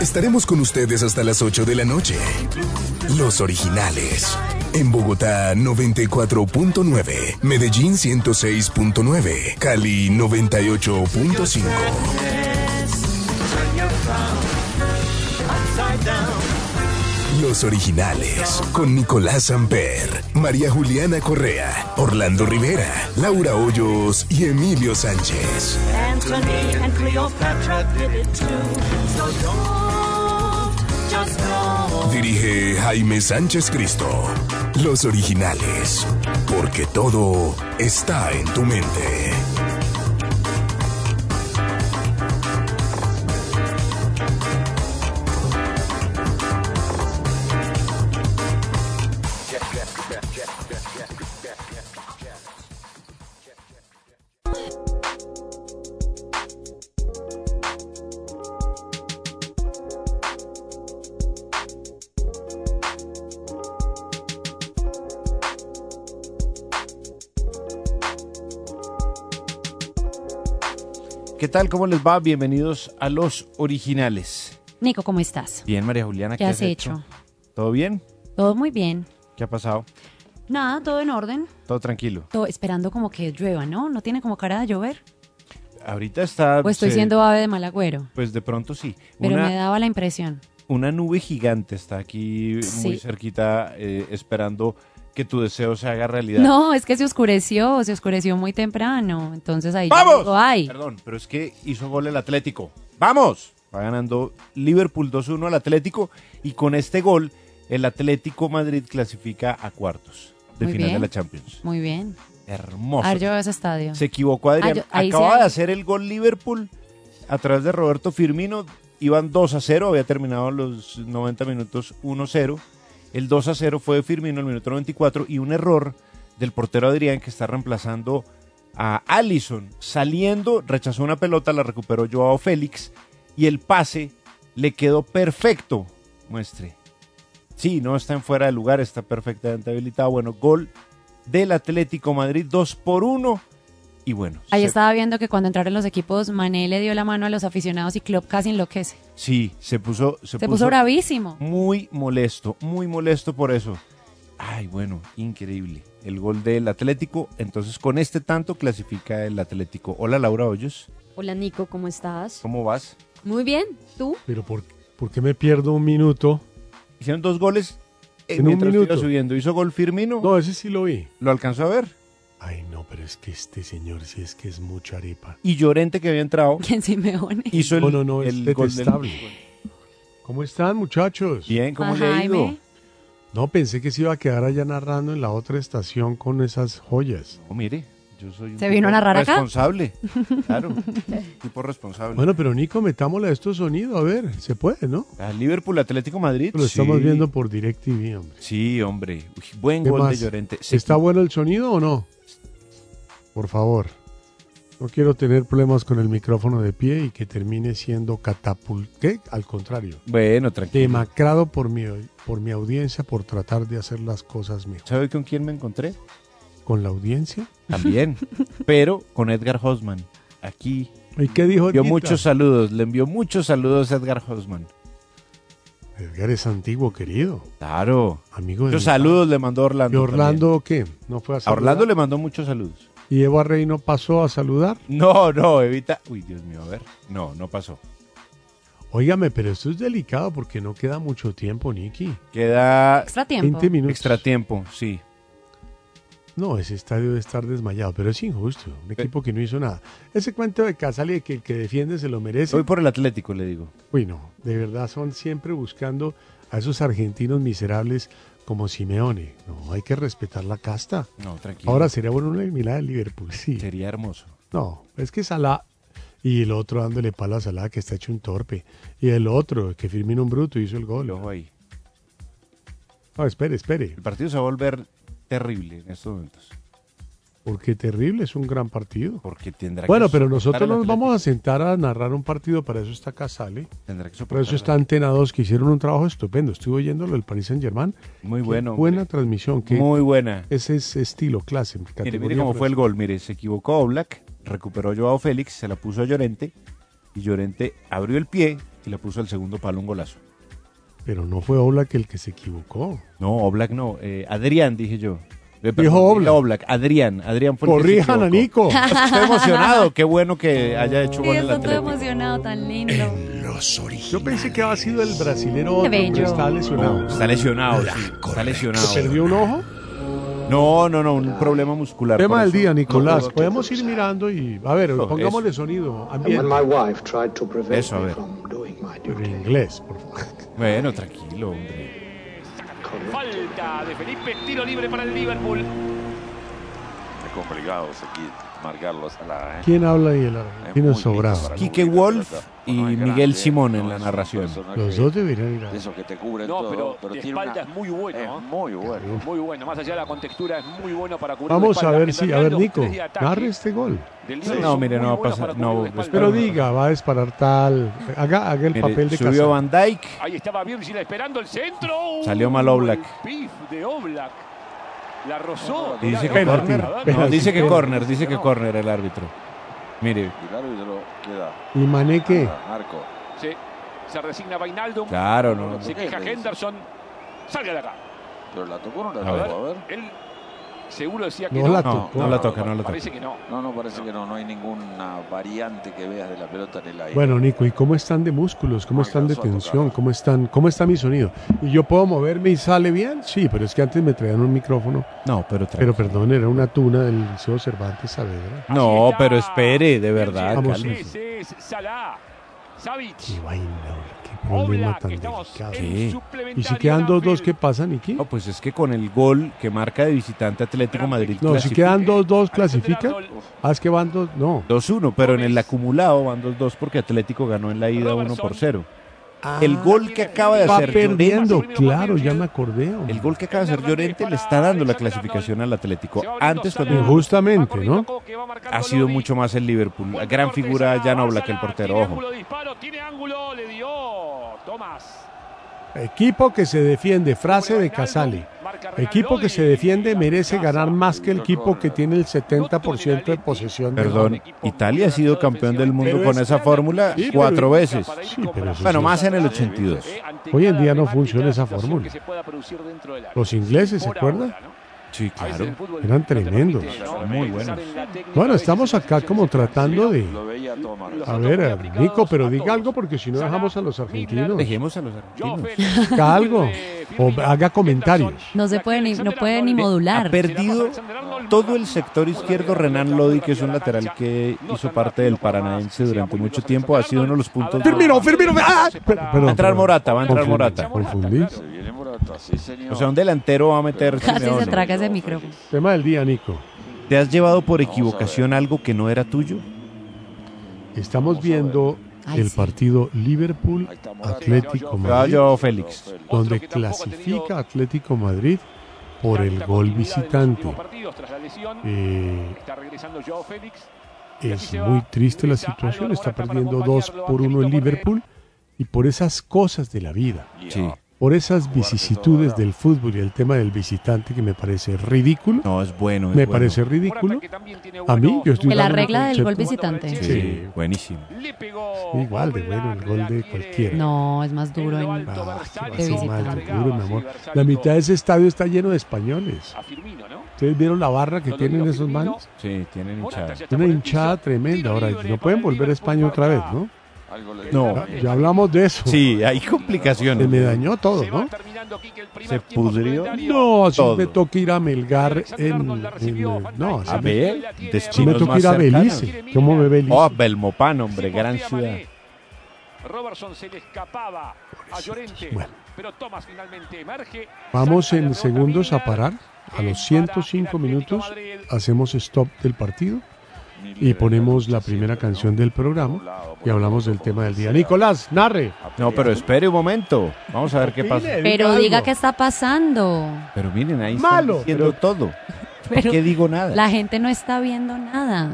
Estaremos con ustedes hasta las 8 de la noche. Los originales. En Bogotá 94.9, Medellín 106.9, Cali 98.5. Los originales, con Nicolás Amper, María Juliana Correa, Orlando Rivera, Laura Hoyos y Emilio Sánchez. Anthony and Cleopatra did it too. So don't just go. Dirige Jaime Sánchez Cristo. Los originales, porque todo está en tu mente. Tal? ¿Cómo les va? Bienvenidos a los originales. Nico, ¿cómo estás? Bien, María Juliana, ¿Qué has hecho? ¿Todo bien? Todo muy bien. ¿Qué ha pasado? Nada, todo en orden. Todo tranquilo. Todo esperando como que llueva, ¿no? ¿No tiene como cara de llover? Ahorita está... Pues estoy se- siendo ave de mal agüero. Pues de pronto sí. Pero una, me daba la impresión. una nube gigante está aquí muy Sí. cerquita eh, esperando que tu deseo se haga realidad. No, es que se oscureció, se oscureció muy temprano. Entonces ahí ¡Vamos! digo, ay, Perdón, pero es que hizo gol el Atlético. ¡Vamos! Va ganando Liverpool 2-1 al Atlético y con este gol el Atlético Madrid clasifica a cuartos de Muy final bien. de la Champions. muy bien. Hermoso. A ver, yo veo ese estadio. Se equivocó Adrián. Ah, yo- Acaba de hacer el gol Liverpool a través de Roberto Firmino. Iban 2 a 0, había terminado los 90 minutos 1-0. El 2 a 0 fue de Firmino el minuto 94 y un error del portero Adrián que está reemplazando a Allison. Saliendo, rechazó una pelota, la recuperó Joao Félix y el pase le quedó perfecto. Muestre. Sí, no está en fuera de lugar, está perfectamente habilitado. Bueno, gol del Atlético Madrid 2 por 1. Y bueno, Ahí se- estaba viendo que cuando entraron los equipos, Mané le dio la mano a los aficionados y Klopp casi enloquece. sí, se puso, se Se puso bravísimo. muy molesto, muy molesto por eso. Ay, bueno, increíble. El gol del Atlético. Entonces, con este tanto clasifica el Atlético. Hola, Laura Hoyos. Hola Nico, ¿cómo estás? ¿Cómo vas? Muy bien, ¿tú? Pero ¿por, por qué me pierdo un minuto? Hicieron dos goles eh, En un mientras iba minuto. subiendo. Hizo gol Firmino. No, ese sí lo vi. ¿Lo alcanzó a ver? Ay, no, pero es que este señor sí es que es mucha arepa. Y Llorente, que había entrado, ¿Quién Simeone? hizo el, No, no, no, es el gol del- detestable. ¿Cómo están, muchachos? Bien, ¿cómo Ah, le ha ido? Jaime. No, pensé que se iba a quedar allá narrando en la otra estación con esas joyas. Oh, mire, yo soy un ¿Se vino a narrar acá? responsable. Claro, tipo responsable. Bueno, pero Nico, metámosle a esto sonido, a ver, se puede, ¿no? A Liverpool, Atlético Madrid. Lo estamos viendo por DirecTV, hombre. Sí, hombre. Uy, buen ¿Qué gol más? de Llorente. Se ¿Está bueno el sonido o no? Por favor. No quiero tener problemas con el micrófono de pie y que termine siendo catapult... ¿Qué? Al contrario. Bueno, tranquilo. Demacrado por mi, por mi audiencia por tratar de hacer las cosas mejor. ¿Sabe con quién me encontré? ¿Con la audiencia? También. pero con Edgar Hosman. Aquí ¿Y qué dijo Envió muchos saludos, le envió muchos saludos a Edgar Hosman. Edgar es antiguo, querido. Claro. Amigo de Muchos mi- saludos le mandó Orlando. ¿Y Orlando qué? ¿No fue a. A? Orlando le mandó muchos saludos. ¿Y Eva Rey no pasó a saludar? No, no, evita. Uy, Dios mío, a ver. No, no pasó. Óigame, pero esto es delicado porque no queda mucho tiempo, Nicky. Queda Extra tiempo. 20 minutos. extra tiempo, sí. No, ese estadio debe estar desmayado, pero es injusto. Un equipo que no hizo nada. Ese cuento de Casali de que el que defiende se lo merece. Voy por el Atlético, le digo. Uy, no, de verdad son siempre buscando a esos argentinos miserables como Simeone. No, hay que respetar la casta. No, tranquilo. Ahora sería bueno una eliminada del Liverpool, sí. sería hermoso. No, es que Salah y el otro dándole palo a Salah que está hecho un torpe. Y el otro que Firmino un bruto hizo el gol. Ojo ahí. No, espere, espere. El partido se va a volver terrible en estos momentos. Porque terrible, es un gran partido. Porque tendrá Bueno, que pero nosotros nos vamos a sentar a narrar un partido, para eso está Casale. Tendrá que Por soportar eso está Antena 2, que hicieron un trabajo estupendo. Estuve oyéndolo del Paris Saint Germain. Muy bueno. Buena hombre. transmisión. Muy buena. Ese es estilo, clase. Mire, mire cómo fue el gol. Mire, se equivocó Oblak, recuperó Joao Félix, se la puso a Llorente y Llorente abrió el pie y le puso el segundo palo un golazo. Pero no fue Oblak el que se equivocó. No, Oblak no. eh, Adrián, dije yo. Dijo Oblak. Oblak. Adrián. Adrián fue el Corrijan a. Nico. Estoy emocionado. Qué bueno que haya hecho Sí, gol el todo Atlético. emocionado, tan lindo. Yo pensé que había sido el brasilero otro, bello. pero está lesionado. No, está lesionado, sí. Está lesionado. ¿Se perdió un ojo? No, no, no, un problema muscular. Tema del eso. día, Nicolás. No, no, Podemos ir mirando y. A ver, No, pongámosle eso. sonido. And when Ambiente. my wife tried to prevent Eso, a me ver. from doing my Pero duty. en inglés, por favor. Bueno, tranquilo, hombre. Falta de Felipe, tiro libre para el Liverpool. Es complicado seguir Salah, ¿eh? ¿Quién habla ahí? El Es argentino muy sobrado. Quique Wolf y es Miguel grande, Simón en la es narración. Los dos deberían ir a. Esos que te cubren No, todo, pero, pero de tiene espalda una... es muy bueno. Es ¿eh? muy bueno. Muy bueno, más allá de la contextura, es muy bueno para cubrir Vamos a ver si. A ver, Nico, narre este gol. Sí, no, mire, no va a buenos pasar- para no. Pero diga, va a disparar tal. Haga, haga el Mire, papel de subió Casale. Van Dijk. Ahí estaba Virgil esperando el centro. Salió mal Oblak. El pif de Oblak. La rozó. Y dice que corner. No, dice que corner, dice que corner el árbitro. Mire, Y el árbitro queda. ¿Y Mané qué? Ah, Arco. Sí, se resigna Vainaldum. claro, no. Se queja. Henderson. Salga de acá. Pero la tocó o no la A ver. tocó, a ver. Él seguro decía que No no. la No, tocó. no la toca, no la toca. Parece que no. No, no, parece que no. No hay ninguna variante que veas de la pelota en el aire. Bueno, Nico, ¿y cómo están de músculos? ¿Cómo No están de tensión? ¿Cómo están? ¿Cómo está mi sonido? ¿Y yo puedo moverme y sale bien? Sí, pero es que antes me traían un micrófono. No, pero Pero tranquilo. perdón, era una tuna del Liceo Cervantes Saavedra. No, pero espere, de verdad, cálmese. Ese es Salah. Savic. Qué vaina, problema Oblak. tan Estamos delicado. suplementario ¿Y si quedan 2-2, Anfield. qué pasa, Niki? No, pues es que con el gol que marca de visitante Atlético Madrid No, si quedan 2-2, Alexander ¿clasifica? Arnold. Ah, es que van 2, no. 2-1, pero en el acumulado van 2-2 porque Atlético ganó en la ida 1 por 0. El gol que acaba de Va hacer Llorente, perdiendo, claro, ya me acordé. hombre. el gol que acaba de hacer Llorente le está dando la clasificación al Atlético. Antes cuando Injustamente, Va ¿no? ha sido mucho más el Liverpool. Gran figura Salah, Jan va Oblak, el portero, ojo. Equipo que se defiende, frase de Casale. Equipo que se defiende merece ganar más que el equipo que tiene el 70% de posesión. Perdón, Italia ha sido campeón del mundo Pero con es- esa fórmula Sí, cuatro pero- veces. Sí, pero eso Bueno, sí. más en el 82. Hoy en día no funciona esa fórmula. Los ingleses, ¿se acuerdan? Sí, claro. Eran tremendos. Muy buenos. Bueno, estamos acá como tratando de... A ver, eh, Nico, pero diga algo porque si no dejamos a los argentinos. Dejemos a los argentinos. Diga algo o haga comentarios. No se puede ni, no puede ni Ha modular. perdido todo el sector izquierdo Renan Lodi, que es un lateral que hizo parte del Paranaense durante mucho tiempo. Ha sido uno de los puntos. Firmino, Firmino, ¡ah! Per- perdón, Va a entrar. Morata, va a entrar Confundí, Morata. Confundí. Sí, señor. O sea, un delantero va a meter Casi se traga ese micrófono. Tema del día, Nico. ¿Te has llevado por equivocación algo que no era tuyo? Estamos viendo Ay, el sí. partido Liverpool. Atlético Va Madrid, yo, Félix. donde clasifica Atlético Madrid por el gol visitante. Eh, Está regresando Joao Félix. es muy triste la situación, está perdiendo 2 por 1 el Liverpool y por esas cosas de la vida. Sí. Por esas vicisitudes del fútbol y el tema del visitante que me parece ridículo. No, es bueno. es me bueno. parece ridículo. A mí, yo estoy la regla del gol visitante. Sí, buenísimo. Sí, igual de bueno el gol de cualquiera. No, es más duro en, Ah, de visitante. más duro, mi amor. La mitad de ese estadio está lleno de españoles. ¿Ustedes vieron la barra que tienen esos manos? Sí, tienen hinchada. Una hinchada tremenda. Ahora, no pueden volver a España otra vez, ¿no? No. Ya hablamos de eso. Sí, hay Se complicaciones. me dañó todo, ¿no? Se pudrió. No, si Todo. me toca ir a Melgar en... en- no, A si me, ver, si me toca ir a. Belice. ¿Cómo me Belice? Oh, Belmopán, hombre, gran ciudad. Robertson se le escapaba a Llorente, Bueno. pero Thomas finalmente emerge. Vamos en segundos a parar. A los 105 minutos hacemos stop del partido y ponemos la primera canción del programa y hablamos del tema del día. Nicolás, narre. No, pero espere un momento. Vamos a ver qué pasa. Pero diga qué está pasando. Pero miren, ahí Malo, están diciendo todo. Pero ¿Qué digo nada? la gente no está viendo nada.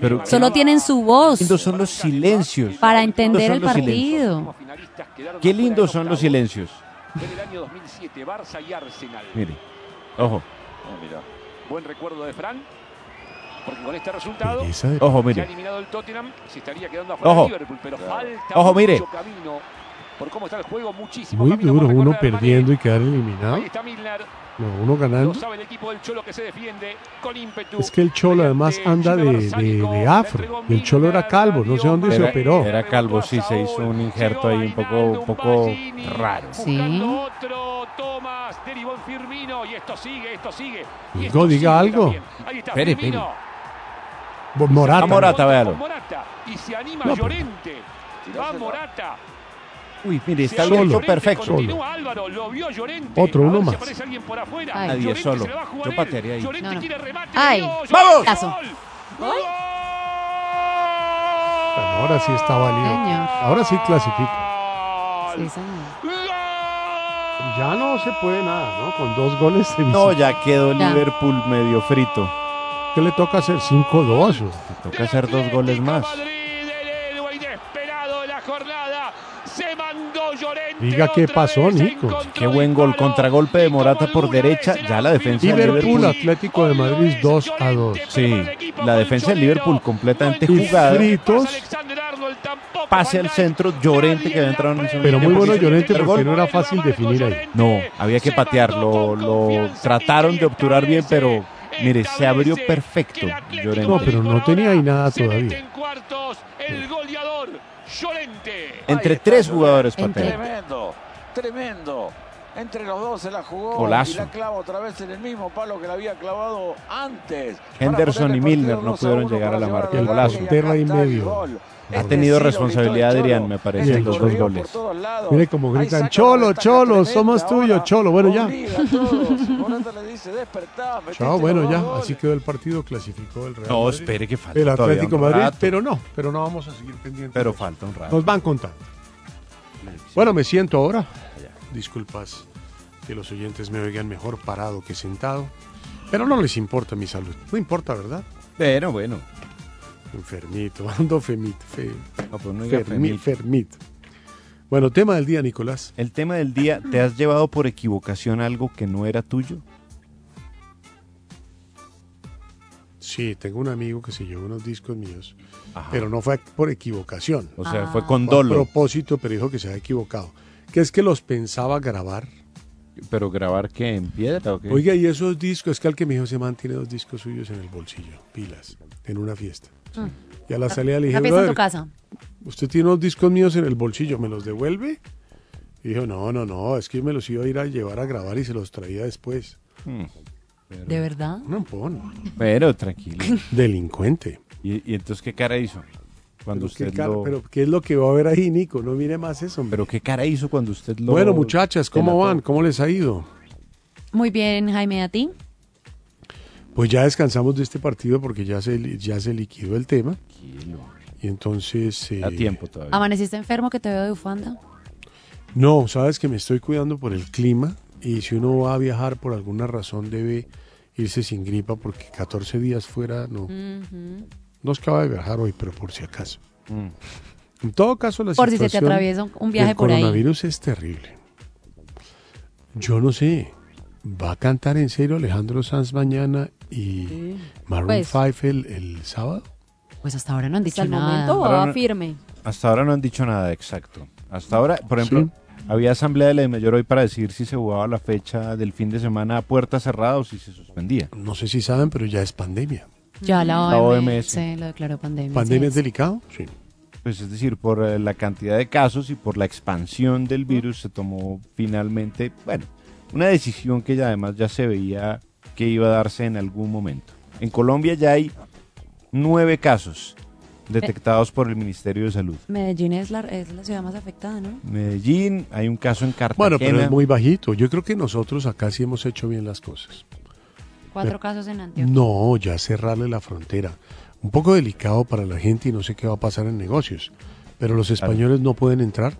Pero Solo tienen su voz lindos son los silencios. para entender son el los silencios. partido. Qué lindos son los silencios. En el año 2007, Barça y Arsenal. Mire, ojo, Buen recuerdo de Fran, porque con este resultado de- ojo, se ha mire. eliminado el Tottenham, se estaría quedando afuera Ojo. Liverpool, pero falta Ojo, mire. mucho camino por cómo está el juego, muchísimo Muy camino duro, uno perdiendo y quedar eliminado. Ahí está Milner, No, uno ganando. lo sabe el equipo del Cholo que se defiende con ímpetu. Es que el Cholo además anda de, de, de afro. Y el Cholo era calvo, no sé dónde se operó. era calvo, sí, se hizo un injerto ahí un poco, un poco raro. Sí. Otro, derivó en Firmino y esto sigue, esto sigue. Y esto diga sigue algo. Ahí está Espere, Firmino. Morata. A Morata, véalo. Y se anima No, Llorente. Va Morata. Uy, mire, Se está Solo. perfecto. Álvaro, lo vio Llorente. Otro, uno si más. aparece alguien por afuera. Ay. Nadie Llorente solo. se Yo patearía ahí. Llorente No, no. quiere remate. Ay. ¡Vamos! Llorente, Caso. gol. Gol. Bueno, ahora sí está válido. Señor. Ahora sí clasifica. Sí, señor. Ya no se puede nada, ¿no? Con dos goles de visita. No, ya quedó Ya. Liverpool medio frito. ¿Qué le toca hacer? 5-2. o- Toca hacer dos goles más. De. Diga qué pasó, Nico. Qué buen gol, contragolpe de Morata por derecha, ya la defensa de Liverpool, Liverpool. Atlético de Madrid 2 a 2. Sí, la defensa del Liverpool completamente Y jugada. fritos. Pase al centro, Llorente que había entrado en el segundo Pero muy bueno Llorente porque gol. no era fácil definir ahí. No, había que patearlo. Lo trataron de obturar bien, pero mire, se abrió perfecto Llorente. No, pero no tenía ahí nada todavía. en cuartos el goleador Llorente. Entre tres jugadores patean. Tremendo, tremendo. Entre los dos se la jugó Golazo. y la clava otra vez en el mismo palo que la había clavado antes. Henderson y Milner no 2 a pudieron 1 llegar a la marca. El Golazo. y medio. gol. Ha tenido responsabilidad Adrián, me parece, en los dos goles. Mire cómo Ahí gritan, Cholo, Cholo, somos tuyos. Cholo. Bueno, ya. Chao, bueno, ya. Así quedó el partido, clasificó el Real No, Madrid. espere que falta El Atlético Madrid, rato. pero no, pero no vamos a seguir pendientes. Pero falta un rato. Nos van contando. Bueno, me siento ahora. Disculpas que los oyentes me oigan mejor parado que sentado. Pero no les importa mi salud. No importa, ¿verdad? Bueno, bueno. Enfermito, ando femito. Fe, No, pues no fermi- fermito. Bueno, tema del día, Nicolás. El tema del día, ¿te has llevado por equivocación algo que no era tuyo? Sí, tengo un amigo que se llevó unos discos míos, Ajá. pero no fue por equivocación. O sea, Ah. fue con Fue a dolo. propósito, pero dijo que se había equivocado. Que es que los pensaba grabar. Pero grabar qué en piedra o qué? Oiga, y esos discos, es que al que me dijo se mantiene dos discos suyos en el bolsillo, pilas, en una fiesta. Y a la salida le dije, en tu "Brother, casa. usted tiene unos discos míos en el bolsillo, ¿me los devuelve? Y dijo, no, no, no, es que yo me los iba a ir a llevar a grabar y se los traía después. Hmm. ¿De verdad? No, pon, Pero tranquilo. delincuente. ¿Y, y entonces qué cara hizo? Cuando Pero, ¿qué usted cara- lo... pero ¿qué es lo que va a ver ahí, Nico? No mire más eso. hombre. Pero qué cara hizo cuando usted lo... bueno, muchachas, ¿cómo van? ¿Cómo les ha ido? Muy bien, Jaime, ¿a ti? Pues ya descansamos de este partido porque ya se, ya se liquidó el tema. Tranquilo. Y entonces... eh, Da tiempo todavía. ¿Amaneciste enfermo que te veo de bufanda? No, sabes que me estoy cuidando por el clima y si uno va a viajar por alguna razón debe irse sin gripa porque 14 días fuera no. Ujú. No es que vaya a viajar hoy, pero por si acaso. Mm. En todo caso, la Por si se te situación atraviesa un- viaje por ahí. coronavirus es terrible. Yo no sé. ¿Va a cantar en serio Alejandro Sanz mañana y Maroon Pues. 5 el, el sábado? Pues hasta ahora no han dicho Hasta el nada. momento Ahora va no- firme. Hasta ahora no han dicho nada exacto. Hasta ahora, por ejemplo, había asamblea de la de mayor hoy para decir si se jugaba la fecha del fin de semana a puerta cerrada o si se suspendía. No sé si saben, pero ya es pandemia. Ya la La OMS, OMS. lo declaró pandemia. ¿Pandemia es sí. delicado? Sí. Pues es decir, por eh, la cantidad de casos y por la expansión del virus se tomó finalmente, bueno, una decisión que ya además ya se veía que iba a darse en algún momento. En Colombia ya hay nueve casos detectados por el Ministerio de Salud. Medellín es la, es la ciudad más afectada, ¿no? Medellín, hay un caso en Cartagena. Bueno, pero es muy bajito. Yo creo que nosotros acá sí hemos hecho bien las cosas. Cuatro Me- casos en Antioquia. No, ya cerrarle la frontera. Un poco delicado para la gente y no sé qué va a pasar en negocios. Pero los españoles no pueden entrar.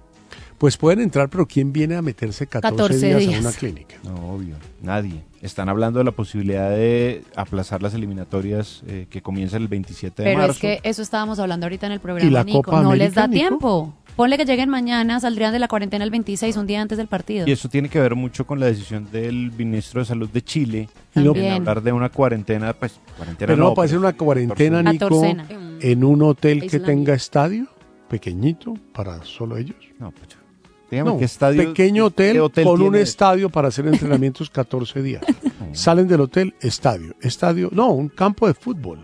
Pues pueden entrar, pero ¿quién viene a meterse 14, 14 días, días. a una clínica? No, obvio, nadie. Están hablando de la posibilidad de aplazar las eliminatorias eh, que comienzan el 27 de Pero marzo. es que eso estábamos hablando ahorita en el programa, ¿Y la Nico. Copa no les da Nico? tiempo. Ponle que lleguen mañana, saldrían de la cuarentena el 26, un día antes del partido. Y eso tiene que ver mucho con la decisión del ministro de Salud de Chile También. en hablar de una cuarentena, pues cuarentena Pero no, no, puede ser una cuarentena, Nico, Catorcena. en un hotel que tenga estadio pequeñito para solo ellos. No, pues, dígame No, qué estadio. pequeño hotel, con un estadio para hacer entrenamientos 14 días. Salen del hotel, estadio. Estadio, no, un campo de fútbol.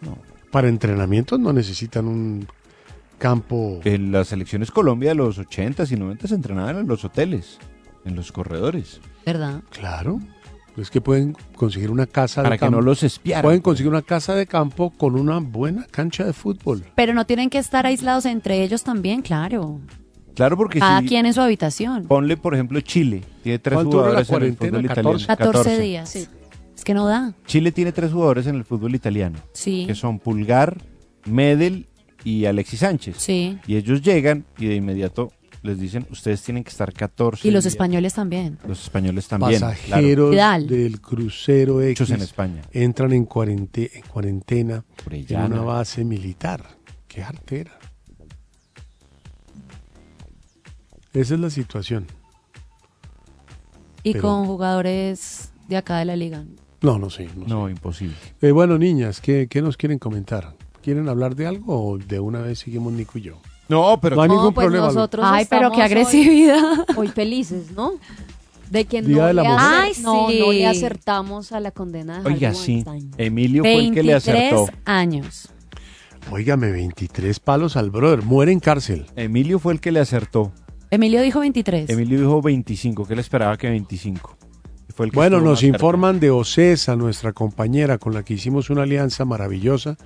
No. Para entrenamientos no necesitan un campo. En las selecciones Colombia de los 80s y 90s se entrenaban en los hoteles, en los corredores, ¿Verdad? Claro. Es que pueden conseguir una casa para de que campo. no los espiaran. Pueden conseguir una casa de campo con una buena cancha de fútbol. Pero no tienen que estar aislados entre ellos también, claro. Claro, porque Cada si quien en su habitación. ponle, por ejemplo, Chile, tiene tres ¿Cuánto dura la jugadores en el cuarentena? fútbol 14. italiano. 14, días. Es que no da. Chile tiene tres jugadores en el fútbol italiano, Sí. que son Pulgar, Medel y Alexis Sánchez. Sí. Y ellos llegan y de inmediato les dicen, ustedes tienen que estar 14 Y los días". españoles también. Los españoles también. claro. Pasajeros Vidal. del crucero X Muchos en España. entran en, cuarente- en cuarentena en una base militar. Qué artera. Esa es la situación. Y Pero- con jugadores de acá de la liga. No, no sé. no sé. No, imposible. Eh, bueno, niñas, ¿qué, qué nos quieren comentar? ¿Quieren hablar de algo o de una vez seguimos Nico y yo? No, pero No hay No, ningún pues problema. Nosotros Ay, pero qué hoy- agresividad. Hoy, felices, ¿no? De que Día no, de la le Ay, no, sí. no le acertamos a la condena de Oiga, sí. Emilio fue el que le 23 acertó. años. Óigame, 23 palos al brother. Muere en cárcel. Emilio fue el que le acertó. Emilio dijo 23. Emilio dijo 25, que él esperaba que 25. Y fue el que Bueno, nos informan de Ocesa, nuestra compañera con la que hicimos una alianza maravillosa.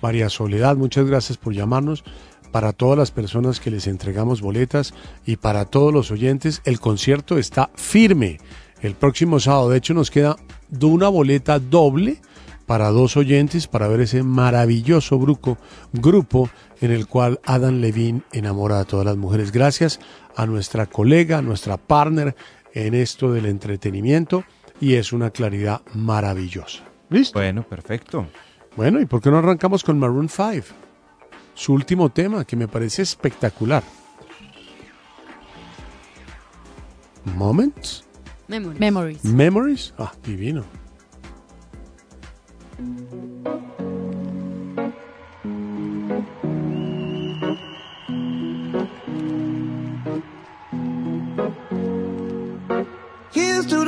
María Soledad, muchas gracias por llamarnos. Para todas las personas que les entregamos boletas y para todos los oyentes, el concierto está firme el próximo sábado. De hecho, nos queda de una boleta doble para dos oyentes para ver ese maravilloso grupo, grupo en el cual Adam Levine enamora a todas las mujeres. Gracias a nuestra colega, nuestra partner en esto del entretenimiento y es una claridad maravillosa. ¿Listo? Bueno, perfecto. Bueno, ¿y por qué no arrancamos con Maroon 5? Su último tema, que me parece espectacular. Moments? Memories. Memories. Memories? Ah, divino.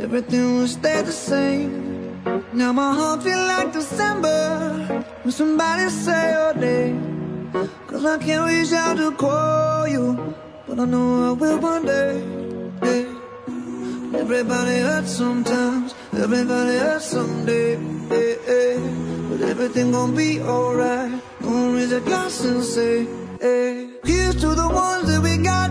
everything will stay the same. Now my heart feel like December when somebody say your name. Cause I can't reach out to call you, but I know I will one day. Everybody hurts sometimes, everybody hurts someday. But everything gon' be alright. Gonna raise a glass and say, hey. Here's to the ones that we got.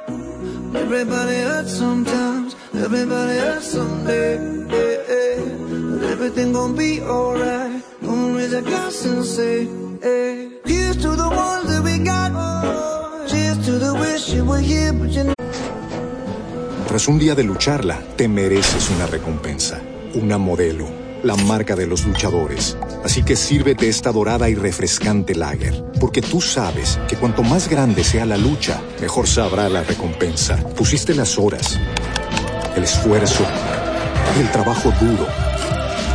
everybody hurts sometimes, everybody hurts someday. Yeah, yeah. But everything gon' be alright. Gonna raise a glass and say, hey. Here's to the ones that we got. Cheers to the wish you were here, but you Tras un día de lucharla, te mereces una recompensa, una modelo, la marca de los luchadores. Así que sírvete esta dorada y refrescante lager, porque tú sabes que cuanto más grande sea la lucha, mejor sabrá la recompensa. Pusiste las horas, el esfuerzo, el trabajo duro.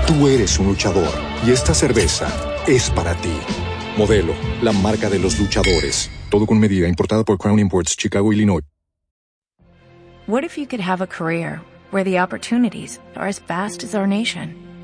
Tú eres un luchador y esta cerveza es para ti. Modelo, la marca de los luchadores. Todo con medida, importada por Crown Imports, Chicago, Illinois. What if you could have a career where the opportunities are as vast as our nation,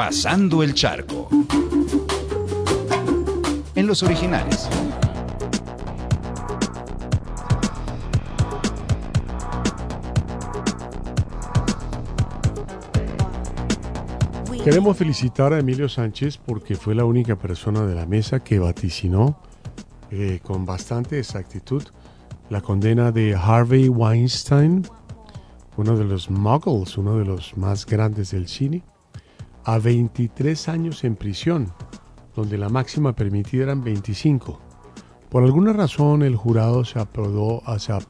Pasando el charco. En los originales. Queremos felicitar a Emilio Sánchez porque fue la única persona de la mesa que vaticinó eh, con bastante exactitud la condena de Harvey Weinstein, uno de los muggles, uno de los más grandes del cine, a 23 años en prisión, donde la máxima permitida eran 25. Por alguna razón el jurado se, apodó- ah, se, ap-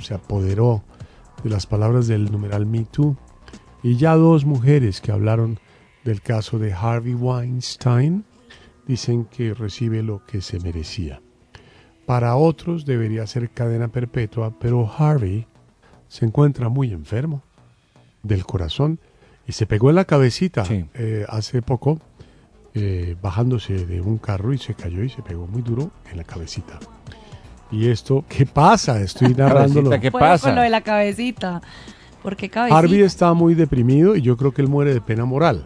se apoderó de las palabras del numeral Me Too y ya dos mujeres que hablaron del caso de Harvey Weinstein dicen que recibe lo que se merecía. Para otros debería ser cadena perpetua, pero Harvey se encuentra muy enfermo del corazón y se pegó en la cabecita eh, hace poco eh, bajándose de un carro y se cayó y se pegó muy duro en la cabecita. Y esto, ¿qué pasa? Estoy narrándolo. Fuera con lo de la cabecita. ¿Por qué cabecita? Harvey está muy deprimido y yo creo que él muere de pena moral.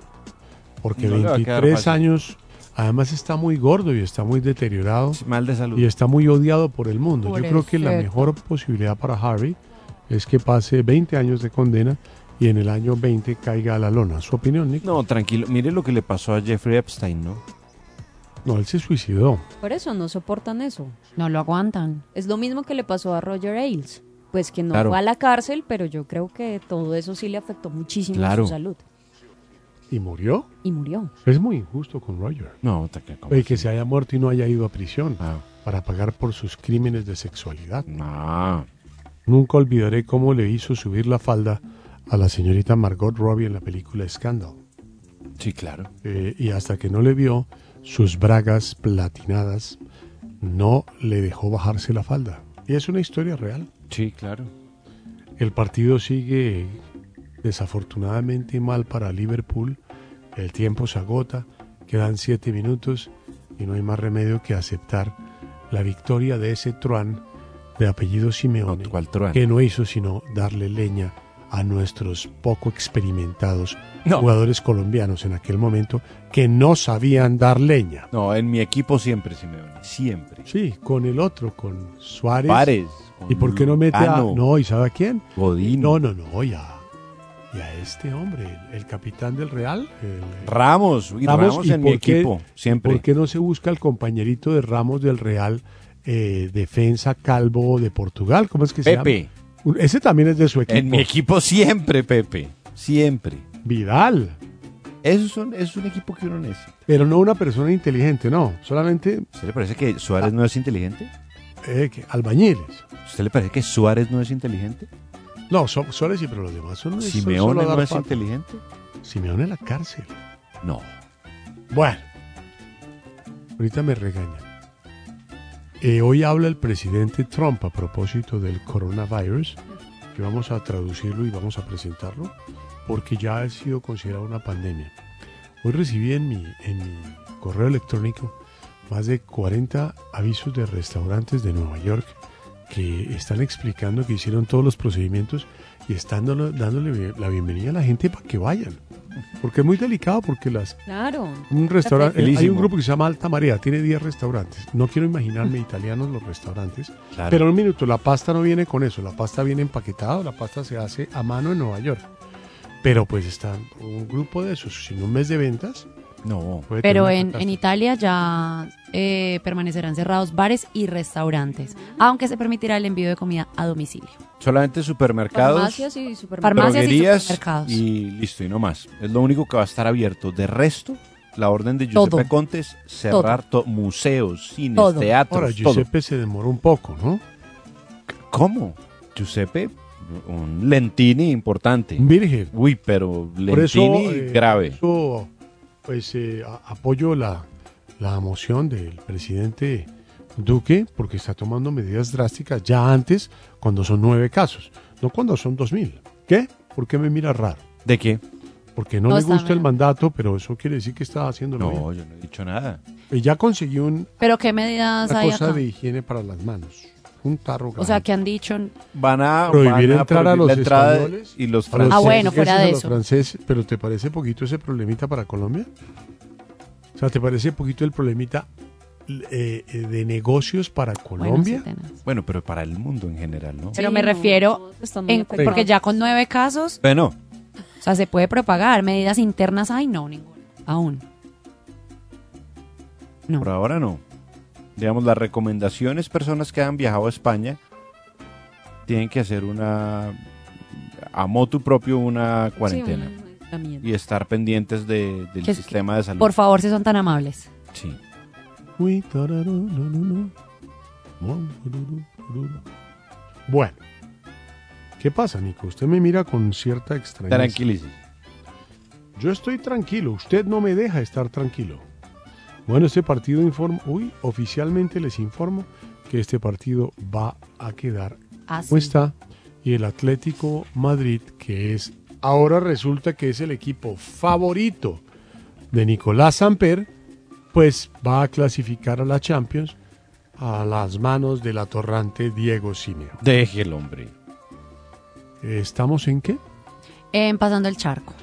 Porque No le va a quedar 23 fácil. años, además está muy gordo y está muy deteriorado. Mal de salud. Y está muy odiado por el mundo. yo creo que la mejor posibilidad para Harvey es que pase 20 años de condena y en el año 20 caiga a la lona. ¿Su opinión, Nick? No, tranquilo. Mire lo que le pasó a Jeffrey Epstein, ¿no? No, él se suicidó. Por eso no soportan eso. No lo aguantan. Es lo mismo que le pasó a Roger Ailes. Pues que no Claro. fue a la cárcel, pero yo creo que todo eso sí le afectó muchísimo Claro. a su salud. ¿Y murió? Y murió. Es muy injusto con Roger. No, te que Oye, que se haya muerto y no haya ido a prisión para pagar por sus crímenes de sexualidad. Nunca olvidaré cómo le hizo subir la falda a la señorita Margot Robbie en la película Scandal. Sí, claro. Eh, y hasta que no le vio sus bragas platinadas, no le dejó bajarse la falda. Y es una historia real. Sí, claro. El partido sigue desafortunadamente mal para Liverpool. El tiempo se agota, quedan siete minutos y no hay más remedio que aceptar la victoria de ese truán de apellido Simeone, que no hizo sino darle leña a nuestros poco experimentados No. jugadores colombianos en aquel momento que no sabían dar leña. No, en mi equipo siempre, Simeone. Siempre. Sí, con el otro, con Suárez. Suárez, ¿Y por qué no mete a.? No, ¿y sabe a quién? Godino. No, no, no, ya. Y a este hombre, el, el capitán del Real. el- Ramos. Y Ramos, ¿y en mi qué- equipo. Siempre. ¿Por qué no se busca el compañerito de Ramos del Real, eh, defensa calvo de Portugal? ¿Cómo es que se Pepe. llama? Un- Ese también es de su equipo. En mi equipo siempre, Pepe. Siempre. Vidal. Eso es un, es un equipo que uno necesita. Pero no una persona inteligente, no. Solamente ¿Usted le parece que Suárez no es inteligente? eh, que albañiles. ¿Usted le parece que Suárez no es inteligente? No, so- Suárez sí, pero los demás son. ¿Simeone no es inteligente? Simeone en la cárcel. No. Bueno, ahorita me regañan. Eh, hoy habla el presidente Trump a propósito del coronavirus, que vamos a traducirlo y vamos a presentarlo, porque ya ha sido considerado una pandemia. Hoy recibí en mi, en mi correo electrónico más de 40 avisos de restaurantes de Nueva York que están explicando que hicieron todos los procedimientos y están dándole, dándole la bienvenida a la gente para que vayan. Porque es muy delicado, porque las, Claro. un restaurante, hay un grupo que se llama Alta Marea, tiene 10 restaurantes. No quiero imaginarme italianos los restaurantes. Claro. Pero un minuto, la pasta no viene con eso, la pasta viene empaquetada, la pasta se hace a mano en Nueva York. Pero pues está un grupo de esos, sin un mes de ventas. No. Pero en, en. Italia ya eh, permanecerán cerrados bares y restaurantes, aunque se permitirá el envío de comida a domicilio. Solamente supermercados, Farmacias y supermercados. Farmacias y droguerías supermercados. y listo, y no más. Es lo único que va a estar abierto. De resto, la orden de Giuseppe Todo. Conte es cerrar to- museos, cines, Todo. teatros, Ahora, todo. Giuseppe se demoró un poco, ¿no? ¿Cómo? Giuseppe, un Lentini importante. Un virgen. Uy, pero Por eso, Lentini eh, grave. eso, pues eh, a- apoyo la, la moción del presidente Duque porque está tomando medidas drásticas ya antes cuando son nueve casos, no cuando son dos mil. ¿Qué? ¿Por qué me mira raro? ¿De qué? Porque no, No le gusta el mandato, pero eso quiere decir que está haciéndolo No, bien. yo no he dicho nada. Y ya consiguió un- ¿Pero qué medidas una hay cosa acá? de higiene para las manos. Un tarro O sea, que han dicho... Van a prohibir van a entrar a prohibir los la entrada españoles y los los Ah, bueno, fuera de los eso. franceses, pero ¿te parece poquito ese problemita para Colombia? O sea, ¿te parece poquito el problemita eh, eh, de negocios para Bueno, Colombia? sí, tenés. Bueno, pero para el mundo en general, ¿no? Pero Sí, me no, refiero, en- afectados. porque ya con nueve casos, Bueno, o sea, se puede propagar. Medidas internas, ay, no, ninguna. Aún. No. por ahora no. Digamos, las recomendaciones, personas que han viajado a España tienen que hacer una, a motu propio, una cuarentena. Sí, un aislamiento. y estar pendientes de- del Que- sistema de salud. Por favor, si son tan amables. Sí. Bueno, ¿qué pasa, Nico? Usted me mira con cierta extrañeza. Tranquilice. Yo estoy tranquilo, usted no me deja estar tranquilo. Bueno, este partido informa, uy, oficialmente les informo que este partido va a quedar Así. como está y el Atlético Madrid, que es ahora resulta que es el equipo favorito de Nicolás Samper, pues va a clasificar a la Champions a las manos del atorrante Diego Simeone. Deje el hombre. ¿Estamos en qué? En pasando el charco.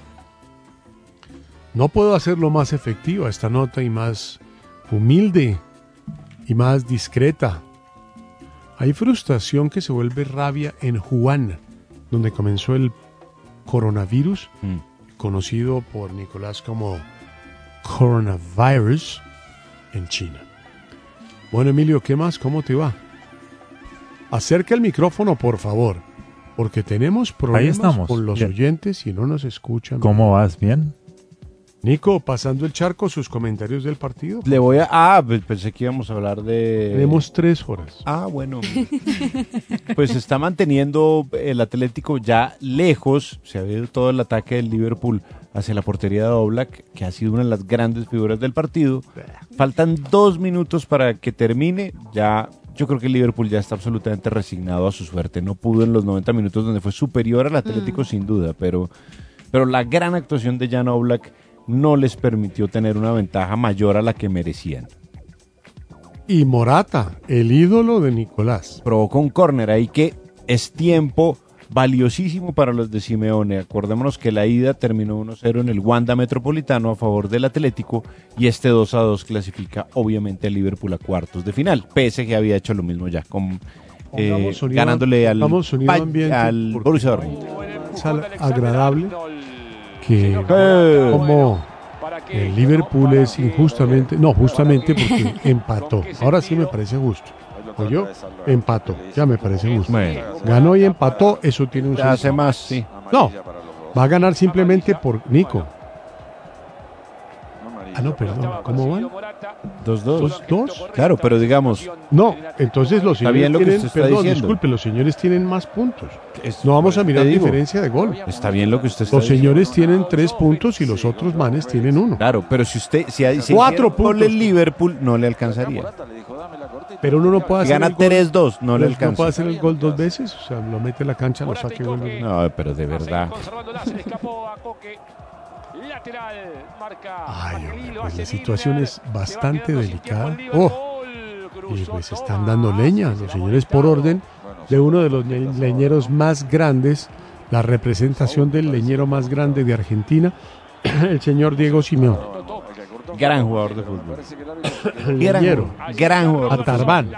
No puedo hacerlo más efectiva esta nota y más humilde y más discreta. Hay frustración que se vuelve rabia en Wuhan, donde comenzó el coronavirus, Mm. conocido por Nicolás como coronavirus en China. Bueno, Emilio, ¿qué más? ¿Cómo te va? Acerca el micrófono, por favor, porque tenemos problemas estamos, con los bien. oyentes y no nos escuchan. ¿Cómo vas? ¿Bien? Nico, pasando el charco, sus comentarios del partido. Le voy a. Ah, pues pensé que íbamos a hablar de. Tenemos tres horas. Ah, bueno. pues está manteniendo el Atlético ya lejos. Se ha habido todo el ataque del Liverpool hacia la portería de Oblak, que ha sido una de las grandes figuras del partido. Faltan dos minutos para que termine. Ya, yo creo que el Liverpool ya está absolutamente resignado a su suerte. No pudo en los 90 minutos donde fue superior al Atlético sin duda, pero, pero la gran actuación de Jan Oblak no les permitió tener una ventaja mayor a la que merecían. Y Morata, el ídolo de Nicolás. Provocó un córner ahí que es tiempo valiosísimo para los de Simeone. Acordémonos que la ida terminó 1-0 en el Wanda Metropolitano a favor del Atlético y este 2-2 clasifica obviamente al Liverpool a cuartos de final. PSG había hecho lo mismo ya con eh, sonido- ganándole al, al Borussia Dortmund. Agradable que Eh. como el Liverpool es injustamente, no, justamente porque empató. Ahora sí me parece justo. yo Empató, ya me parece justo. Ganó y empató, eso tiene un Ya hace sentido. más, sí. No, va a ganar simplemente por Nico. Ah, no, perdón. ¿Cómo van? 2-2. ¿Dos, dos? Claro, pero digamos, No, entonces los Está señores bien lo que tienen, usted está perdón, diciendo. disculpe, los señores tienen más puntos. Es- no vamos a mirar digo. diferencia de gol. está bien lo que usted está Los diciendo. señores tienen tres puntos y los otros manes tienen uno. Claro, pero si usted si hay si Cuatro puntos. el Liverpool no le alcanzaría. Pero uno no puede hacer gana el gol- 3-2 no le No alcanza. puede hacer el gol dos veces, o sea, lo mete en la cancha, lo saque. No, pero de verdad. Lateral, marca. Ay, hombre, lo pues hace la situación es bastante delicada. Oh, y pues están dando leña los señores por orden de uno de los le- leñeros más grandes, la representación del leñero más grande de Argentina, el señor Diego Simeone. Gran jugador de fútbol. Gran, leñero. gran jugador. Atarbán.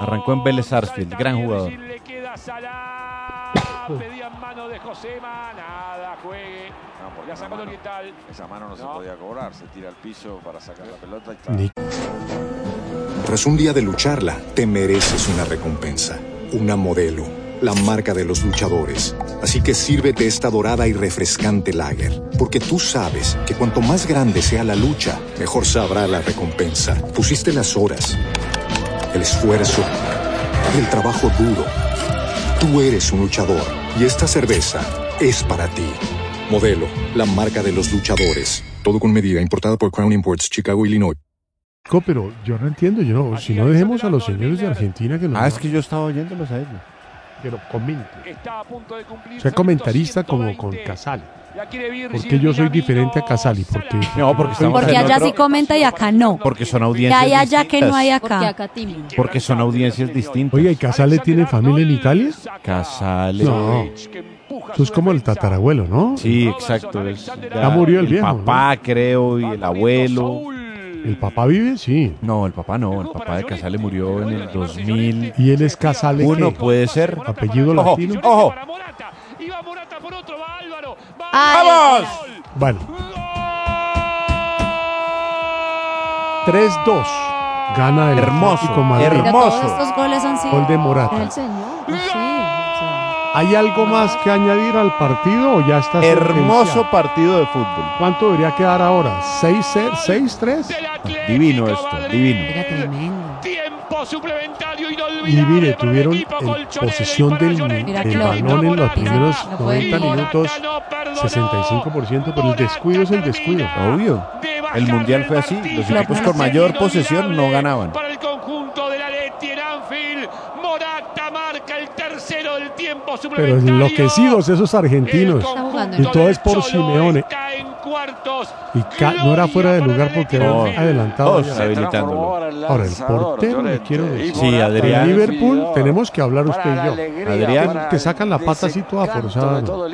Arrancó en Vélez Sarsfield, gran jugador. Le queda Salah. Pedían mano de Josema. Nada, juegue. Esa sacó el mano- oriental. Esa mano no, se podía cobrar, se tira al piso para sacar la pelota y está. Ni- Tras un día de lucharla, te mereces una recompensa, una modelo, la marca de los luchadores. Así que sírvete esta dorada y refrescante lager, porque tú sabes que cuanto más grande sea la lucha, mejor sabrá la recompensa. Pusiste las horas, el esfuerzo, el trabajo duro. Tú eres un luchador y esta cerveza es para ti. Modelo, la marca de los luchadores. Todo con medida, importada por Crown Imports, Chicago, Illinois. Co, Pero yo no entiendo, yo no, si no dejemos a los señores de Argentina que nos Ah, es que yo estaba oyéndolos a ellos. pero comente. Está a punto de cumplir. Sea comentarista como con Casal. Porque yo soy diferente a Casali, porque No, porque estamos Porque allá otro- sí comenta y acá no. Porque son Que audiencias hay allá que no hay distintas. Porque acá. acá. Porque son audiencias distintas. Oiga, ¿y Casale tiene familia en Italia? Casale. No. Eso es como el tatarabuelo, ¿no? Sí, exacto. es Ya murió el viejo, papá, creo, y el abuelo. ¿El papá vive? Sí. No, el papá no. El papá de Casale murió en el 2000. ¿Y él es Casale Uno qué? puede ser. ¿Apellido Ojo, latino? ojo. Iba Morata por otro, va Álvaro. Va Ay, Bueno. 3-2. Gana el Hermoso. Pero hermoso. todos estos goles han sido. Gol de Morata. El señor. ¿Hay algo más que añadir al partido o ya está Hermoso partido de fútbol. ¿Cuánto debería quedar ahora? ¿6-0? ¿6-3? Divino esto, divino. Oiga, tremendo. Tiempo suplementario Y mire, tuvieron el posesión del, del balón en los primeros No puede 90 ir. minutos, no perdonó. 65%, pero el descuido es el descuido. Obvio. El mundial del fue así. Los equipos con mayor posesión no ganaban. Para el conjunto de la Leti en Anfield, Morata marca el tercero del tiempo Pero suplementario. enloquecidos esos argentinos. Y todo es por Simeone. Cuartos. Y no era fuera de lugar porque era No, adelantado. habilitándolo. Ahora, el portero, le quiero decir. Sí, Adrián. En Liverpool tenemos que hablar usted y yo. Adrián. Que sacan la pata así toda forzada. ¿no?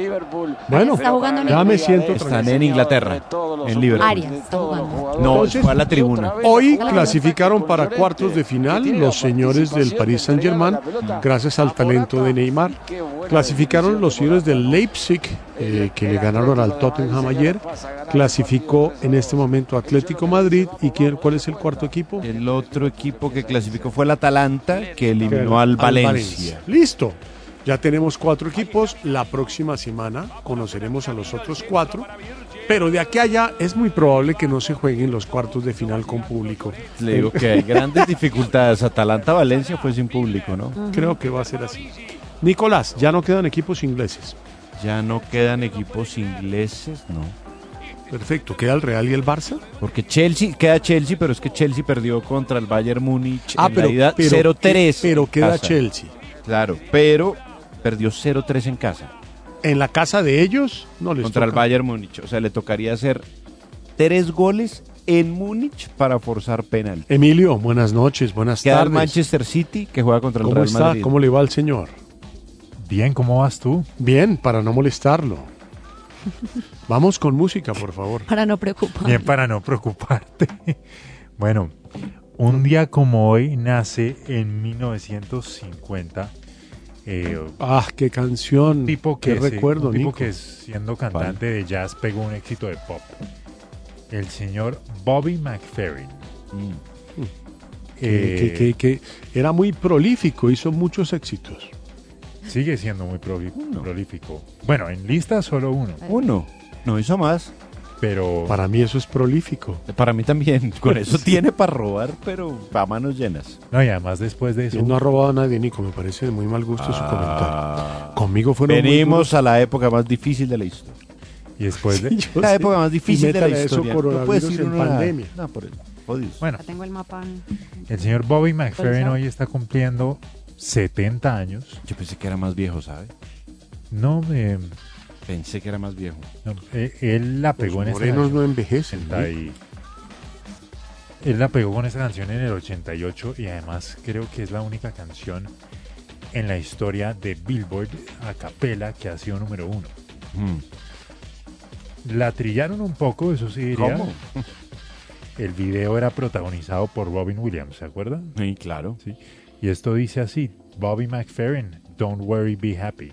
Bueno, Está jugando ya me siento Están en Inglaterra, en Liverpool. Arias está jugando. No, Entonces, fue a la tribuna. Hoy clasificaron para cuartos de final los señores del Paris Saint-Germain gracias al talento de Neymar. Clasificaron los señores del Leipzig eh, que le ganaron al Tottenham ayer. Clasificó en este momento Atlético Madrid. ¿Y quién, cuál es el cuarto equipo? El otro equipo que clasificó fue el Atalanta, que eliminó al Valencia. Listo. Ya tenemos cuatro equipos. La próxima semana conoceremos a los otros cuatro. Pero de aquí a allá es muy probable que no se jueguen los cuartos de final con público. Le digo que hay grandes dificultades. Atalanta-Valencia fue sin público, ¿no? Creo que va a ser así. Nicolás, ya no quedan equipos ingleses. Ya no quedan equipos ingleses, no. Perfecto, ¿queda el Real y el Barça? Porque Chelsea, queda Chelsea, pero es que Chelsea perdió contra el Bayern Múnich Ah, en pero- la ida pero- 0-3. pero queda casa. Chelsea. Claro, pero perdió 0-3 en casa En la casa de ellos no les contra el. Bayern Múnich. O sea, le tocaría hacer tres goles en Múnich para forzar penal. Emilio, buenas noches, buenas Queda el tardes. Manchester City que juega contra el ¿Cómo Real está? Madrid. ¿Cómo le va al señor? Bien, ¿cómo vas tú? Bien, para no molestarlo. Vamos con música, por favor. Para no preocupar. Bien, para no preocuparte. Bueno, un día como hoy nace en 1950 eh, Ah, qué canción. un tipo qué se- recuerdo, un tipo Nico. que siendo cantante de jazz pegó un éxito de pop. El señor Bobby McFerrin. Mm. Que, Eh, que- que- que era muy prolífico, hizo muchos éxitos. Sigue siendo muy prolífico. Bueno, en lista solo uno. Uno. No hizo más. Pero Para mí eso es prolífico. Para mí también. Con eso tiene para robar, pero a manos llenas. No, y además después de eso. Él no ha robado a nadie, Nico. Me parece de muy mal gusto su Ah. comentario. Conmigo fueron Venimos a la época más difícil de la historia. Y después de. Sí, La sé. época más Y difícil de la métale a eso, historia. No puede coronavirus decir en nada. pandemia. No, por eso. Bueno, tengo el mapa. el señor Bobby McFerrin hoy está cumpliendo 70 años. Yo pensé que era más viejo, ¿sabe? No, eh, Pensé que era más viejo. no, eh, él la Los pegó en esta morenos canción. no envejecen. ¿no? 80 y- Él la pegó con esta canción en el 88 y además creo que es la única canción en la historia de Billboard a capela que ha sido número uno. Mm. La trillaron un poco, eso sí diría. ¿Cómo? El video era protagonizado por Robin Williams, ¿se acuerdan? Sí, claro. Sí. Y esto dice así, Bobby McFerrin, Don't worry, be happy.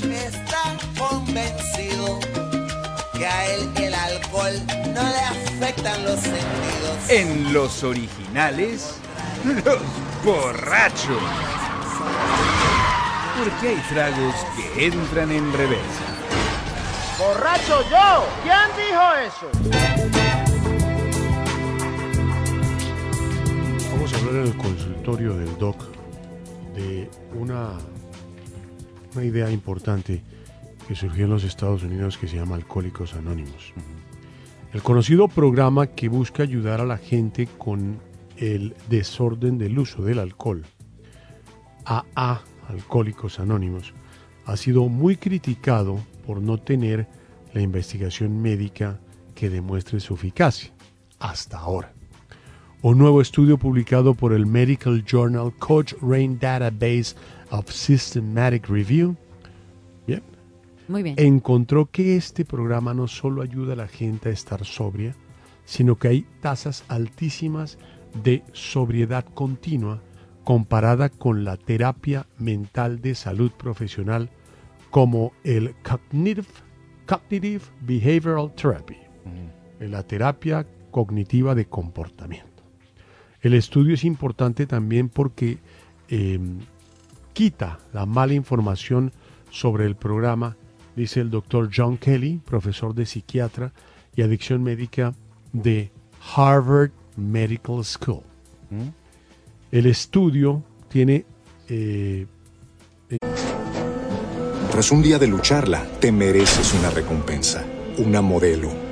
está convencido que a él el alcohol no le afectan los sentidos. En los originales, los borrachos. Porque hay tragos que entran en reversa. ¡Borracho yo! ¿Quién dijo eso? Vamos a hablar en el consultorio del doc de una, una idea importante que surgió en los Estados Unidos que se llama Alcohólicos Anónimos. El conocido programa que busca ayudar a la gente con el desorden del uso del alcohol, AA, Alcohólicos Anónimos, ha sido muy criticado por no tener la investigación médica que demuestre su eficacia, hasta ahora. Un nuevo estudio publicado por el Medical Journal Cochrane Database of Systematic Review bien, Muy bien. encontró que este programa no solo ayuda a la gente a estar sobria, sino que hay tasas altísimas de sobriedad continua comparada con la terapia mental de salud profesional como el Cognitive, cognitive Behavioral Therapy, la terapia cognitiva de comportamiento. El estudio es importante también porque eh, quita la mala información sobre el programa, dice el doctor John Kelly, profesor de psiquiatra y adicción médica de Harvard Medical School. El estudio tiene... eh, Tras un día de lucharla, te mereces una recompensa, una modelo,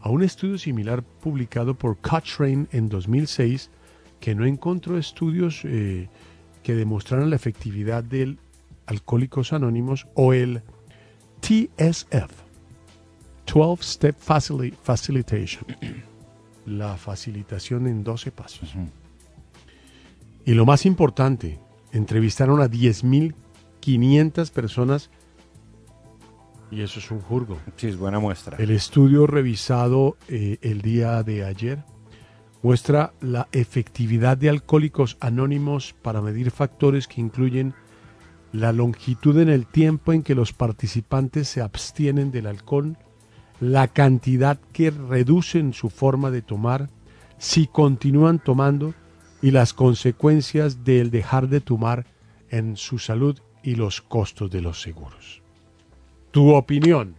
a un estudio similar publicado por Cochrane en 2006 que no encontró estudios eh, que demostraran la efectividad del Alcohólicos Anónimos o el TSF, 12 Step Facili- Facilitation, la facilitación en 12 pasos. Y lo más importante, entrevistaron a 10.500 personas y eso es un jurgo. Sí, es buena muestra. El estudio revisado eh, el día de ayer muestra la efectividad de alcohólicos anónimos para medir factores que incluyen la longitud en el tiempo en que los participantes se abstienen del alcohol, la cantidad que reducen su forma de tomar, si continúan tomando y las consecuencias del dejar de tomar en su salud y los costos de los seguros. Tu opinión,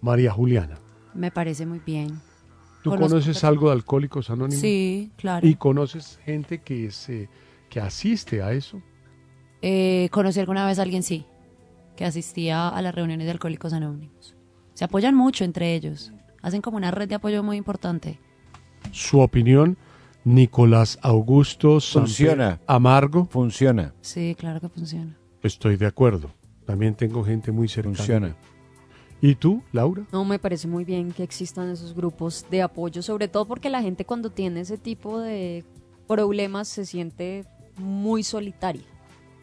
María Juliana. Me parece muy bien. ¿Tú Conozco conoces personas- algo de Alcohólicos Anónimos? Sí, claro. ¿Y conoces gente que, se, que asiste a eso? Eh, conocí alguna vez a alguien, sí, que asistía a las reuniones de Alcohólicos Anónimos. Se apoyan mucho entre ellos. Hacen como una red de apoyo muy importante. Su opinión Nicolás Augusto Funciona. Amargo. Funciona. Sí, claro que funciona. Estoy de acuerdo. También tengo gente muy cercana. Funciona. ¿Y tú, Laura? No, me parece muy bien que existan esos grupos de apoyo, sobre todo porque la gente cuando tiene ese tipo de problemas se siente muy solitaria.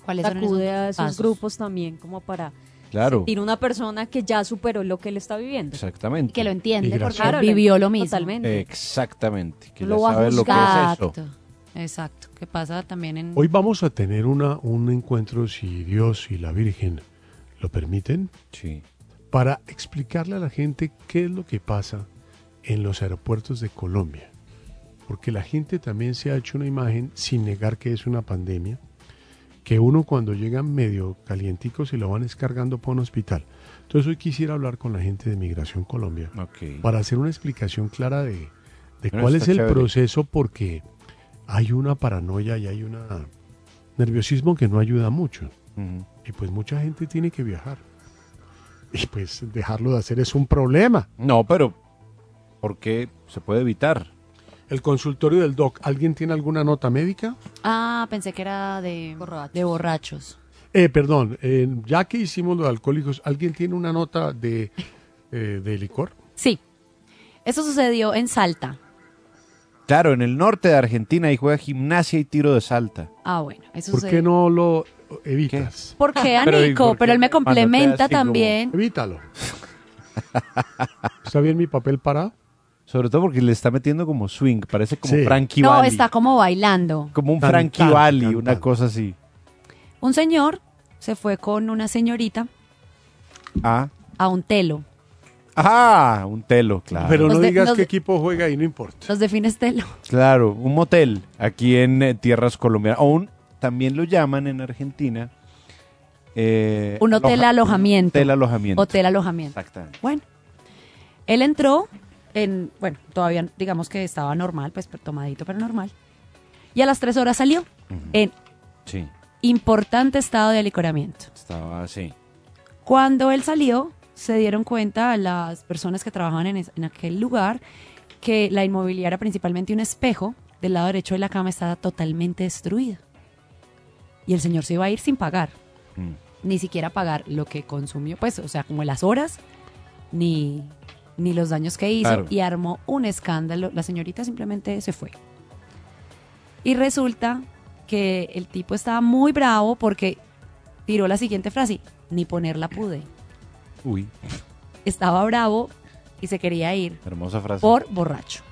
¿Cuáles son Acude esos a esos pasos? grupos también como para Claro. sentir una persona que ya superó lo que él está viviendo. Exactamente. Que lo entiende, porque. Claro, vivió lo mismo. Totalmente. Exactamente. Que lo ya va a sabe lo que es eso. Exacto. Que pasa también en... Hoy vamos a tener una, un encuentro, si Dios y la Virgen lo permiten, Sí. para explicarle a la gente qué es lo que pasa en los aeropuertos de Colombia. Porque la gente también se ha hecho una imagen, sin negar que es una pandemia, que uno cuando llega medio calientico se lo van descargando para un hospital. Entonces hoy quisiera hablar con la gente de Migración Colombia Ok. para hacer una explicación clara de, de cuál es el chévere. proceso porque hay una paranoia y hay un nerviosismo que no ayuda mucho. Y pues mucha gente tiene que viajar. Y pues dejarlo de hacer es un problema. No, pero ¿por qué se puede evitar? El consultorio del doc, ¿alguien tiene alguna nota médica? Ah, pensé que era de, de borrachos. Eh, perdón, eh, ya que hicimos lo de alcohólicos, ¿alguien tiene una nota de, eh, de licor? Sí. Eso sucedió en Salta. Claro, en el norte de Argentina ahí juega gimnasia y tiro de salta. Ah, bueno. Eso ¿Por qué no lo evitas? ¿Por qué, Pero, ¿y Anico? por Pero él me cuando te complementa así también. Evítalo. ¿Está bien mi papel parado? Sobre todo porque le está metiendo como swing, parece como Sí. Frankie No, Valli. está como bailando. Como un Frankie Valli, una cantante. cosa así. Un señor se fue con una señorita Ah, a un telo. Ah un telo, claro. Pero no de- digas qué de- equipo juega y no importa. Los defines telo. Claro, un motel aquí en eh, tierras colombianas. O un, también lo llaman en Argentina. eh, Un hotel aloja- alojamiento. Hotel alojamiento. Hotel alojamiento. Exactamente. Bueno, él entró en, bueno, todavía digamos que estaba normal, pues tomadito, pero normal. Y a las tres horas salió en Sí, importante estado de alicoramiento. estaba así. Cuando él salió, se dieron cuenta las personas que trabajaban en, es- en aquel lugar que la inmobiliaria, principalmente un espejo del lado derecho de la cama, estaba totalmente destruida. Y el señor se iba a ir sin pagar, Mm. ni siquiera pagar lo que consumió, pues, o sea, como las horas, ni, ni los daños que hizo, Claro. y armó un escándalo. La señorita simplemente se fue. Y resulta que el tipo estaba muy bravo porque tiró la siguiente frase, ni ponerla pude. Uy, Estaba bravo y se quería ir hermosa frase. por borracho.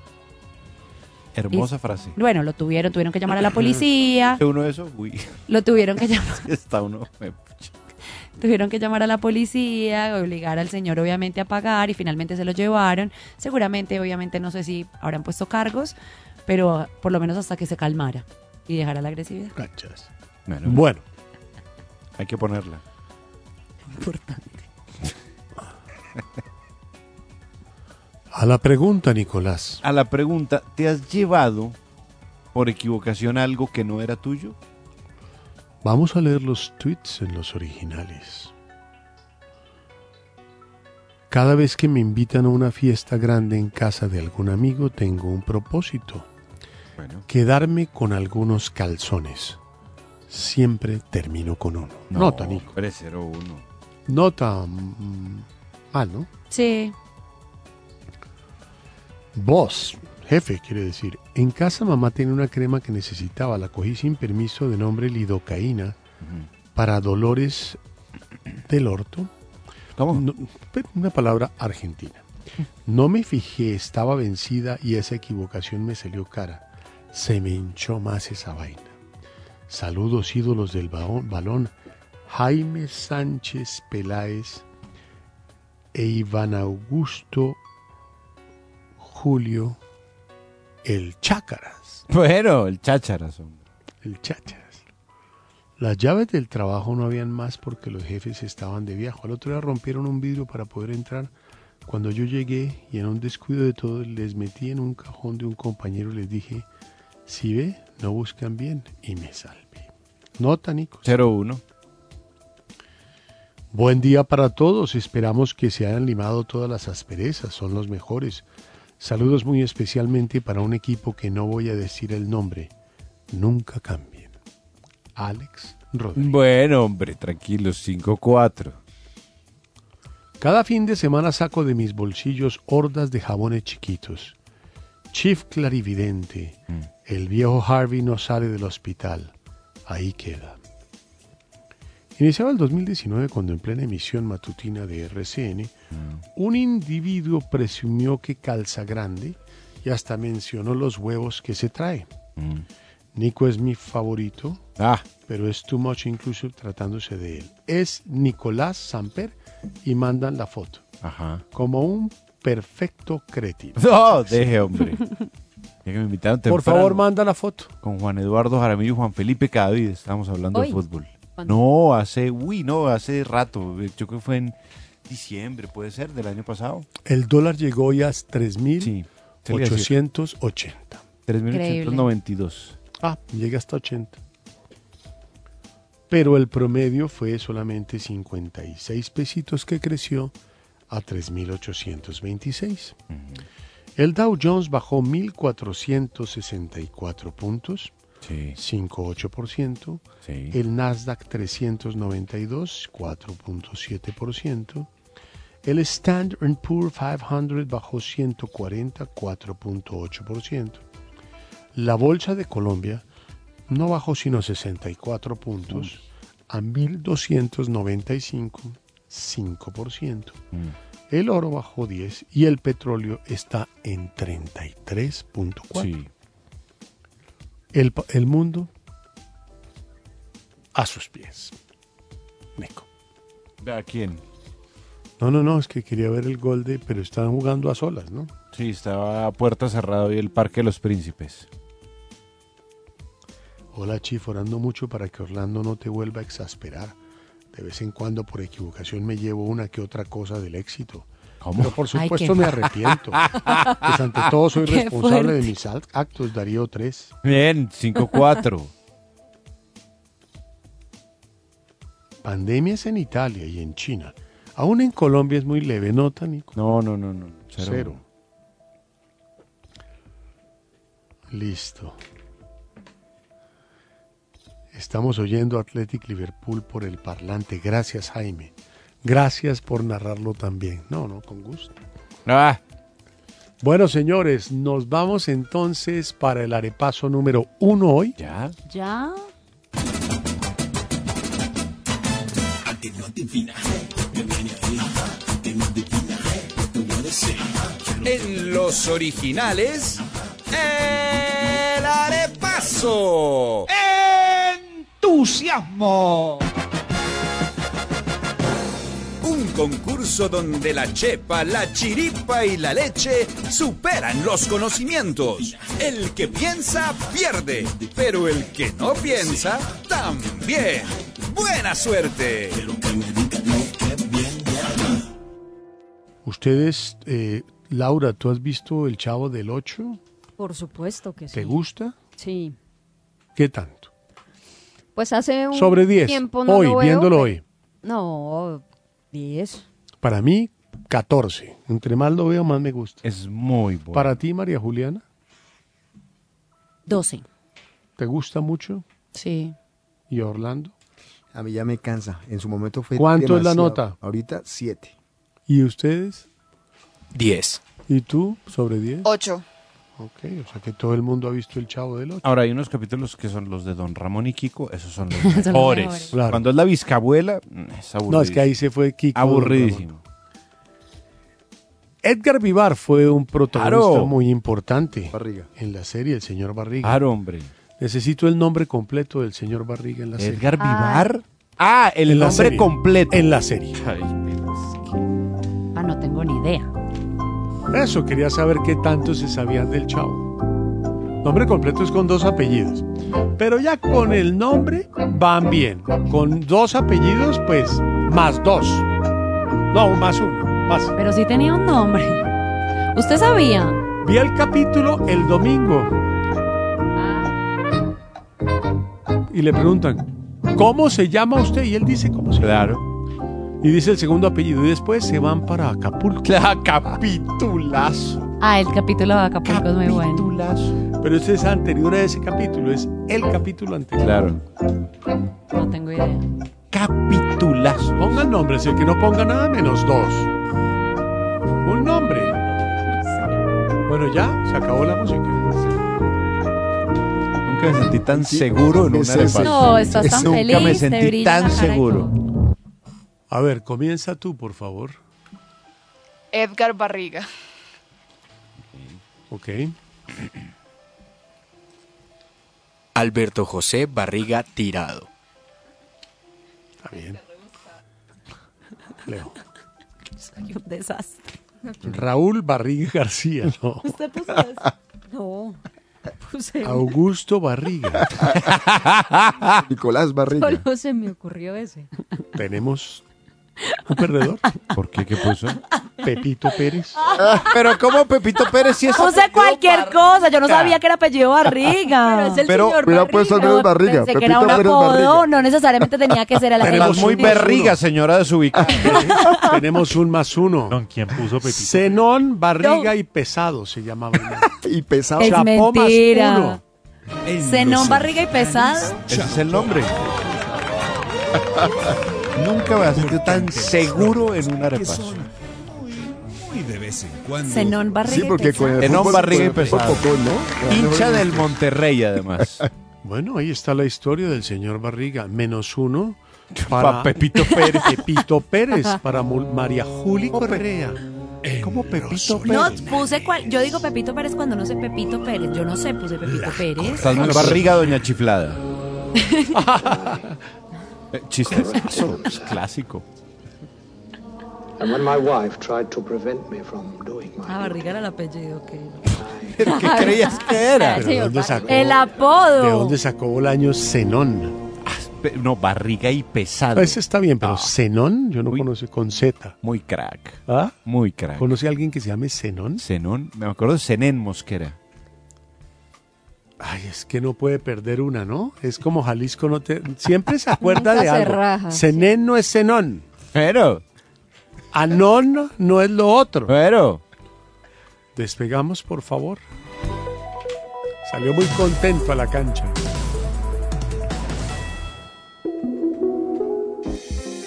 Hermosa Y- frase. Bueno, lo tuvieron, tuvieron que llamar a la policía, ¿Hace uno eso? Uy, lo tuvieron que llamar, está uno. tuvieron que llamar a la policía, obligar al señor obviamente a pagar y finalmente se lo llevaron. Seguramente, obviamente, no sé si habrán puesto cargos, pero por lo menos hasta que se calmara y dejara la agresividad. Cachas. Bueno, Bueno, hay que ponerla. Importante. A la pregunta, Nicolás. A la pregunta, ¿te has llevado por equivocación algo que no era tuyo? Vamos a leer los tweets en los originales. Cada vez que me invitan a una fiesta grande en casa de algún amigo, tengo un propósito. Bueno. Quedarme con algunos calzones. Siempre termino con uno. Nota, Nico. Hombre, 0-1. Nota mal, ¿no? Sí. Vos, jefe, quiere decir. En casa mamá tiene una crema que necesitaba. La cogí sin permiso de nombre lidocaína para dolores del orto. ¿Cómo? No, una palabra argentina. No me fijé, estaba vencida y esa equivocación me salió cara. Se me hinchó más esa vaina. Saludos ídolos del balón. Jaime Sánchez Peláez e Iván Augusto Julio el Chácaras. Bueno, el chácharas. hombre. El Chácharas. Las llaves del trabajo no habían más porque los jefes estaban de viaje. Al otro día rompieron un vidrio para poder entrar. Cuando yo llegué y en un descuido de todo les metí en un cajón de un compañero y les dije, si ve, no buscan bien y me salvé. Nota, Nico. 0-1. Buen día para todos. Esperamos que se hayan limado todas las asperezas. Son los mejores. Saludos muy especialmente para un equipo que no voy a decir el nombre. Nunca cambien. Alex Rodríguez. Bueno, hombre, tranquilos, 5-4. Cada fin de semana saco de mis bolsillos hordas de jabones chiquitos. Chief Clarividente. El viejo Harvey no sale del hospital. Ahí queda. Iniciaba el 2019 cuando en plena emisión matutina de RCN, un individuo presumió que calza grande y hasta mencionó los huevos que se trae. Nico es mi favorito, pero es too much inclusive tratándose de él. Es Nicolás Samper y mandan la foto. Como un perfecto cretino. No, deje, hombre. Ya que me invitaron Por temprano. favor, manda la foto. Con Juan Eduardo Jaramillo y Juan Felipe Cadavid estábamos hablando Hoy. de fútbol. ¿Cuándo? No, hace, uy, no, hace rato. Yo creo que fue en diciembre, puede ser, del año pasado. El dólar llegó ya a se le iba a decir. 3.880. 3.892. Ah, llega hasta 80. Pero el promedio fue solamente 56 pesitos que creció a 3.826. El Dow Jones bajó 1.464 puntos, 5,8%. El Nasdaq 392, 4.7%. El Standard Poor's 500 bajó 140, 4.8%. La Bolsa de Colombia no bajó sino 64 puntos a 1.295, 5%. El oro bajó 10 y el petróleo está en 33.4. El, el mundo a sus pies. Nico. ¿A quién? No, no, no, es que quería ver el gol de, pero estaban jugando a solas, ¿no? Sí, estaba a puerta cerrada hoy el Parque de los Príncipes. Hola, Chief, orando mucho para que Orlando no te vuelva a exasperar. De vez en cuando, por equivocación, me llevo una que otra cosa del éxito. Pero por supuesto me arrepiento. Pues ante todo soy Qué responsable de mis act- actos, Darío 3. Bien, 5-4. Pandemias en Italia y en China. Aún en Colombia es muy leve, ¿nota, Nico? No, no, no, no. Cero. Cero. Listo. Estamos oyendo Athletic Liverpool por el parlante. Gracias, Jaime. Gracias por narrarlo también. No, no, con gusto. Ah. Bueno, señores, nos vamos entonces para el arepaso número uno hoy. Ya. ¿Ya? En los originales, el arepaso. ¡Entusiasmo! Concurso donde la chepa, la chiripa y la leche superan los conocimientos. El que piensa pierde, pero el que no piensa también. Buena suerte. Ustedes, eh, Laura, ¿tú has visto El Chavo del 8? Por supuesto que sí. ¿Te gusta? Sí. ¿Qué tanto? Pues hace un Sobre 10. tiempo no Hoy, lo veo, viéndolo hoy. No, 10. Para mí, 14. Entre más lo veo, más me gusta. Es muy bueno. Para ti, María Juliana, 12. ¿te gusta mucho? Sí. ¿Y Orlando? A mí ya me cansa. En su momento fue. ¿Cuánto es la demasiado. nota? Ahorita, 7. ¿Y ustedes? 10. ¿Y tú? ¿Sobre 10? 8. Ok, o sea que todo el mundo ha visto El Chavo del 8. Ahora hay unos capítulos que son los de Don Ramón y Kiko, esos son los Son los mejores. Claro. Cuando es la bisabuela, mm, es aburridísimo. No, es que ahí se fue Kiko. Aburridísimo. Edgar Vivar fue un protagonista Claro. muy importante Barriga. en la serie El Señor Barriga. Claro, hombre. Necesito el nombre completo del señor Barriga en la serie. ¿Edgar Vivar? Ah, el En la nombre serie. completo. En la serie. Ah, no tengo ni idea. Eso, quería saber qué tanto se sabían del chavo. Nombre completo es con dos apellidos. Pero ya con el nombre van bien. Con dos apellidos, pues más dos. No, más uno. Más. Pero sí tenía un nombre. ¿Usted sabía? Vi el capítulo el domingo. Y le preguntan, ¿cómo se llama usted? Y él dice, ¿cómo se Claro. Y dice el segundo apellido. Y después se van para Acapulco. capitulazo. Ah, el capítulo de Acapulco es muy bueno. Pero este es anterior a ese capítulo, es el capítulo anterior. Claro. No tengo idea. Capitulazo. Pongan nombres, el que no ponga nada menos dos. Un nombre. Bueno, ya, se acabó la música. Nunca me sentí tan seguro en una. No, estás tan Nunca feliz, me te sentí tan la seguro. A ver, comienza tú, por favor. Edgar Barriga. Ok. Alberto José Barriga Tirado. Está bien. Leo. Soy un desastre. Raúl Barriga García, no. ¿Usted puso eso? No. Puse Augusto Barriga. Nicolás Barriga. Solo se me ocurrió ese. Tenemos un perdedor. ¿Por qué? ¿Qué puso? Pepito Pérez. Pero ¿cómo Pepito Pérez si es Puse cualquier cosa, yo no sabía que era apellido Barriga. Pero es el Pero- señor Hubiera puesto al menos Barriga. Pensé que era un Pepito Pérez apodo, Barriga. no necesariamente tenía que ser el Estás Tenemos muy un más berriga, uno. señora desubicada. Tenemos un más uno. Don, ¿quién puso Pepito? Zenón, Barriga y Pesado se llamaba. Y pesado. Es Chapó más mentira. uno. Zenón, barriga y pesado. Ese es el nombre. Nunca me sentido tan seguro en un arepazo. Muy de vez en cuando. Zenón, barriga Sí, y porque con el Zenón, fútbol, barriga y fútbol pesado. poco, ¿no? Hincha del Monterrey, además. Bueno, ahí está la historia del señor Barriga. Menos uno Pa' para Pepito Pérez. Pepito Pérez, para Mu- María Juli Correa. ¿Cómo Pepito No, Pérez? puse cual. Yo digo Pepito Pérez cuando no sé Pepito Pérez. Yo no sé, puse Pepito Pérez. Estás muy barriga, doña chiflada. Eh, clásico. And when my wife tried to prevent me from doing my Ah, barriga era el apellido, ok. ¿Pero qué creías que era? Pero ¿de dónde sacó, El apodo. ¿De dónde sacó el año Zenón? Pe- No, barriga y pesado. Ese está bien, pero Zenón yo no conozco con Z. Muy crack. ¿Ah? Muy crack. ¿Conoce a alguien que se llame Zenón? Zenón, me acuerdo de Zenén Mosquera. Ay, es que no puede perder una, ¿no? Es como Jalisco no te... Siempre se acuerda de se algo. raja, Zenén no es Zenón. Pero, Anón no es lo otro. pero. Despegamos, por favor. Salió muy contento a la cancha.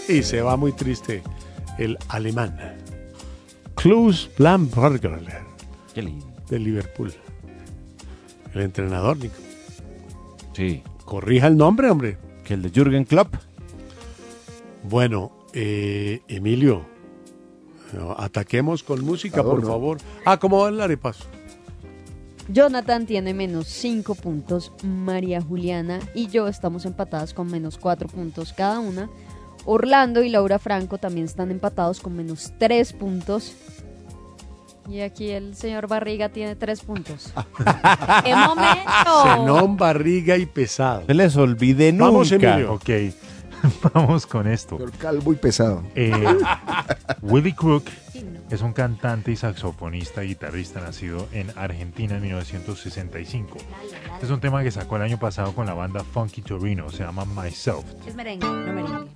Y se va muy triste el alemán. Klaus Blamberger Qué lindo. de Liverpool. El entrenador, Nico. Sí. Corrija el nombre, hombre. Que el de Jürgen Klopp. Bueno, eh, Emilio, ataquemos con música, por favor. Ah, ¿cómo va el arepazo? Jonathan tiene menos 5 puntos, María Juliana y yo estamos empatadas con menos 4 puntos cada una. Orlando y Laura Franco también están empatados con menos 3 puntos. Y aquí el señor Barriga tiene 3 puntos. ¡Qué momento! Zenón, barriga y pesado. Se les olvide nunca. Vamos, Emilio. Ok, vamos con esto. Pero calvo y pesado. Eh, Willie Crook es un cantante y saxofonista y guitarrista nacido en Argentina en 1965. Este es un tema que sacó el año pasado con la banda Funky Torino, se llama Myself. Es merengue, no merengue.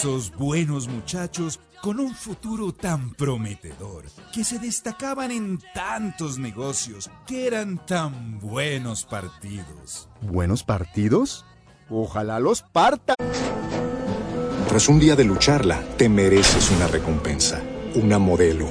Esos buenos muchachos con un futuro tan prometedor, que se destacaban en tantos negocios, que eran tan buenos partidos. ¿Buenos partidos? Ojalá los parta. Tras un día de lucharla, te mereces una recompensa, una modelo,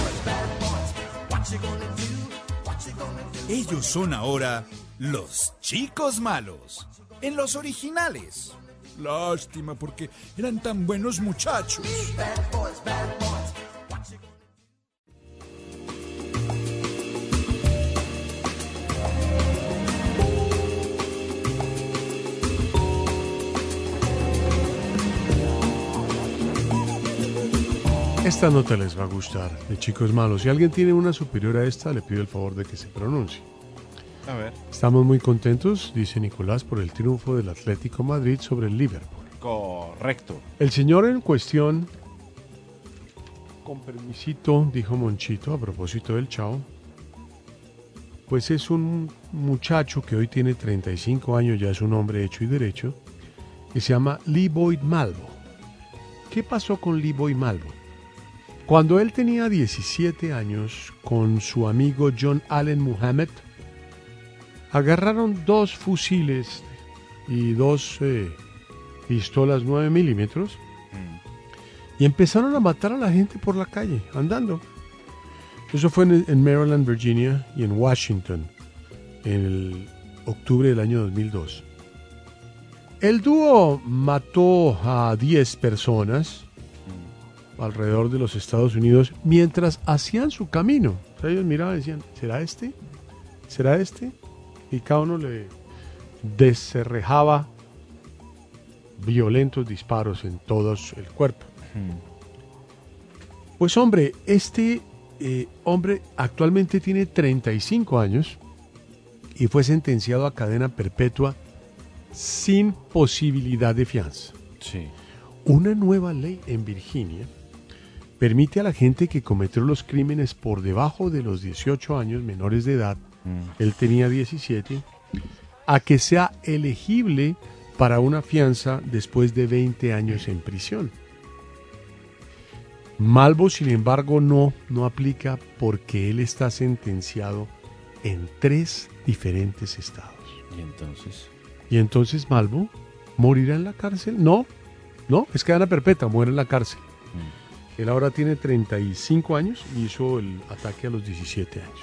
Ellos son ahora los chicos malos. En los originales. Lástima porque eran tan buenos muchachos. Esta nota les va a gustar, de chicos malos. Si alguien tiene una superior a esta, le pido el favor de que se pronuncie. A ver. Estamos muy contentos, dice Nicolás, por el triunfo del Atlético Madrid sobre el Liverpool. Correcto. El señor en cuestión, con permisito, dijo Monchito a propósito del Chao, pues es un muchacho que hoy tiene 35 años, ya es un hombre hecho y derecho, que se llama Lee Boyd Malvo. ¿Qué pasó con Lee Boyd Malvo? Cuando él tenía 17 años, con su amigo John Allen Muhammad, agarraron dos fusiles y dos eh, pistolas 9 milímetros y empezaron a matar a la gente por la calle, andando. Eso fue en, en Maryland, Virginia y en Washington, en el octubre del año 2002. El dúo mató a 10 personas alrededor de los Estados Unidos mientras hacían su camino. O sea, ellos miraban y decían, ¿será este? ¿Será este? Y cada uno le descerrejaba violentos disparos en todo el cuerpo. Pues hombre, este eh, hombre actualmente tiene 35 años y fue sentenciado a cadena perpetua sin posibilidad de fianza. Sí. Una nueva ley en Virginia permite a la gente que cometió los crímenes por debajo de los 18 años menores de edad, él tenía 17, a que sea elegible para una fianza después de 20 años en prisión. Malvo, sin embargo, no, no aplica porque él está sentenciado en tres diferentes estados. Y entonces. Y entonces Malvo morirá en la cárcel. No, no, es cadena perpetua, muere en la cárcel. Él ahora tiene 35 años y hizo el ataque a los 17 años.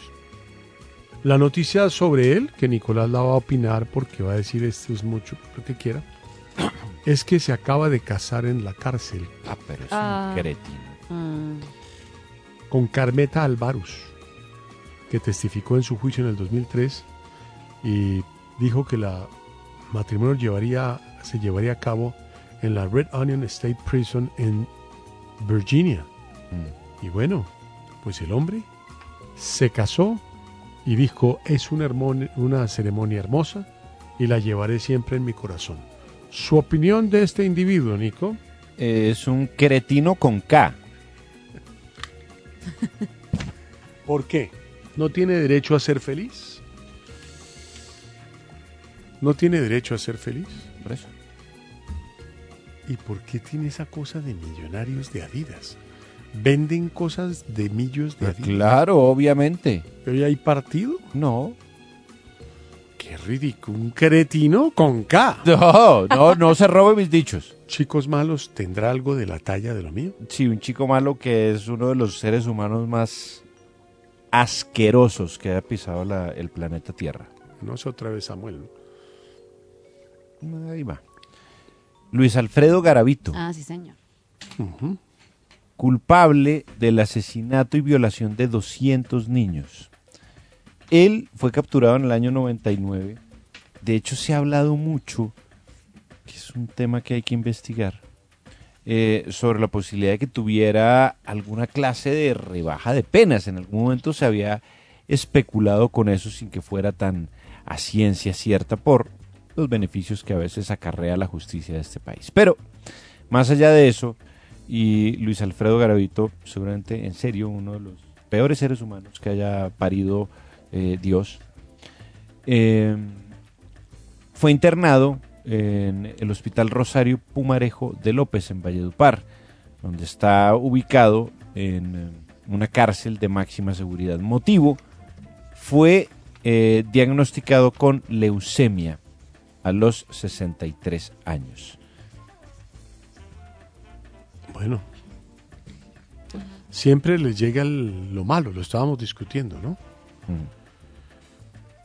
La noticia sobre él, que Nicolás la va a opinar porque va a decir esto es mucho, lo que quiera, es que se acaba de casar en la cárcel. Ah, pero es Ah. un cretino. Mm. con Carmeta Alvarus, que testificó en su juicio en el 2003 y dijo que la matrimonio llevaría, se llevaría a cabo en la Red Onion State Prison en Virginia. Y bueno, pues el hombre se casó y dijo, es una, una ceremonia hermosa y la llevaré siempre en mi corazón. Su opinión de este individuo, Nico. Es un cretino con K. ¿Por qué? ¿No tiene derecho a ser feliz? ¿No tiene derecho a ser feliz? Por eso. ¿Y por qué tiene esa cosa de millonarios de Adidas? ¿Venden cosas de millos de Ah, Adidas? Claro, obviamente. ¿Pero ya hay partido? No. Qué ridículo. Un cretino con K. No, no, no se robe mis dichos. Chicos malos, ¿tendrá algo de la talla de lo mío? Sí, un chico malo que es uno de los seres humanos más asquerosos que haya pisado la- el planeta Tierra. No es otra vez Samuel. Ahí va. Luis Alfredo Garavito, Ah, sí, señor. culpable del asesinato y violación de 200 niños. Él fue capturado en el año 99. De hecho, se ha hablado mucho, que es un tema que hay que investigar, eh, sobre la posibilidad de que tuviera alguna clase de rebaja de penas. En algún momento se había especulado con eso sin que fuera tan a ciencia cierta por los beneficios que a veces acarrea la justicia de este país. Pero, más allá de eso, y Luis Alfredo Garavito, seguramente en serio uno de los peores seres humanos que haya parido eh, Dios, eh, fue internado en el Hospital Rosario Pumarejo de López en Valledupar, donde está ubicado en eh, una cárcel de máxima seguridad. Motivo fue diagnosticado con leucemia a los 63 años. Bueno. Siempre les llega el- lo malo, lo estábamos discutiendo, ¿no?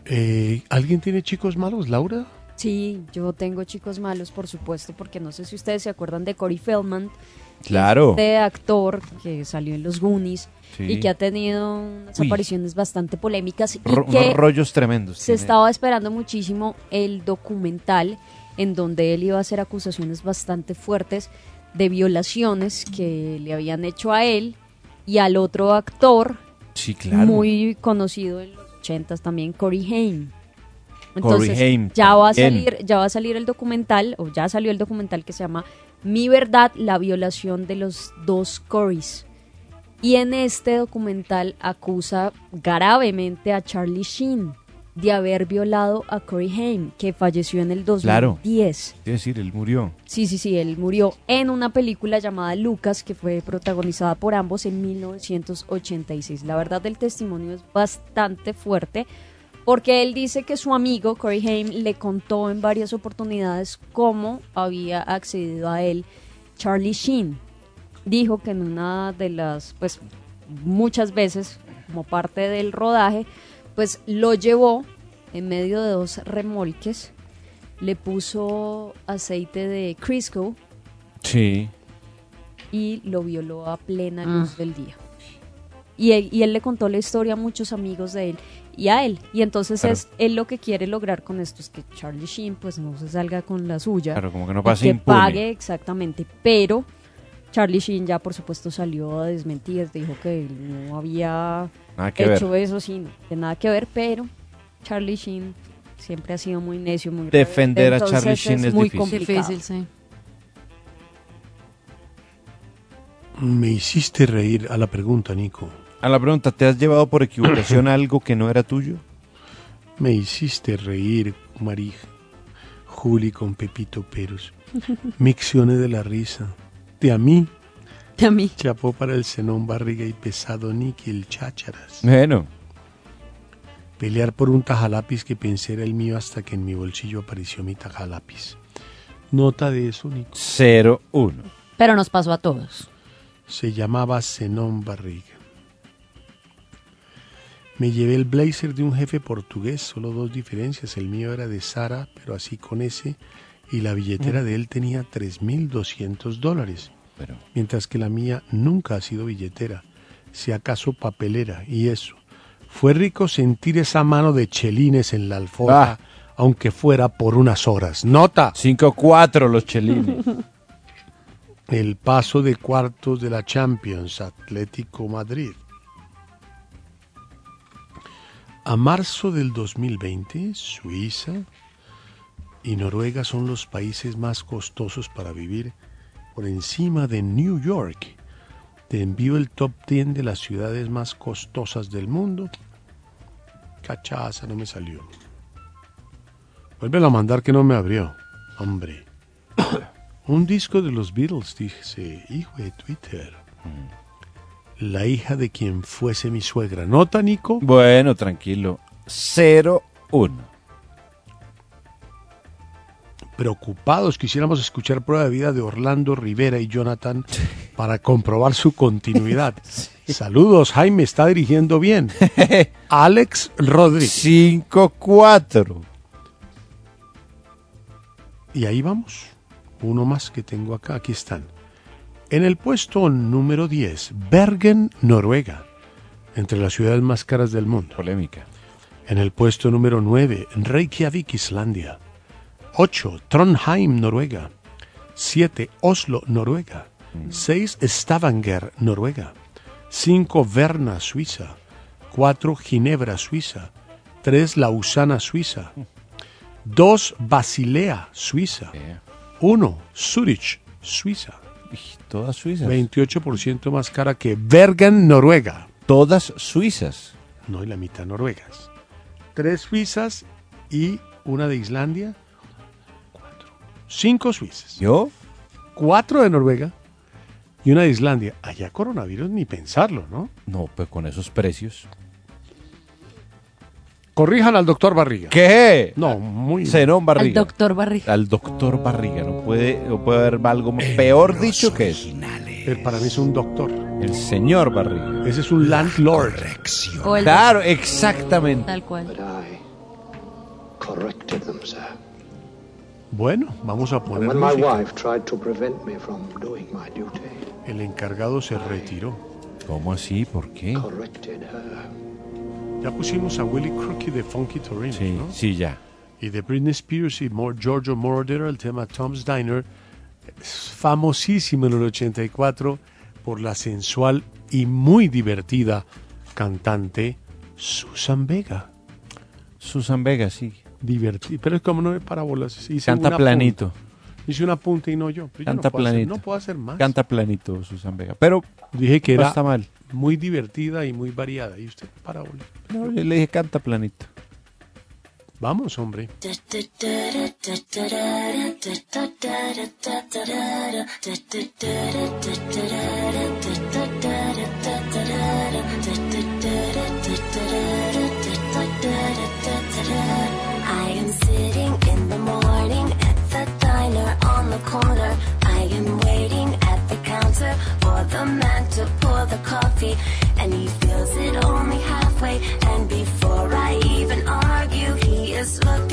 Eh, ¿Alguien tiene chicos malos, Laura? Sí, yo tengo chicos malos, por supuesto, porque no sé si ustedes se acuerdan de Corey Feldman. Claro. Este actor que salió en los Goonies Sí. y que ha tenido unas Uy. apariciones bastante polémicas y Ro- que unos rollos tremendos. se tiene. estaba esperando muchísimo el documental en donde él iba a hacer acusaciones bastante fuertes de violaciones que le habían hecho a él y al otro actor Sí, claro. muy conocido en los ochentas también, Corey Haim. Corey Entonces, Haim ya va a salir, ya va a salir el documental, o ya salió el documental que se llama Mi verdad, la violación de los dos Corys. Y en este documental acusa gravemente a Charlie Sheen de haber violado a Corey Haim, que falleció en el 2010. Claro. Es decir, él murió. Sí, sí, sí, él murió en una película llamada Lucas, que fue protagonizada por ambos en 1986. La verdad del testimonio es bastante fuerte, porque él dice que su amigo Corey Haim le contó en varias oportunidades cómo había accedido a él Charlie Sheen. Dijo que en una de las, pues muchas veces, como parte del rodaje, pues lo llevó en medio de dos remolques, le puso aceite de Crisco Sí. y lo violó a plena Ah. luz del día. Y él, y él le contó la historia a muchos amigos de él y a él. Y entonces Claro. es él lo que quiere lograr con esto es que Charlie Sheen pues no se salga con la suya. Claro, como que no y pase que impune. pague exactamente. Pero Charlie Sheen ya por supuesto salió a desmentir, dijo que él no había hecho ver. eso, sí, no, que nada que ver, pero Charlie Sheen siempre ha sido muy necio, muy Defender rebelde, a Charlie Sheen es muy difícil. complicado. Difícil, sí. Me hiciste reír a la pregunta, Nico. A la pregunta, ¿te has llevado por equivocación algo que no era tuyo? Me hiciste reír, María. Juli con Pepito Peros. Micciones de la risa. De a mí. De a mí. Chapó para el senón barriga y pesado níquel chácharas. Bueno. Pelear por un tajalápiz que pensé era el mío hasta que en mi bolsillo apareció mi tajalápiz. Nota de eso, Nico. 0-1. Pero nos pasó a todos. Se llamaba Zenón Barriga. Me llevé el blazer de un jefe portugués, solo dos diferencias. El mío era de Sara, pero así con ese, y la billetera de él tenía 3.200 dólares. Pero... Mientras que la mía nunca ha sido billetera, si acaso papelera, y eso. Fue rico sentir esa mano de chelines en la alfombra, Ah. aunque fuera por unas horas. Nota. 5-4 los chelines. El paso de cuartos de la Champions Atlético Madrid. A marzo del 2020, Suiza y Noruega son los países más costosos para vivir por encima de New York. Te envío el top 10 de las ciudades más costosas del mundo. Cachaza, no me salió. Vuelve a mandar que no me abrió. Hombre. Un disco de los Beatles, dice, hijo de Twitter. La hija de quien fuese mi suegra. ¿Nota, Nico? Bueno, tranquilo. 0-1. Preocupados quisiéramos escuchar prueba de vida de Orlando Rivera y Jonathan para comprobar su continuidad. Saludos, Jaime, está dirigiendo bien. Alex Rodríguez. 5-4. Y ahí vamos. Uno más que tengo acá. Aquí están. En el puesto número 10, Bergen, Noruega. Entre las ciudades más caras del mundo. Polémica. En el puesto número 9, Reykjavik, Islandia. 8, Trondheim, Noruega. 7, Oslo, Noruega. 6, Stavanger, Noruega. 5, Berna, Suiza. 4, Ginebra, Suiza. 3, Lausana, Suiza. 2, Basilea, Suiza. 1, Zurich, Suiza. Todas suizas. 28% más cara que Bergen, Noruega. Todas suizas. No, y la mitad noruegas. Tres suizas y una de Islandia. Cinco suizas. ¿Yo? Cuatro de Noruega y una de Islandia. Allá coronavirus ni pensarlo, ¿no? No, pues con esos precios. Corrijan al doctor Barriga. ¿Qué? No, muy Zenón Barriga. Al doctor Barriga. Al doctor Barriga. No puede, no puede haber algo peor dicho que eso. Él para mí es un doctor. El señor Barriga. Ese es un landlord. O el- Claro, exactamente. Tal cual. Corrected them, sir. Bueno, vamos a poner when my música. wife tried to prevent me from doing my duty, El encargado se retiró. ¿Cómo así? ¿Por qué? Ya pusimos a Willie Crookie de Funky Torino, Sí, ¿no? sí, ya. Y de Britney Spears y More Giorgio Moroder, el tema Tom's Diner, es famosísimo en el 84 por la sensual y muy divertida cantante Susan Vega. Susan Vega, sí. Divertido. Pero es como no es parábolas. Hice Canta planito. punta. Hice una punta y no yo. Pero yo Canta no puedo hacer- planito. no puedo hacer más. Canta planito, Susan Vega. Pero Dije que no era está mal. muy divertida y muy variada. Y usted, parábola. No, yo le dije canta planito. Vamos, hombre. Sitting in the morning at the diner on the corner. I am waiting at the counter for the man to pour the coffee. And he fills it only halfway. And before I even argue, he is looking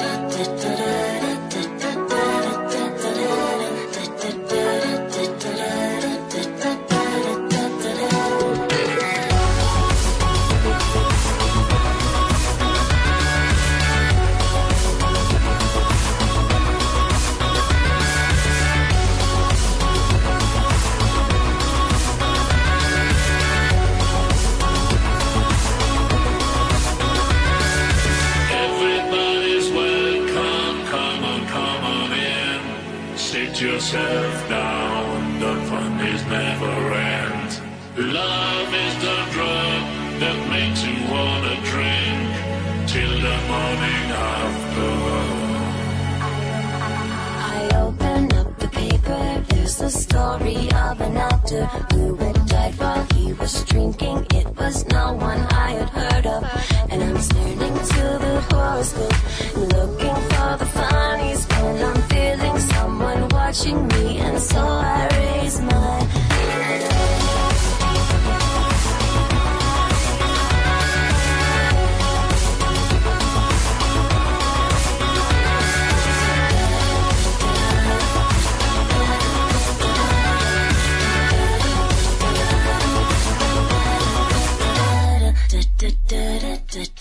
Story of an actor who had died while he was drinking. It was no one I had heard of. And I'm turning to the horoscope, looking for the funnies when I'm feeling someone watching me. And so I raise my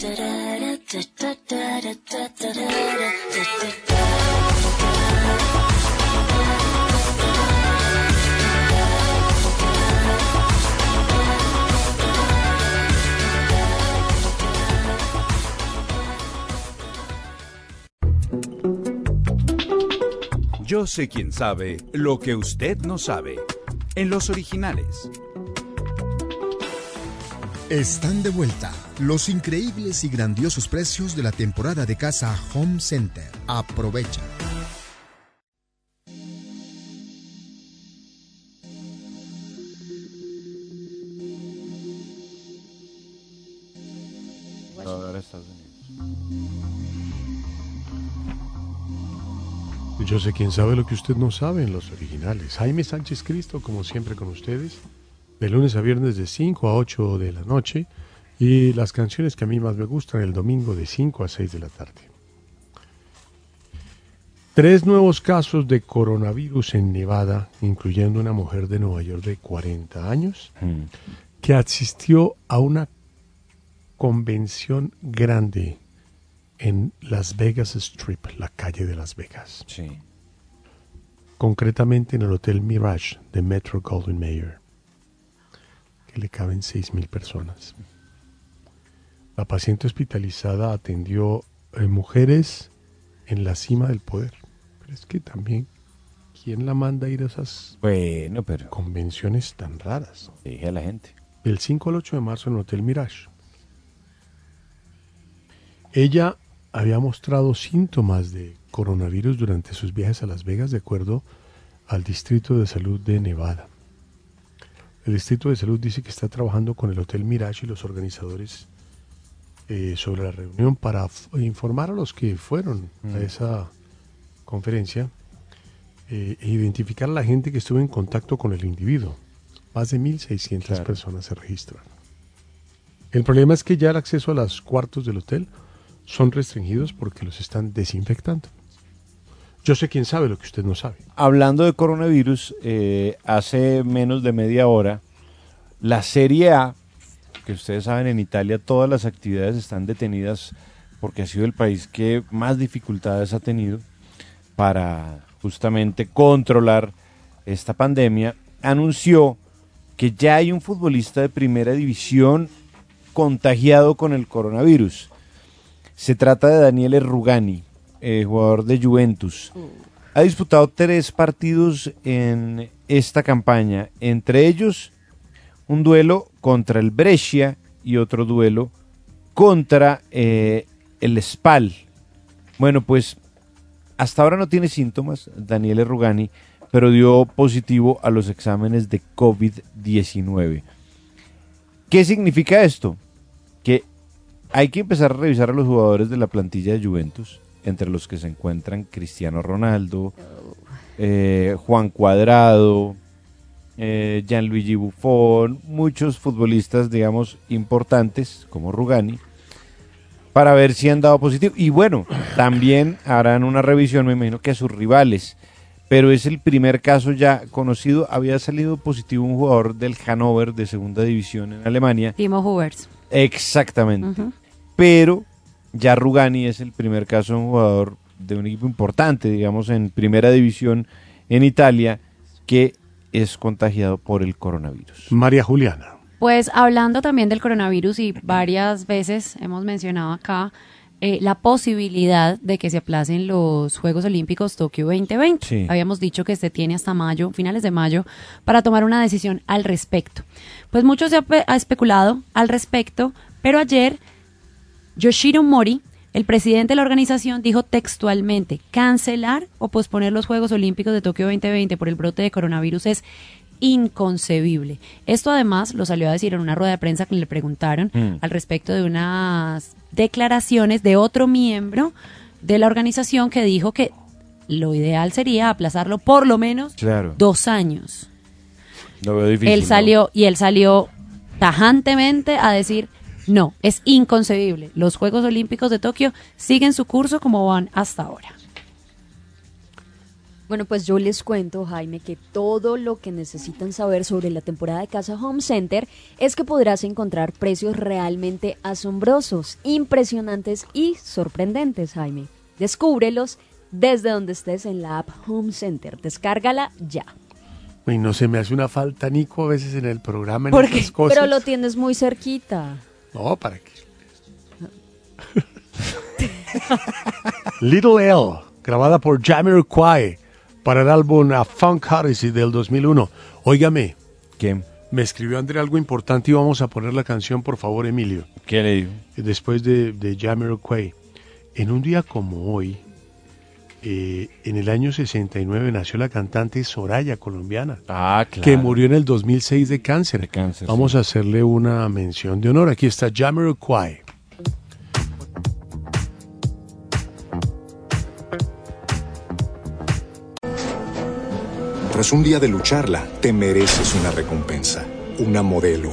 Yo sé quién sabe lo que usted no sabe. En los originales. Están de vuelta los increíbles y grandiosos precios de la temporada de casa Home Center. Aprovecha. Yo sé quién sabe lo que usted no sabe en los originales. Jaime Sánchez Cristo, como siempre con ustedes, de lunes a viernes de 5 a 8 de la noche y las canciones que a mí más me gustan el domingo de 5 a 6 de la tarde. Tres nuevos casos de coronavirus en Nevada, incluyendo una mujer de Nueva York de 40 años que asistió a una convención grande en Las Vegas Strip, la calle de Las Vegas. Sí. Concretamente en el Hotel Mirage de Metro Golden Mayer, que le caben 6.000 personas. La paciente hospitalizada atendió eh, mujeres en la cima del poder. Pero es que también ¿Quién la manda a ir a esas Bueno, pero convenciones tan raras? dije a la gente. Del 5 al 8 de marzo en el Hotel Mirage. Ella había mostrado síntomas de coronavirus durante sus viajes a Las Vegas, de acuerdo al Distrito de Salud de Nevada. El Distrito de Salud dice que está trabajando con el Hotel Mirage y los organizadores eh, sobre la reunión para informar a los que fueron a Mm. esa conferencia eh, e identificar a la gente que estuvo en contacto con el individuo. Más de 1.600 Claro. personas se registraron. El problema es que ya el acceso a los cuartos del hotel son restringidos porque los están desinfectando. Yo sé quién sabe lo que usted no sabe. Hablando de coronavirus, eh, hace menos de media hora, la Serie A, ustedes saben, en Italia todas las actividades están detenidas porque ha sido el país que más dificultades ha tenido para justamente controlar esta pandemia, anunció que ya hay un futbolista de primera división contagiado con el coronavirus. Se trata de Daniele Rugani, eh, jugador de Juventus. Ha disputado tres partidos en esta campaña, entre ellos un duelo contra el Brescia y otro duelo contra eh, el Spal. Bueno, pues hasta ahora no tiene síntomas Daniele Rugani, pero dio positivo a los exámenes de COVID-19. ¿Qué significa esto? Que hay que empezar a revisar a los jugadores de la plantilla de Juventus, entre los que se encuentran Cristiano Ronaldo, eh, Juan Cuadrado, eh, Gianluigi Buffon, muchos futbolistas, digamos, importantes, como Rugani, para ver si han dado positivo. Y bueno, también harán una revisión, me imagino que a sus rivales. Pero es el primer caso ya conocido. Había salido positivo un jugador del Hannover de segunda división en Alemania. Timo Hubers. Exactamente. Pero ya Rugani es el primer caso de un jugador de un equipo importante, digamos, en primera división en Italia, que es contagiado por el coronavirus. María Juliana. Pues hablando también del coronavirus y varias veces hemos mencionado acá eh, la posibilidad de que se aplacen los Juegos Olímpicos Tokio 2020. Sí. Habíamos dicho que se tiene hasta mayo, finales de mayo, para tomar una decisión al respecto. Pues mucho se ha especulado al respecto, pero ayer Yoshiro Mori, el presidente de la organización, dijo textualmente, cancelar o posponer los Juegos Olímpicos de Tokio 2020 por el brote de coronavirus es inconcebible. Esto además lo salió a decir en una rueda de prensa que le preguntaron Mm. al respecto de unas declaraciones de otro miembro de la organización que dijo que lo ideal sería aplazarlo por lo menos Claro. dos años. Lo veo difícil. él ¿no? salió y él salió tajantemente a decir no, es inconcebible. Los Juegos Olímpicos de Tokio siguen su curso como van hasta ahora. Bueno, pues yo les cuento, Jaime, que todo lo que necesitan saber sobre la temporada de Casa Home Center es que podrás encontrar precios realmente asombrosos, impresionantes y sorprendentes, Jaime. Descúbrelos desde donde estés en la app Home Center. Descárgala ya. Y no se me hace una falta, Nico, a veces en el programa en Porque, estas cosas. pero lo tienes muy cerquita. No, ¿para qué? Little L, grabada por Jamiroquai para el álbum A Funk Odyssey del 2001. Óigame. ¿Qué? Me escribió André algo importante y vamos a poner la canción, por favor, Emilio. ¿Qué le digo? Después de, de Jamiroquai. En un día como hoy, eh, en el año 69 nació la cantante Soraya, colombiana. Ah, claro. Que murió en el 2006 de cáncer. cáncer, Vamos a hacerle una mención de honor. Aquí está Jamiroquai. Tras un día de lucharla, te mereces una recompensa, una modelo,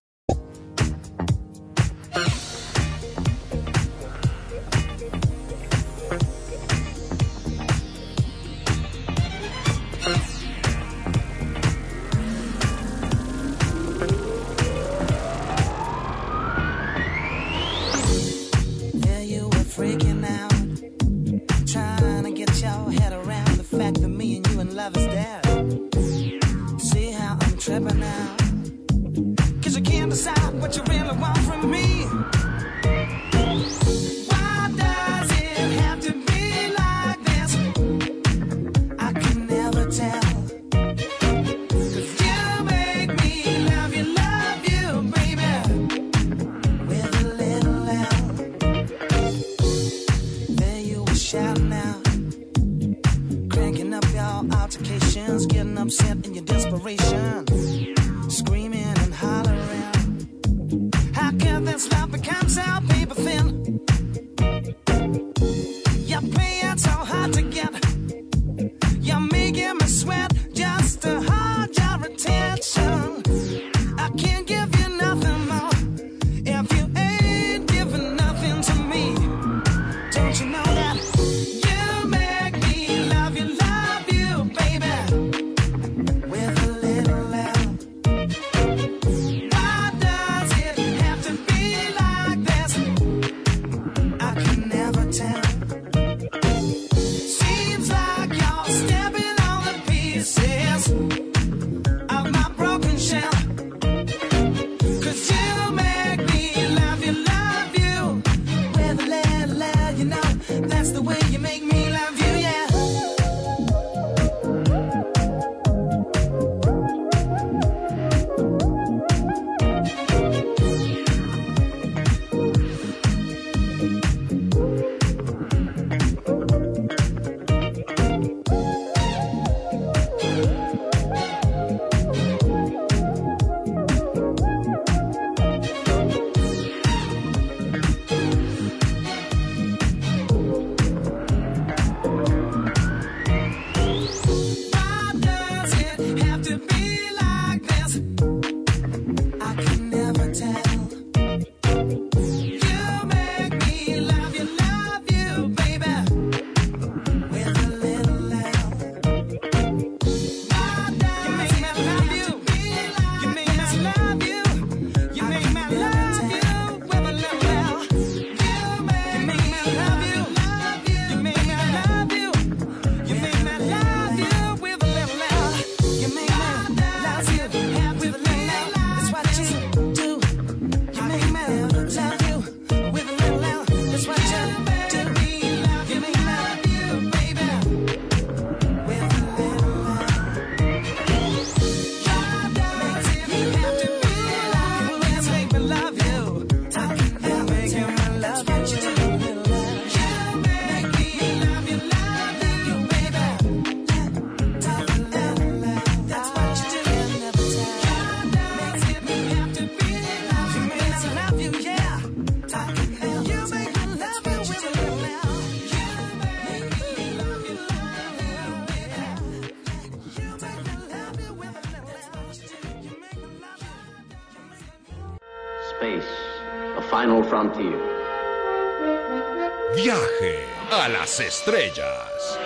Estrellas.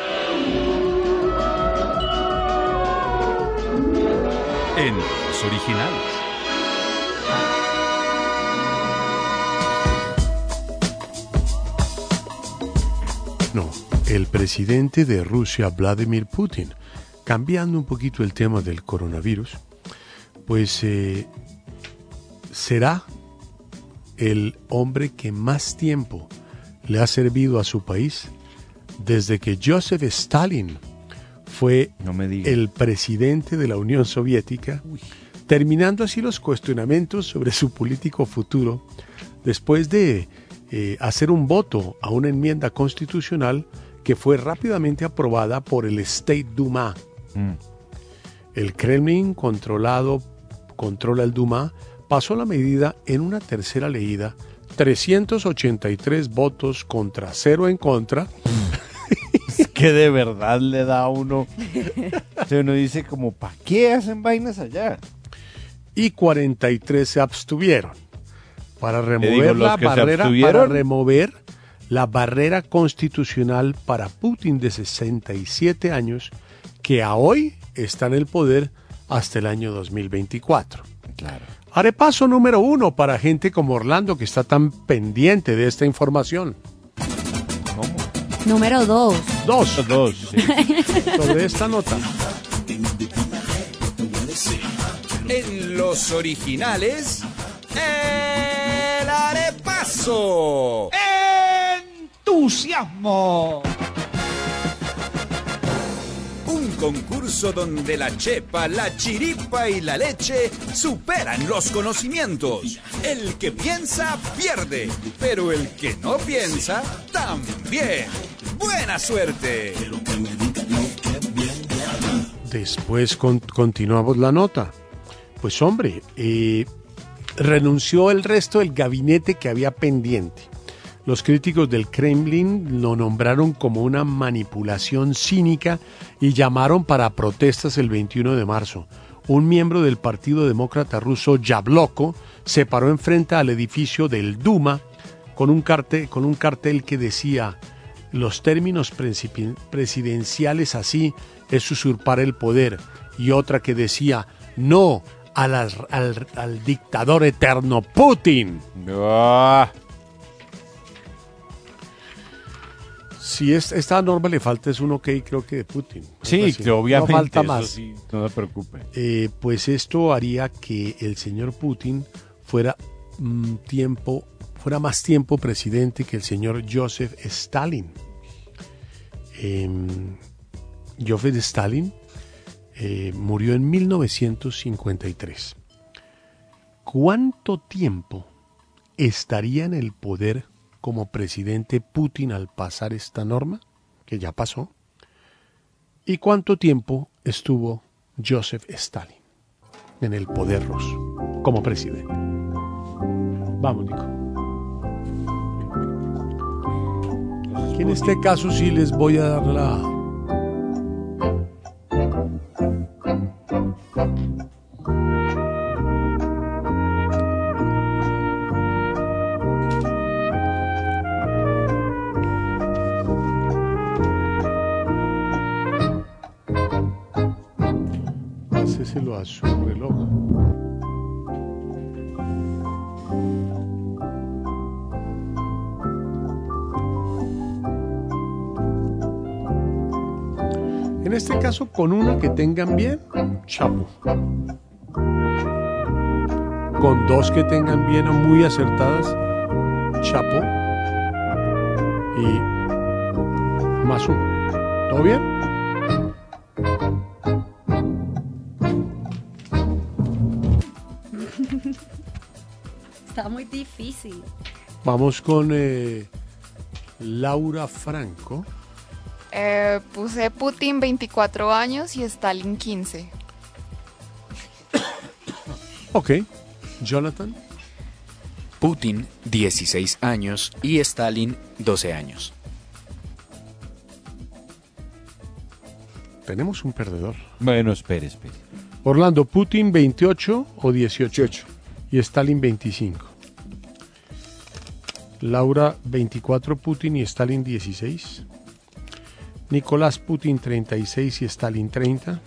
En los originales. No, el presidente de Rusia, Vladimir Putin, cambiando un poquito el tema del coronavirus, pues eh, será el hombre que más tiempo le ha servido a su país desde que Joseph Stalin fue el presidente de la Unión Soviética, terminando así los cuestionamientos sobre su político futuro después de eh, hacer un voto a una enmienda constitucional que fue rápidamente aprobada por el State Duma. El Kremlin, controlado controla el Duma, pasó la medida en una tercera leída, 383 votos contra cero en contra. Es que de verdad le da a uno. O sea, uno dice como, ¿para qué hacen vainas allá? y 43 se abstuvieron para remover digo, la se barrera para remover la barrera constitucional para Putin de 67 años que a hoy está en el poder hasta el año 2024. Claro. Arepaso número uno para gente como Orlando que está tan pendiente de esta información. Número dos. Dos. Dos. Sobre esta nota. En los originales, el arepaso. ¡Entusiasmo! Un concurso donde la chepa, la chiripa y la leche superan los conocimientos. El que piensa pierde, pero el que no piensa también. Buena suerte. Después con- continuamos la nota. Pues hombre, eh, renunció el resto del gabinete que había pendiente. Los críticos del Kremlin lo nombraron como una manipulación cínica y llamaron para protestas el 21 de marzo. Un miembro del Partido Demócrata ruso, Yabloko, se paró enfrente al edificio del Duma con un cartel, con un cartel que decía los términos presidenciales así es usurpar el poder y otra que decía no al, al dictador eterno Putin. Si es, esta norma le falta es un ok creo que de Putin. Sí, que obviamente. No falta eso más. sí, no se preocupe. Eh, pues esto haría que el señor Putin fuera mm, tiempo, fuera más tiempo presidente que el señor Joseph Stalin. Em, Joseph Stalin eh, murió en 1953. ¿Cuánto tiempo estaría en el poder como presidente Putin al pasar esta norma? Que ya pasó. ¿Y cuánto tiempo estuvo Joseph Stalin en el poder ruso como presidente? Vamos, Nico. En este caso sí les voy a dar la... Hacéselo a su reloj. En este caso, con una que tengan bien, chapo. Con dos que tengan bien o muy acertadas, chapo. Y más uno. ¿Todo bien? Difícil. Vamos con eh, Laura Franco. Eh, puse Putin 24 años y Stalin 15. Ok. Jonathan. Putin 16 años y Stalin 12 años. Tenemos un perdedor. Bueno, espere, espere. Orlando, Putin 28 o 18. Y Stalin 25. Laura 24 Putin y Stalin 16. Nicolás Putin 36 y Stalin 30.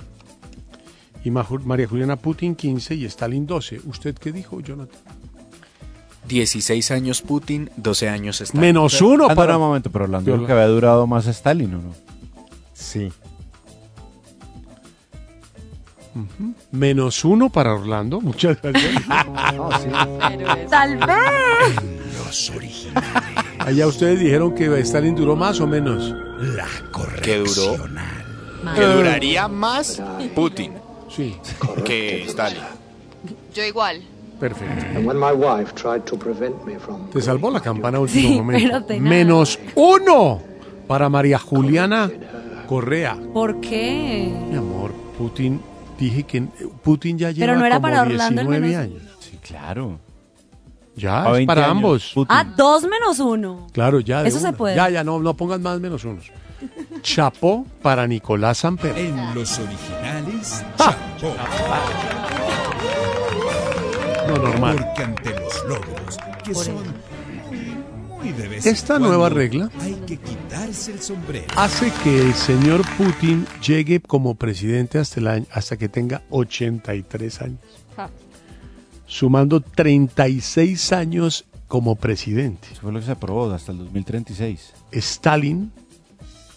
Y María Juliana Putin 15 y Stalin 12. ¿Usted qué dijo, Jonathan? 16 años Putin, 12 años Stalin. Menos uno Ah, no, para- no, un momento, pero Orlando Yo- creo que había durado más Stalin, ¿o no? Sí. Menos uno para Orlando. Muchas gracias. Tal vez. Los originales. Allá ustedes dijeron que Stalin duró más o menos. La Que duró. Que duraría más Putin Sí. que Stalin. Yo igual. Perfecto. And when my wife tried to prevent me from Te salvó la campana último Sí, momento. pero. Menos uno para María Juliana Correa. ¿Por qué? Mi amor, Putin Dije que Putin ya lleva Pero no era como para Orlando el 19 menos años. Sí, claro. Ya, A es 20 para años, ambos. Putin. Ah, dos menos uno. Claro, ya. de Eso se una. puede. Ya, ya, no, no pongan más menos unos. Chapó para Nicolás Samper. En los originales, chapó. No, normal. Porque ante los logros, que Por son muy, muy de vez en Esta cuando, nueva regla Hay que quitarse el sombrero. hace que el señor Putin llegue como presidente hasta, el año, hasta que tenga 83 años, Ja. Sumando 36 años como presidente. Eso fue lo que se aprobó hasta el 2036. Stalin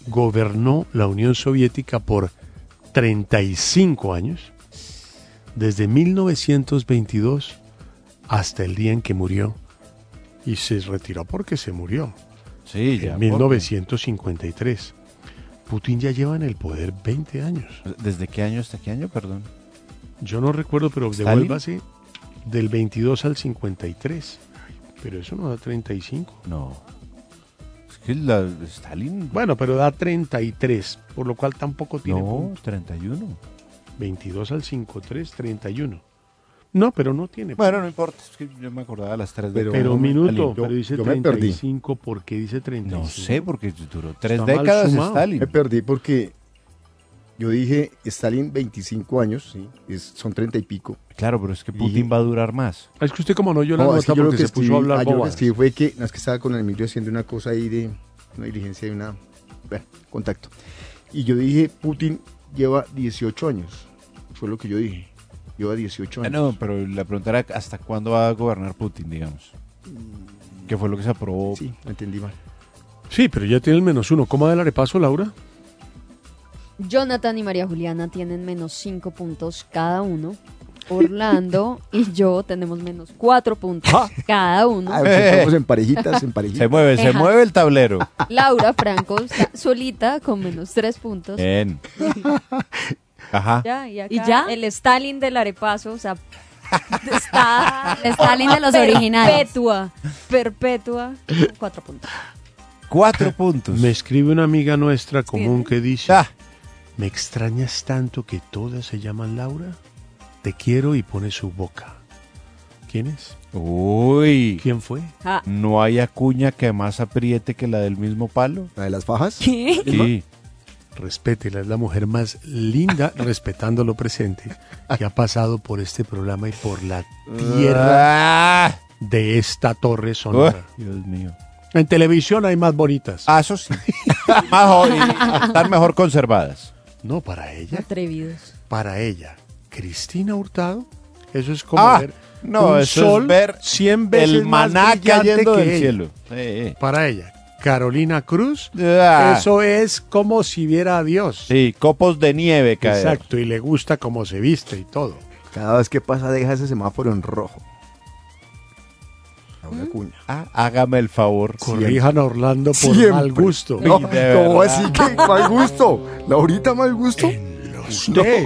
gobernó la Unión Soviética por 35 años, desde 1922 hasta el día en que murió. Y se retiró porque se murió, Sí, ya. en 1953. Putin ya lleva en el poder 20 años. ¿Desde qué año hasta qué año, perdón? Yo no recuerdo, pero ¿Stalin? devuélvase del 22 al 53. Ay, Pero eso no da 35. No. Es que la Stalin. Bueno, pero da 33, por lo cual tampoco tiene no, puntos. 31. 22 al 53, 31. No, pero no tiene. Bueno, no importa. Es que yo me acordaba a las 3 de Pero, cuando me- minuto, Stalin. pero dice yo me perdí. 35, ¿por qué dice 35? No sé, porque duró tres Está décadas. Stalin. Me perdí porque yo dije Stalin 25 años, sí, es- son 30 y pico. Claro, pero es que Putin va a durar más. Es que usted como no yo la No, nota es que yo lo porque que se puso a hablar ah, yo lo que escribí fue que, no, es que estaba con el Emilio haciendo una cosa ahí de una diligencia de una, bueno, contacto. Y yo dije, Putin lleva 18 años, fue lo que yo dije, lleva 18 Ah, años. no, pero la pregunta era hasta cuándo va a gobernar Putin, digamos. ¿Qué fue lo que se aprobó? Sí, entendí mal. Sí, pero ya tiene el menos uno. ¿Cómo del arepaso, Laura? Jonathan y María Juliana tienen menos 5 puntos cada uno. Orlando y yo tenemos menos 4 puntos cada uno. Ah, pues estamos en parejitas, en parejitas. Se mueve, se mueve el tablero. Laura Franco está solita con menos 3 puntos. Bien. Ajá. Ya, y, acá ¿Y ya? el Stalin del arepaso, o sea, está El Stalin de los originales. Perpetua, perpetua, 4 puntos. Cuatro puntos. Me escribe una amiga nuestra común que dice, Ah, me extrañas tanto que todas se llaman Laura. Te quiero y pone su boca. ¿Quién es? uy. ¿Quién fue? Ah, ¿No hay acuña que más apriete que la del mismo palo? ¿La de las fajas? ¿Qué? Sí. Respétela, es la mujer más linda, respetando lo presente, que ha pasado por este programa y por la tierra Ah, de esta torre sonora. Dios mío. En televisión hay más bonitas. Ah, eso sí. Más están mejor conservadas. No, para ella, atrevidos. para ella. Cristina Hurtado, eso es como Ah, ver no, un eso sol es ver 100 veces el más maná brillante cayendo que del ella. cielo. Sí, Para ella. Carolina Cruz, Ah. eso es como si viera a Dios. sí, copos de nieve caer. Exacto, y le gusta cómo se viste y todo. Cada vez que pasa deja ese semáforo en rojo. Ah, hágame el favor. Corrijan a Orlando por Siempre. mal gusto. No, Uy, de ¿cómo verdad. así que mal gusto? ¿Laurita mal gusto? Usted,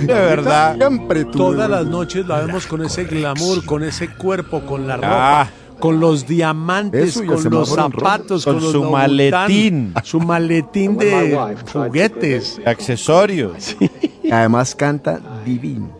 De verdad. Siempre tú. todas las noches la vemos con ese glamour, con ese cuerpo, con la ropa, Ah. con los diamantes, Eso con los zapatos, Con con, los su maletín. su maletín de juguetes. Accesorios. Y Además canta divino.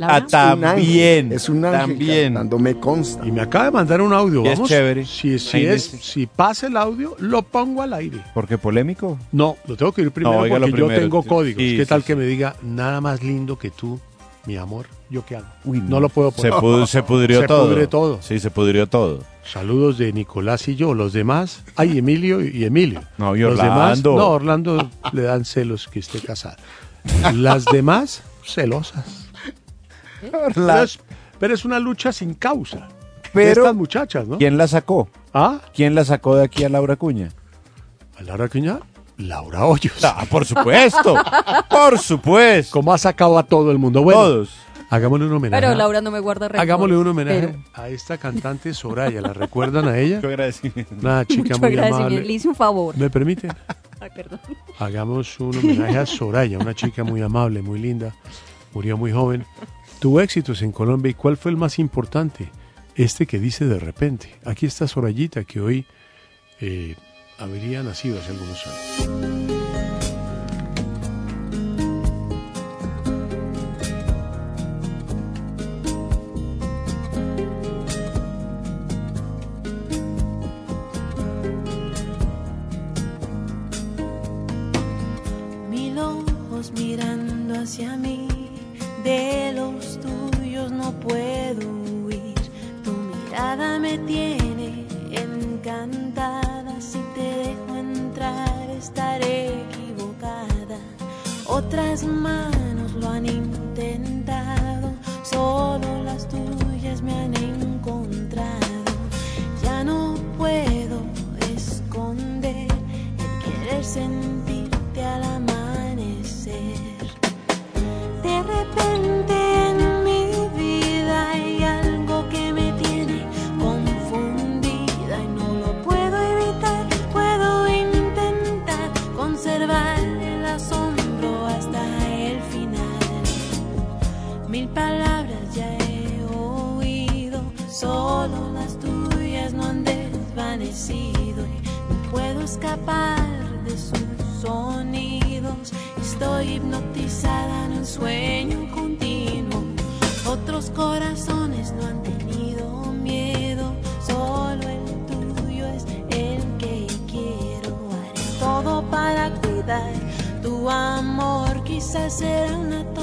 Ah, también. Es un ángel También. cantando, me consta. Y me acaba de mandar un audio, Y es vamos. chévere. Si, si, Ahí es, dice. si pasa el audio, lo pongo al aire. ¿Por qué polémico? No, lo tengo que ir primero No, porque yo primero. tengo códigos. Sí, ¿Qué sí, tal sí. que me diga nada más lindo que tú, mi amor? ¿Yo qué hago? Uy, no. lo puedo Se, poner. pu- se pudrió Se todo. pudre todo. Sí, se pudrió todo. Saludos de Nicolás y yo. Los demás, ay, Emilio y Emilio. No, y Los demás, Orlando. no, Orlando le dan celos que esté casada. Las demás, celosas. Pero es, pero es una lucha sin causa. Pero- de estas muchachas, ¿no? ¿Quién la sacó? ¿Ah? ¿Quién la sacó de aquí a Laura Cuña? ¿A Laura Cuña? Laura Hoyos. Ah, por supuesto. por supuesto. Como ha sacado a todo el mundo. Bueno, Todos. hagámosle un homenaje. Pero Laura no me guarda rencores. Hagámosle un homenaje Pero- a esta cantante Soraya. ¿La recuerdan a ella? Mucho agradecimiento. Una chica Mucho muy agradecimiento. Le amable. hice un favor. ¿Me permiten? Ay, perdón. Hagamos un homenaje a Soraya, una chica muy amable, muy linda. Murió muy joven. Tuvo éxitos en Colombia y cuál fue el más importante? Este que dice de repente. Aquí está Sorayita que hoy eh, habría nacido hace algunos años. mirando hacia mí de los mirada me tiene encantada, si te dejo entrar estaré equivocada. Otras manos lo han intentado, solo las tuyas me han encontrado. Ya no puedo esconder el querer sentirte escapar de sus sonidos. Estoy hipnotizada en un sueño continuo. Otros corazones no han tenido miedo, solo el tuyo es el que quiero. Haré todo para cuidar tu amor. Quizás será una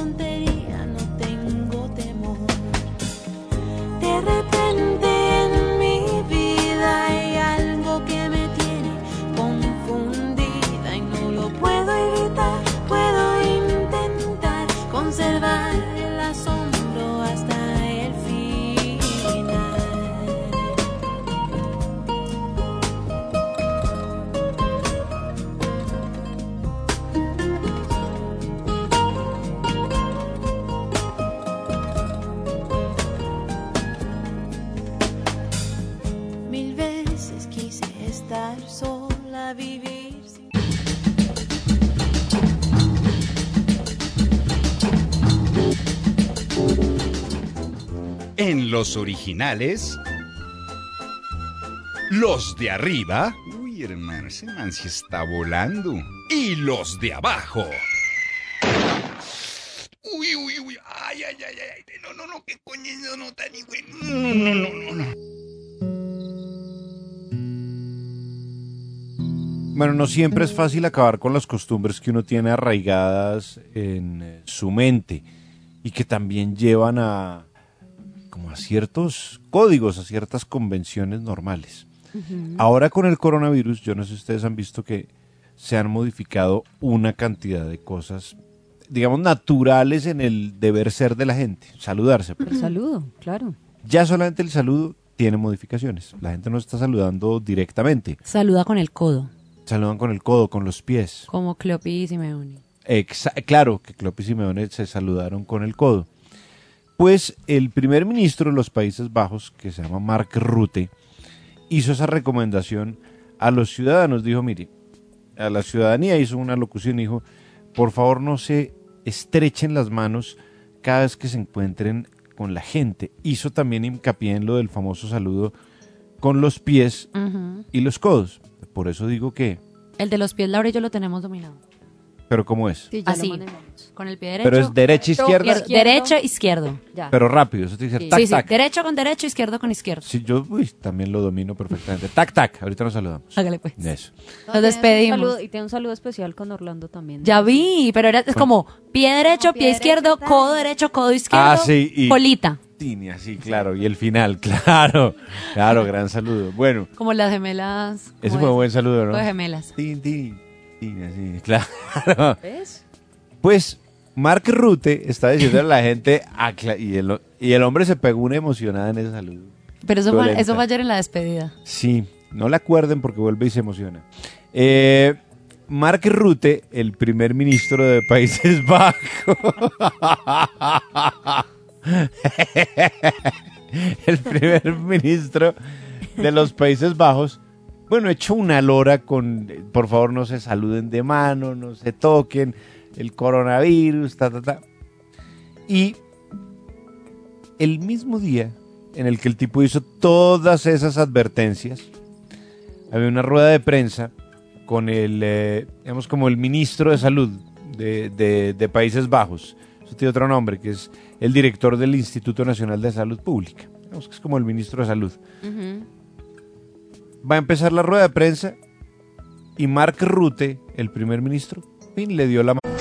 los originales, los de arriba. Uy, hermano, ese man sí está volando. Y los de abajo. Uy, uy, uy. Ay, ay, ay, ay. No, no, no, qué coño no, no, tan güey. No, no, no, no, no. Bueno, no siempre es fácil acabar con las costumbres que uno tiene arraigadas en eh, su mente y que también llevan a como a ciertos códigos, a ciertas convenciones normales. Ahora con el coronavirus, yo no sé si ustedes han visto que se han modificado una cantidad de cosas, digamos, naturales en el deber ser de la gente. Saludarse. por El saludo, claro. Ya solamente el saludo tiene modificaciones. La gente no está saludando directamente. Saluda con el codo, Saludan con el codo, con los pies. como Cleopi y Simeone. Exa- claro que Klopp y Simeone se saludaron con el codo. Pues el primer ministro de los Países Bajos, que se llama Mark Rutte, hizo esa recomendación a los ciudadanos. Dijo, mire, a la ciudadanía hizo una locución dijo, por favor no se estrechen las manos cada vez que se encuentren con la gente. Hizo también hincapié en lo del famoso saludo con los pies Ujú. y los codos. Por eso digo que, El de los pies, Laura y yo lo tenemos dominado. Pero ¿cómo es? Así, con el pie derecho. Pero es derecha, izquierda. izquier- Derecho, izquierdo. Pero rápido, eso te dice Sí, tac, sí, sí. tac. Derecho con derecho, izquierdo con izquierdo. Sí, yo uy, también lo domino perfectamente. Tac, tac. Ahorita nos saludamos. Hágale pues. Eso. Nos despedimos. Un saludo- y tiene un saludo especial con Orlando también. Ya vi, pero era, es como pie derecho, pie, izquierdo, codo derecho, codo izquierdo, Ah, sí, y- colita. Tinia, sí, claro. Y el final, claro. Claro, gran saludo. Bueno, Como las gemelas. ese ¿cómo fue es? un buen saludo, ¿no? Las gemelas. Tin, tin, así, claro. ¿Ves? Pues Mark Rutte está diciendo a la gente, acla- y, el, y el hombre se pegó una emocionada en ese saludo. Pero eso fue, eso fue ayer en la despedida. Sí, no la acuerden porque vuelve y se emociona. Eh, Mark Rutte, el primer ministro de Países Bajos. el primer ministro de los Países Bajos. Bueno, hecho una lora con, por favor, no se saluden de mano, no se toquen, el coronavirus, ta, ta, ta. Y el mismo día en el que el tipo hizo todas esas advertencias, había una rueda de prensa con el, eh, digamos, como el ministro de salud de Países Bajos. Eso tiene otro nombre, que es el director del Instituto Nacional de Salud Pública. Digamos que es como el ministro de salud. Va a empezar la rueda de prensa y Mark Rutte, el primer ministro, le dio la mano.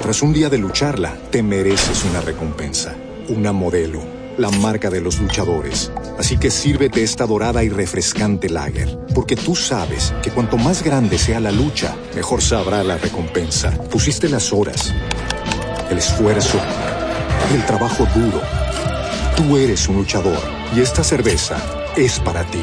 Tras un día de lucharla, te mereces una recompensa, una modelo, la marca de los luchadores. Así que sírvete esta dorada y refrescante lager, porque tú sabes que cuanto más grande sea la lucha, mejor sabrá la recompensa. Pusiste las horas, el esfuerzo, el trabajo duro. Tú eres un luchador y esta cerveza es para ti.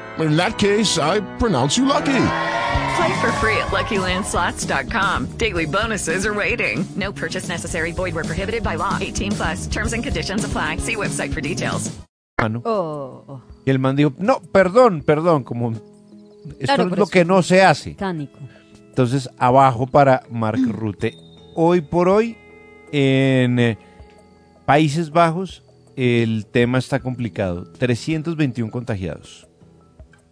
In that case, I pronounce you lucky. Play for free at LuckyLandSlots.com. Daily bonuses are waiting. No purchase necessary. Void where prohibited by law. 18 plus. Terms and conditions apply. See website for details. mano. Oh, Y el man dijo, no, perdón, perdón, como esto Claro, es lo que no se hace. Tánico. Entonces, abajo para Mark Rutte. Hoy por hoy, en eh, Países Bajos, el tema está complicado. 321 contagiados.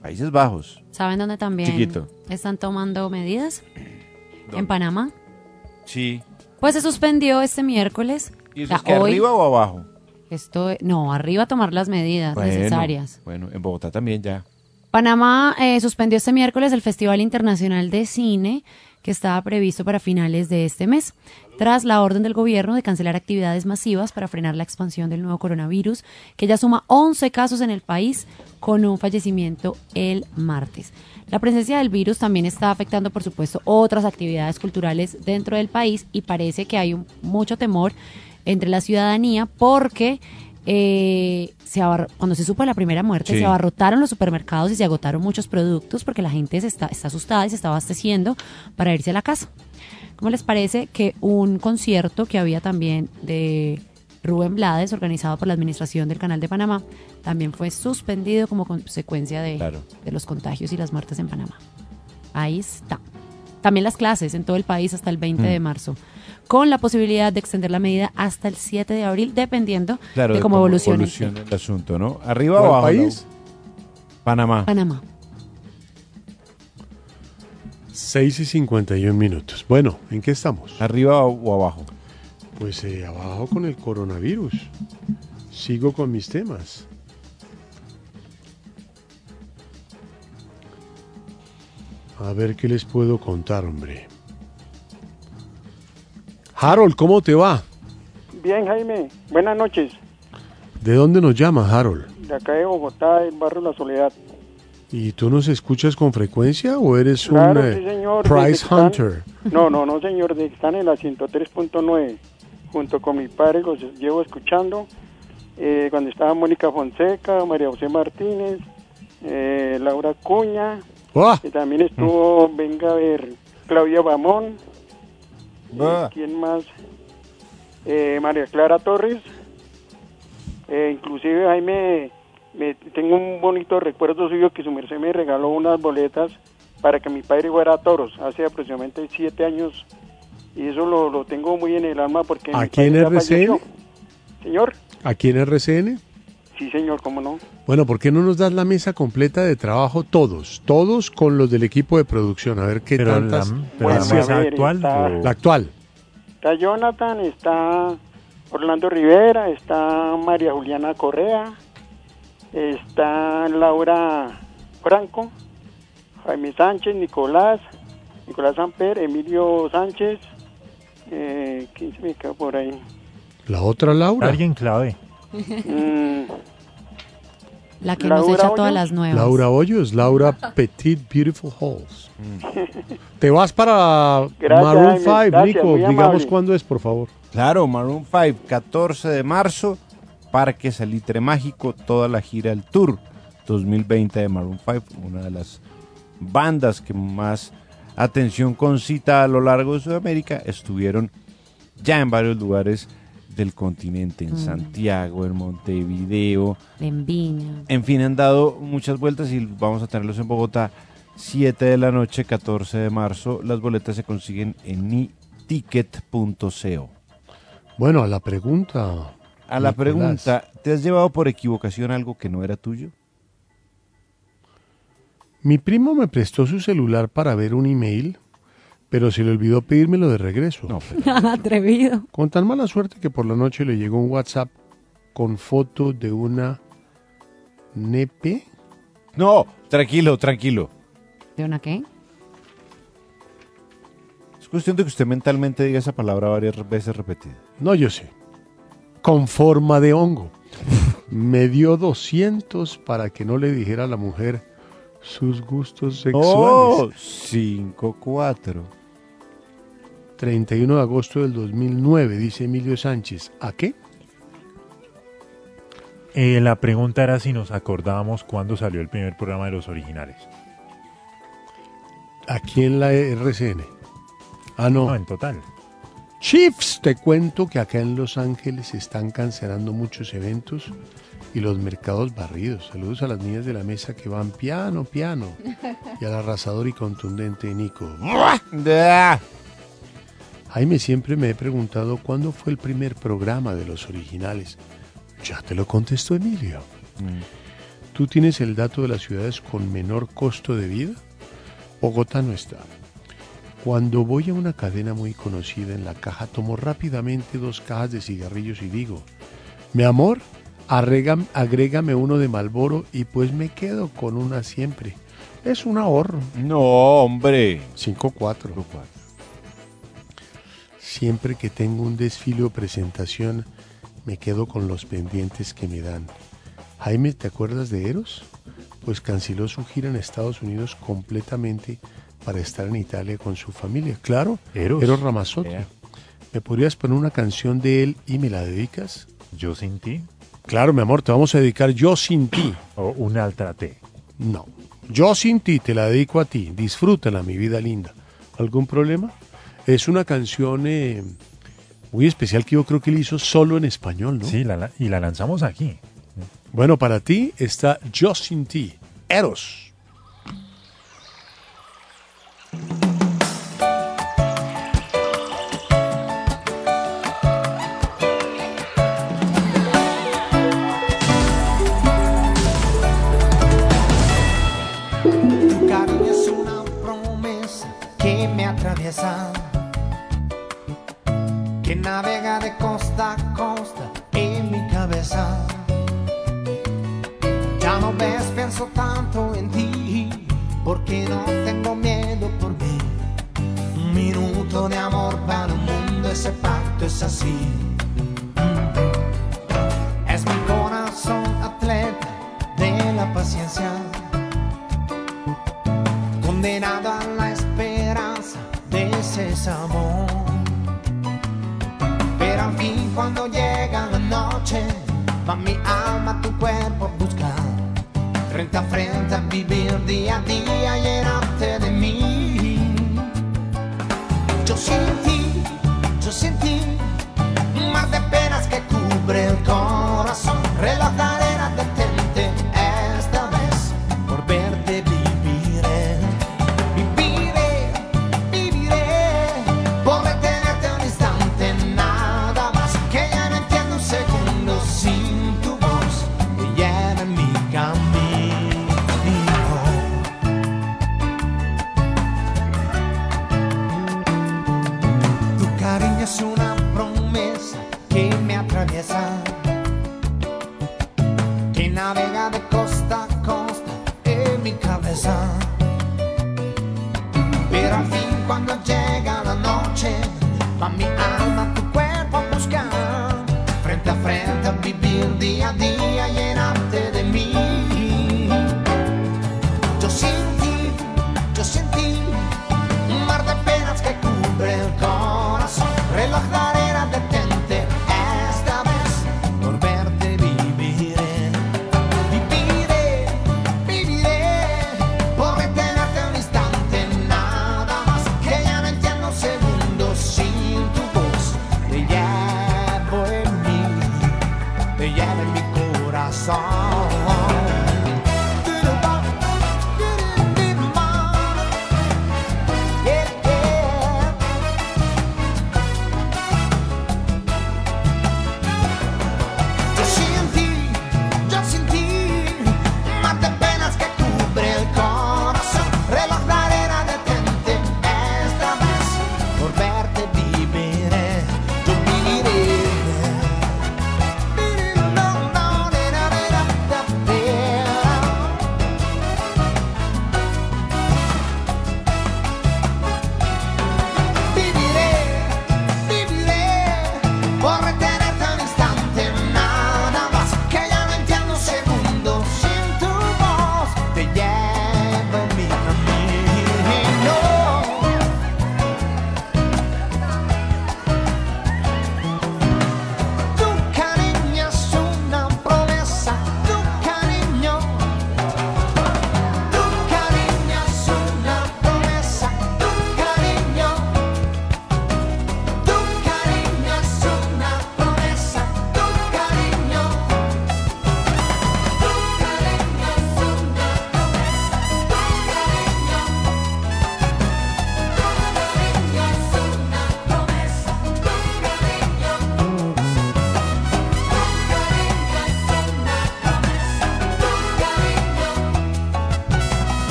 Países Bajos. ¿Saben dónde también Chiquito. están tomando medidas? ¿Dónde? En Panamá. Sí. Pues se suspendió este miércoles. ¿Y O eso sea, es que hoy- arriba o abajo? Esto, no, arriba tomar las medidas Bueno, necesarias. Bueno, en Bogotá también ya. Panamá eh, suspendió este miércoles el Festival Internacional de Cine que estaba previsto para finales de este mes, tras la orden del gobierno de cancelar actividades masivas para frenar la expansión del nuevo coronavirus, que ya suma 11 casos en el país con un fallecimiento el martes. La presencia del virus también está afectando, por supuesto, otras actividades culturales dentro del país y parece que hay mucho temor entre la ciudadanía porque eh, se cuando se supo de la primera muerte Sí. se abarrotaron los supermercados y se agotaron muchos productos porque la gente se está, está asustada y se está abasteciendo para irse a la casa. ¿Cómo les parece que un concierto que había también de Rubén Blades, organizado por la Administración del Canal de Panamá, también fue suspendido como consecuencia de, Claro. de los contagios y las muertes en Panamá? Ahí está. También las clases en todo el país hasta el 20 de Mm. marzo, con la posibilidad de extender la medida hasta el 7 de abril, dependiendo Claro, de cómo evolucione evolucione el asunto, ¿no? ¿Arriba o ¿Cuál abajo? país? Panamá. Panamá. 6 y 51 minutos. Bueno, ¿en qué estamos? ¿Arriba o abajo? Pues eh, abajo con el coronavirus. Sigo con mis temas. A ver qué les puedo contar, hombre. Harold, ¿cómo te va? Bien, Jaime. Buenas noches. ¿De dónde nos llama Harold? De acá de Bogotá, del barrio La Soledad. ¿Y tú nos escuchas con frecuencia o eres Claro, un eh, sí, señor. prize están- hunter? No, no, no, señor. De están en la 103.9. Junto con mi padre los llevo escuchando. eh, cuando estaba Mónica Fonseca, María José Martínez, eh, Laura Cuña. ¡Ah! Y también estuvo, venga a ver, Claudia Bamón. Ah. Eh, ¿Quién más? Eh, María Clara Torres. Eh, inclusive Jaime, me, tengo un bonito recuerdo suyo que su merced me regaló unas boletas para que mi padre fuera a toros hace aproximadamente siete años. Y eso lo, lo tengo muy en el alma porque... ¿Aquí en RCN? falleció. Señor, ¿Aquí en RCN? Sí señor, cómo no. Bueno, ¿por qué no nos das la mesa completa de trabajo todos? Todos con los del equipo de producción. A ver qué Pero tantas... la- pero la Bueno, mesa ver, actual está- o- La actual. Está Jonathan, está Orlando Rivera, está María Juliana Correa, está Laura Franco, Jaime Sánchez, Nicolás, Nicolás Samper, Emilio Sánchez, eh, ¿quién se me quedó por ahí? La otra Laura. Alguien clave. Mm, La que nos Laura echa todas las nuevas. Laura Hoyos, Laura Petit Beautiful Halls. Te vas para Gracias, Maroon Jaime, 5, gracias, Nico. Digamos amable. cuándo es, por favor. Claro, Maroon 5, 14 de marzo, Parque Salitre Mágico, toda la gira del Tour 2020 de Maroon 5, una de las bandas que más atención concita a lo largo de Sudamérica, estuvieron ya en varios lugares del continente, en Mm. Santiago, en Montevideo, En Viña. en fin, han dado muchas vueltas y vamos a tenerlos en Bogotá 7 de la noche, 14 de marzo. Las boletas se consiguen en iticket.co. Bueno, a la pregunta a la Nicolás. pregunta, ¿te has llevado por equivocación algo que no era tuyo? Mi primo me prestó su celular para ver un email, pero se le olvidó pedírmelo de regreso. Atrevido. Con tan mala suerte que por la noche le llegó un WhatsApp con foto de una nepe. No, tranquilo, tranquilo. ¿De una qué? Es cuestión de que usted mentalmente diga esa palabra varias veces repetida. No, yo sé. Con forma de hongo. me dio 200 para que no le dijera a la mujer sus gustos Oh, sexuales. 5-4. 31 de agosto del 2009, dice Emilio Sánchez. ¿A qué? Eh, la pregunta era si nos acordábamos cuándo salió el primer programa de los originales. Aquí en la RCN. Ah, no. No, en total. Chiefs, te cuento que acá en Los Ángeles se están cancelando muchos eventos y los mercados barridos. Saludos a las niñas de la mesa que van piano, piano. Y al arrasador y contundente Nico. Jaime, siempre me he preguntado cuándo fue el primer programa de los originales. Ya te lo contestó Emilio. ¿Tú tienes el dato de las ciudades con menor costo de vida? Bogotá no está. Cuando voy a una cadena muy conocida en la caja, tomo rápidamente dos cajas de cigarrillos y digo, mi amor, arregam- agrégame uno de Malboro y pues me quedo con una siempre. Es un ahorro. No, hombre. 5-4. Siempre que tengo un desfile o presentación, me quedo con los pendientes que me dan. Jaime, ¿te acuerdas de Eros? Pues canceló su gira en Estados Unidos completamente para estar en Italia con su familia. Claro, Eros. Eros Ramazzotti. Yeah. ¿Me podrías poner una canción de él y me la dedicas? Yo sin ti. Claro, mi amor, te vamos a dedicar Yo sin ti. O un altra T. No. Yo sin ti te la dedico a ti. Disfrútala, mi vida linda. ¿Algún problema? Es una canción eh, muy especial que yo creo que él hizo solo en español, ¿no? Sí, la- y la lanzamos aquí. Bueno, para ti está sin ti. Eros. Porque no tengo miedo por mí. Un minuto de amor para un mundo, ese pacto es así. Es mi corazón atleta de la paciencia condenado a la esperanza de ese amor. Pero al fin cuando llega la noche, va mi alma tu cuerpo a buscar. Frente a frente vivir día a día, llenarte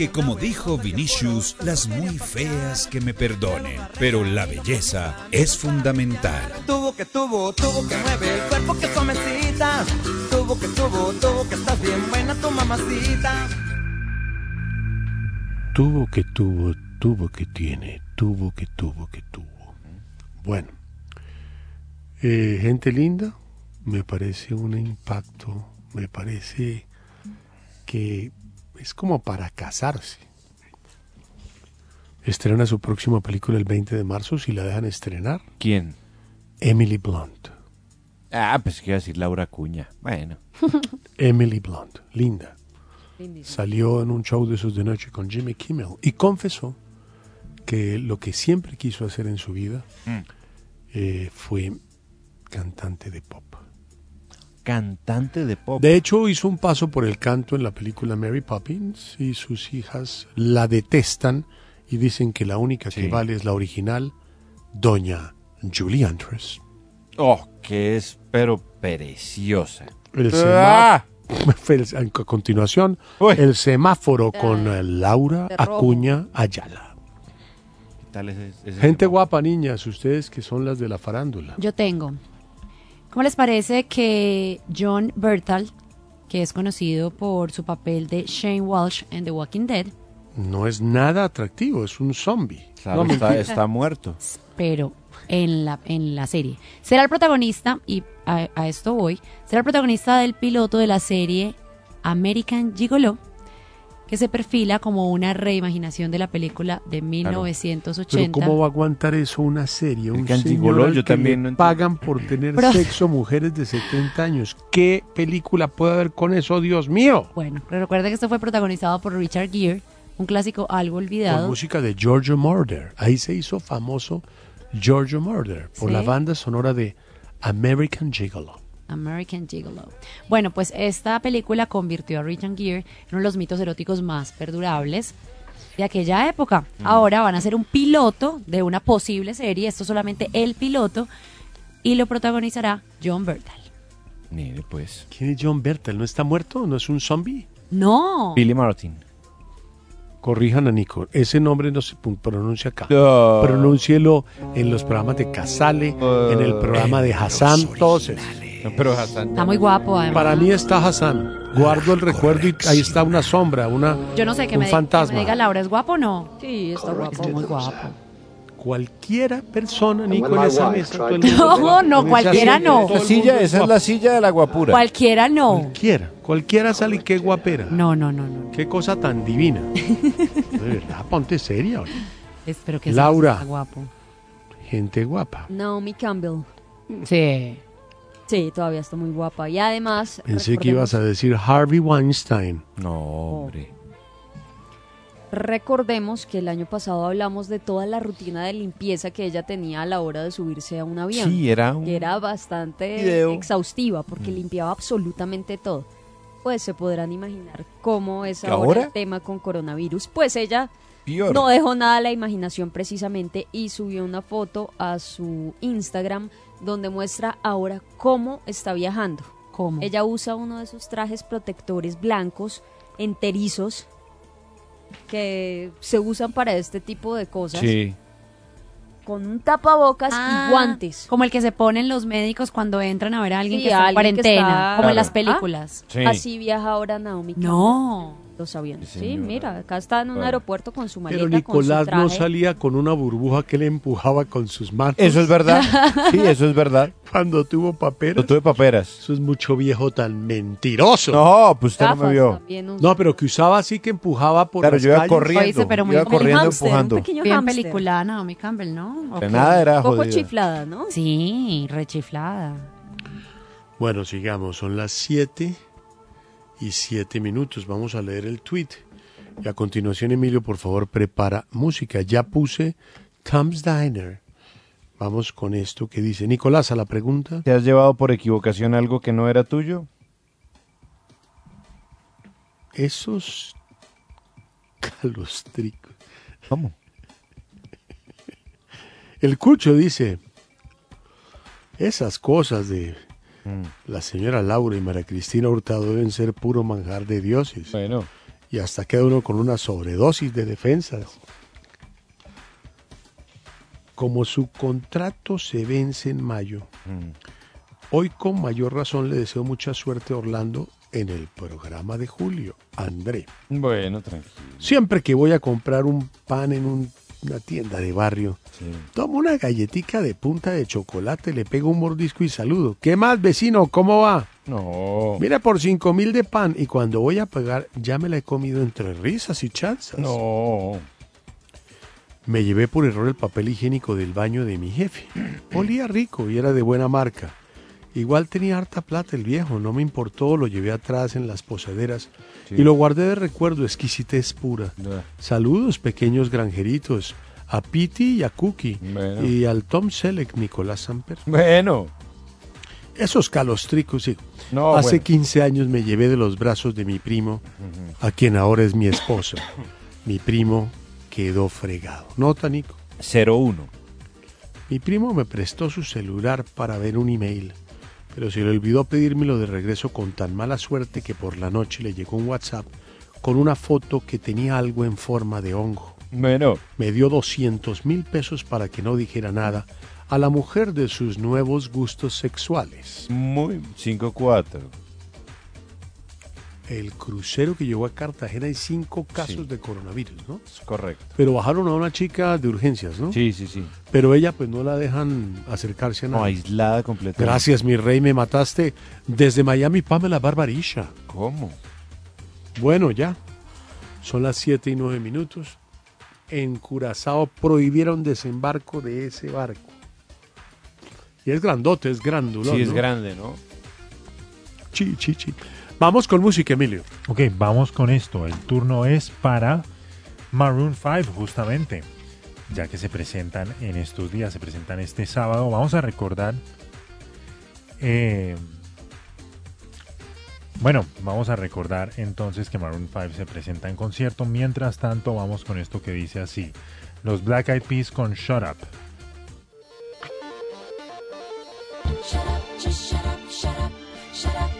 Porque como dijo Vinicius, las muy feas que me perdonen, pero la belleza es fundamental. Tuvo que tuvo, tuvo que mueve el cuerpo que suavecita. Tuvo que tuvo, tuvo que estás bien buena tu mamacita. Tuvo que tuvo, tuvo que tiene, tuvo que tuvo que tuvo. Bueno, eh, gente linda, me parece un impacto, me parece que es como para casarse. Estrena su próxima película el 20 de marzo, si la dejan estrenar. ¿Quién? Emily Blunt. Ah, pues que iba a decir Laura Cuña. Bueno. Emily Blunt, linda. Salió en un show de esos de noche con Jimmy Kimmel y confesó que lo que siempre quiso hacer en su vida Mm. eh, fue cantante de pop. Cantante de pop. De hecho, hizo un paso por el canto en la película Mary Poppins y sus hijas la detestan y dicen que la única que vale es la original, Doña Julie Andrews. Oh, que es, pero preciosa. El Ah. semá- a continuación, el semáforo con eh, Laura. Acuña Ayala. ¿Qué tal ese- ese Gente guapa, niñas, ustedes que son las de la farándula. Yo tengo. ¿Cómo les parece que John Bertal, que es conocido por su papel de Shane Walsh en The Walking Dead, No es nada atractivo, es un zombie. Claro, No, está, mentira. está muerto. pero en la, en la serie. Será el protagonista, y a, a esto voy, será el protagonista del piloto de la serie American Gigolo, que se perfila como una reimaginación de la película de 1980. Pero ¿cómo va a aguantar eso una serie? Un señor Gigolo, al yo que también le no pagan por tener Pero- sexo mujeres de 70 años. ¿Qué película puede haber con eso, Dios mío? Bueno, pero recuerda que esto fue protagonizado por Richard Gere, un clásico algo Con olvidado. música de Giorgio Moroder. Ahí se hizo famoso Giorgio Moroder por Sí. la banda sonora de American Gigolo. American Gigolo. Bueno, pues esta película convirtió a Richard Gere en uno de los mitos eróticos más perdurables de aquella época. Mm. Ahora van a ser un piloto de una posible serie, esto es solamente el piloto, y lo protagonizará John Bertal. Mire, pues. ¿Quién es John Bertal? ¿No está muerto? ¿No es un zombie? No. Billy Martin. Corrijan a Nico. Ese nombre no se pronuncia acá. No. Pronúncielo en los programas de Casale, en el programa de Hassan, todos. Pero Hassan. Está muy guapo, además. Para mí está Hassan. Guardo el recuerdo y ahí está una sombra, una, Yo no sé que un me, que fantasma. me diga Laura, ¿es guapo o no? Sí, está guapo. muy guapo. Cualquiera persona, Nico, en esa mesa. tried todo el to- mundo- No, no, en esa cualquiera silla, no. todo el Esa mundo silla, es esa es guapo. la silla de la guapura. Cualquiera no. Cualquiera, cualquiera sale qué guapera. No, no, no, no. Qué cosa tan divina. De verdad, ponte seria. oye. Espero que Laura. guapo. Gente guapa. Naomi Campbell. Sí. Sí, todavía está muy guapa. Y además. Pensé que ibas a decir Harvey Weinstein. No, hombre. Recordemos que el año pasado hablamos de toda la rutina de limpieza que ella tenía a la hora de subirse a un avión. Sí, era un que era bastante video. exhaustiva porque Mm. limpiaba absolutamente todo. Pues se podrán imaginar cómo es ¿Que ahora, ahora? el tema con coronavirus. Pues ella no dejó nada a la imaginación precisamente y subió una foto a su Instagram donde muestra ahora cómo está viajando. ¿Cómo? Ella usa uno de esos trajes protectores blancos, enterizos, que se usan para este tipo de cosas, Sí. con un tapabocas Ah, y guantes. Como el que se ponen los médicos cuando entran a ver a alguien Sí, que está en cuarentena, está- como en las Claro. películas. Sí. Así viaja ahora Naomi. No. Los aviones. Sí, mira, acá está en un Bueno. aeropuerto con su maleta, Pero Nicolás con su no salía con una burbuja que le empujaba con sus manos. Eso es verdad. Sí, eso es verdad. Cuando tuvo paperas. No tuve paperas. Eso es mucho viejo tan mentiroso. No, pues usted no me vio. también. No, pero que usaba así que empujaba por Claro, las yo iba calles. corriendo. Oíste, pero muy iba como el corriendo hámster, un empujando. pequeño Bien hámster. película, Naomi Campbell, ¿no? De nada era Un poco jodida. chiflada, ¿no? Sí, rechiflada. Bueno, sigamos. Son las 7 y 7 minutos. Vamos a leer el tweet. Y a continuación, Emilio, por favor, prepara música. Ya puse Tom's Diner. Vamos con esto que dice Nicolás a la pregunta. ¿Te has llevado por equivocación algo que no era tuyo? Esos calostricos. ¿Cómo? El Cucho dice, esas cosas de Mm. la señora Laura y María Cristina Hurtado deben ser puro manjar de dioses. Bueno. y hasta queda uno con una sobredosis de defensas. Como su contrato se vence en mayo, hoy con mayor razón le deseo mucha suerte a Orlando en el programa de julio. André. Bueno, tranquilo. Siempre que voy a comprar un pan en un- una tienda de barrio, tomo una galletica de punta de chocolate, le pego un mordisco y saludo. ¿Qué más, vecino? ¿Cómo va? No. Mira, por cinco mil de pan y cuando voy a pagar ya me la he comido entre risas y chanzas. No. Me llevé por error el papel higiénico del baño de mi jefe. Olía rico y era de buena marca. Igual tenía harta plata el viejo, no me importó, lo llevé atrás en las posaderas Sí. y lo guardé de recuerdo, exquisitez pura. Saludos, pequeños granjeritos, a Piti y a Cookie Bueno. y al Tom Selleck, Nicolás Samper. Bueno. Esos calostricos, sí. No, Hace bueno. 15 años me llevé de los brazos de mi primo, a quien ahora es mi esposo. mi primo quedó fregado. ¿Nota, Nico? 01. Mi primo me prestó su celular para ver un email, pero se le olvidó pedírmelo de regreso con tan mala suerte que por la noche le llegó un WhatsApp con una foto que tenía algo en forma de hongo. Bueno. Me dio 200 mil pesos para que no dijera nada a la mujer de sus nuevos gustos sexuales. Muy 5-4. El crucero que llegó a Cartagena hay cinco casos de coronavirus, ¿no? Es correcto. Pero bajaron a una chica de urgencias, ¿no? Sí, sí, sí. Pero ella pues no la dejan acercarse a No, nada. aislada completamente. Gracias, mi rey, me mataste. Desde Miami, Pamela Barbarisha. ¿Cómo? Bueno, ya. Son las 7 y 9 minutos. En Curazao prohibieron desembarco de ese barco. Y es grandote, es grandulón. Sí, es ¿no? grande, ¿no? Chi, chi, chi. Vamos con música, Emilio. Ok, vamos con esto. El turno es para Maroon 5, justamente. Ya que se presentan en estos días, se presentan este sábado. Vamos a recordar. eh, bueno, vamos a recordar entonces que Maroon 5 se presenta en concierto. Mientras tanto, vamos con esto que dice así: Los Black Eyed Peas con Shut Up. Shut up, just shut up, shut up, shut up,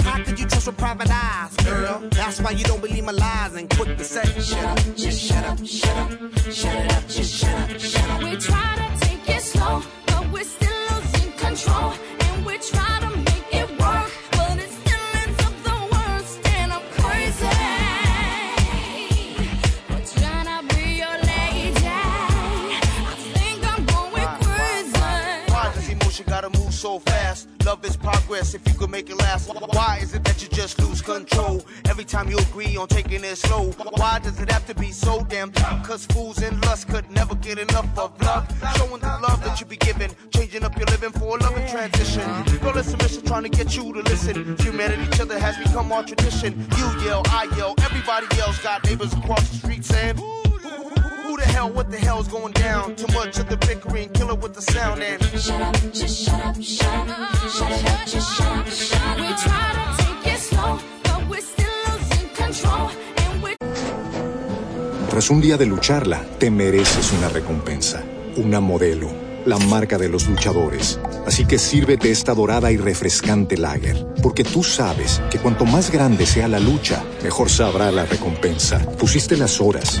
How could you trust with private eyes, girl? That's why you don't believe my lies and quick to say, shut up, just shut up, shut up, shut it up, just shut up, shut up. We try to take it slow, but we're still losing control. And we try to Emotion gotta move so fast? Love is progress if you could make it last. Why is it that you just lose control every time you agree on taking it slow? Why does it have to be so damn tough? Cause fools and lust could never get enough of love. Showing the love that you be giving, changing up your living for a loving transition. Girl, it's a mission trying to get you to listen. Humanity, each other has become our tradition. You yell, I yell, everybody yells. Got neighbors across the street saying, Who the hell, what the hell's going down? Too much of the bickering, kill it with the sound and Shut up, just shut up, shut up, shut up, just shut up, shut up. We try to take it slow, but we're still losing control. And Tras un día de lucharla, te mereces una recompensa, una modelo, la marca de los luchadores. Así que sírvete esta dorada y refrescante lager, porque tú sabes que cuanto más grande sea la lucha, mejor sabrá la recompensa. Pusiste las horas,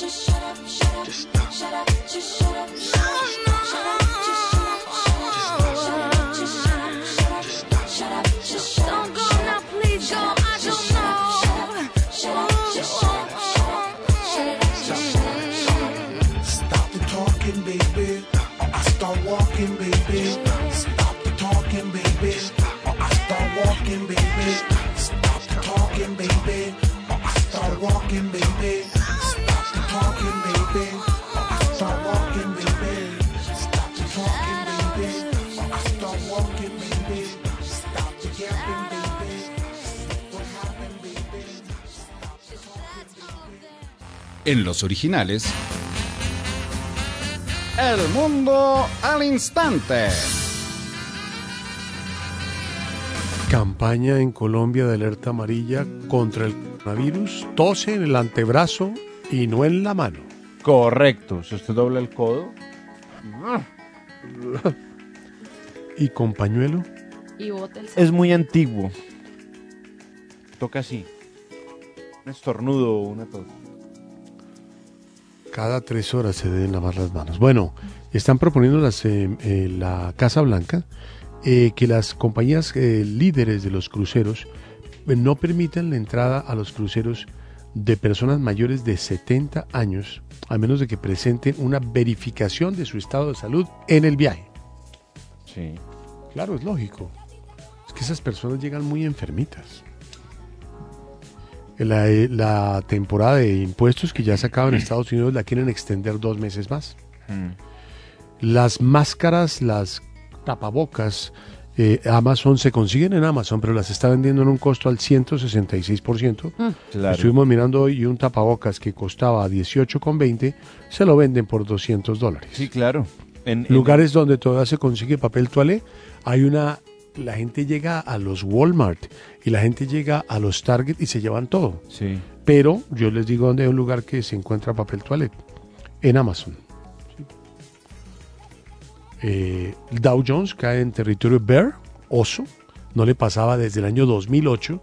just shut up, shut up. Just stop. Shut up, just shut up. En los originales. El mundo al instante. Campaña en Colombia de alerta amarilla contra el coronavirus. Tose en el antebrazo y no en la mano. Correcto. Si usted dobla el codo. Y con pañuelo. Y bota el Es muy antiguo. Toca así. Un estornudo o una tos. Cada tres horas se deben lavar las manos. Bueno, están proponiendo las, eh, eh, la Casa Blanca eh, que las compañías líderes de los cruceros no permitan la entrada a los cruceros de personas mayores de 70 años, a menos de que presenten una verificación de su estado de salud en el viaje. Sí. Claro, es lógico. Es que esas personas llegan muy enfermitas. La, eh, la temporada de impuestos que ya se acaba en Estados Unidos la quieren extender dos meses más. Las máscaras, las tapabocas, eh, Amazon se consiguen en Amazon, pero las está vendiendo en un costo al 166%. Claro. Estuvimos mirando hoy y un tapabocas que costaba 18,20 se lo venden por 200 dólares. Sí, claro. En, en- Lugares donde todavía se consigue papel toalé, hay una la gente llega a los Walmart y la gente llega a los Target y se llevan todo. Sí. Pero yo les digo dónde hay un lugar que se encuentra papel toilet. En Amazon. Eh, Dow Jones cae en territorio bear, oso. No le pasaba desde el año 2008.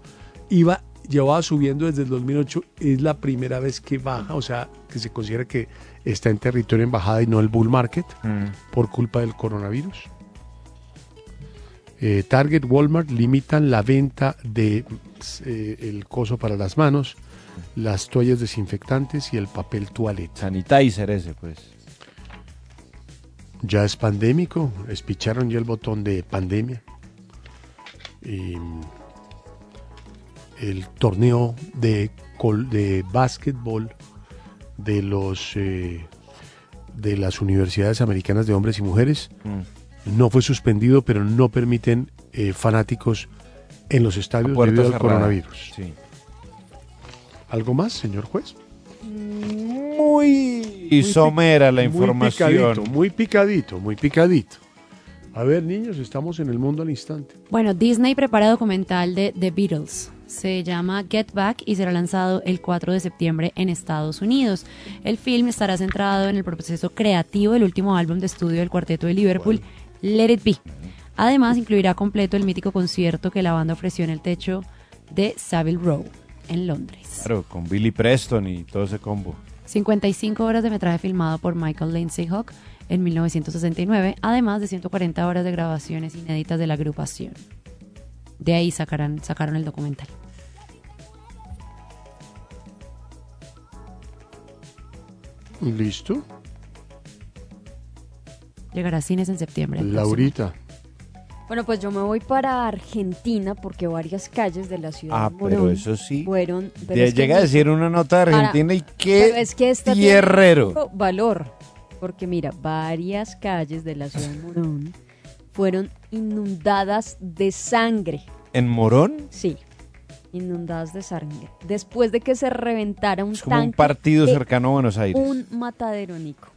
Iba, llevaba subiendo desde el 2008. Es la primera vez que baja, o sea, que se considera que está en territorio en bajada y no el bull market por culpa del coronavirus. Eh, Target, Walmart limitan la venta de eh, el coso para las manos, las toallas desinfectantes y el papel toilet. Sanitizer ese, pues. Ya es pandémico, espicharon ya el botón de pandemia. Y, mm, el torneo de, col- de básquetbol de los eh, de las universidades americanas de hombres y mujeres no fue suspendido, pero no permiten eh, fanáticos en los estadios puerta debido al cerrada. coronavirus. Sí. ¿Algo más, señor juez? Muy, y somera la Muy información. picadito, muy picadito, muy picadito. A ver, niños, estamos en el mundo al instante. Bueno, Disney prepara documental de The Beatles. Se llama Get Back y será lanzado el 4 de septiembre en Estados Unidos. El film estará centrado en el proceso creativo del último álbum de estudio del cuarteto de Liverpool, Let It Be. Además, incluirá completo el mítico concierto que la banda ofreció en el techo de Savile Row, en Londres. Claro, con Billy Preston y todo ese combo. 55 horas de metraje filmado por Michael Lindsay Hawk en 1969, además de 140 horas de grabaciones inéditas de la agrupación. De ahí sacarán, sacaron el documental. ¿Listo? Llegará a cines en septiembre. Laurita. Bueno, pues yo me voy para Argentina porque varias calles de la ciudad Ah, de pero Morón eso sí. fueron... pero es que llega a decir una nota de para- Argentina y qué es que esta tierrero. valor, porque mira, varias calles de la ciudad de Morón fueron inundadas de sangre. ¿En Morón? Sí, inundadas de sangre. Después de que se reventara un Como un tanque partido de cercano a Buenos Aires. un matadero, Nico.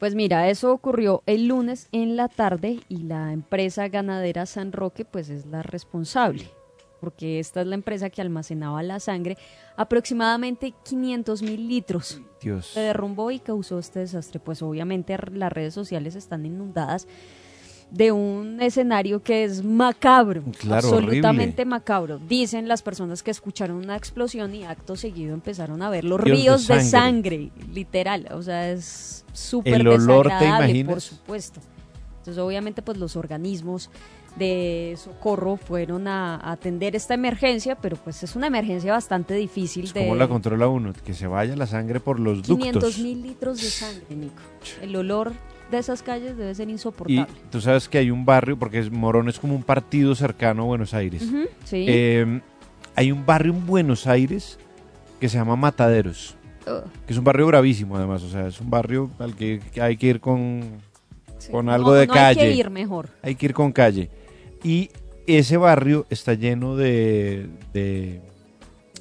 Pues mira, eso ocurrió el lunes en la tarde y la empresa ganadera San Roque pues es la responsable, porque esta es la empresa que almacenaba la sangre, aproximadamente 500 mil litros. Dios. Se derrumbó y causó este desastre. Pues obviamente las redes sociales están inundadas de un escenario que es macabro, Claro, absolutamente horrible. macabro. Dicen las personas que escucharon una explosión y acto seguido empezaron a ver los Ríos de ríos de sangre. sangre, literal. O sea, es súper El olor, ¿te desagradable, por supuesto. Entonces, obviamente, pues los organismos de socorro fueron a, a atender esta emergencia, pero pues es una emergencia bastante difícil de ¿Cómo la controla uno? Que se vaya la sangre por los 500 ductos. mil litros de sangre, Nico. El olor de esas calles debe ser Y insoportable. tú sabes que hay un barrio, porque Morón es como un partido cercano a Buenos Aires. Sí. Eh, hay un barrio en Buenos Aires que se llama Mataderos, que es un barrio gravísimo además, o sea, es un barrio al que hay que ir con, con algo No, de no calle. hay que ir mejor. Hay que ir con calle. Y ese barrio está lleno de, de,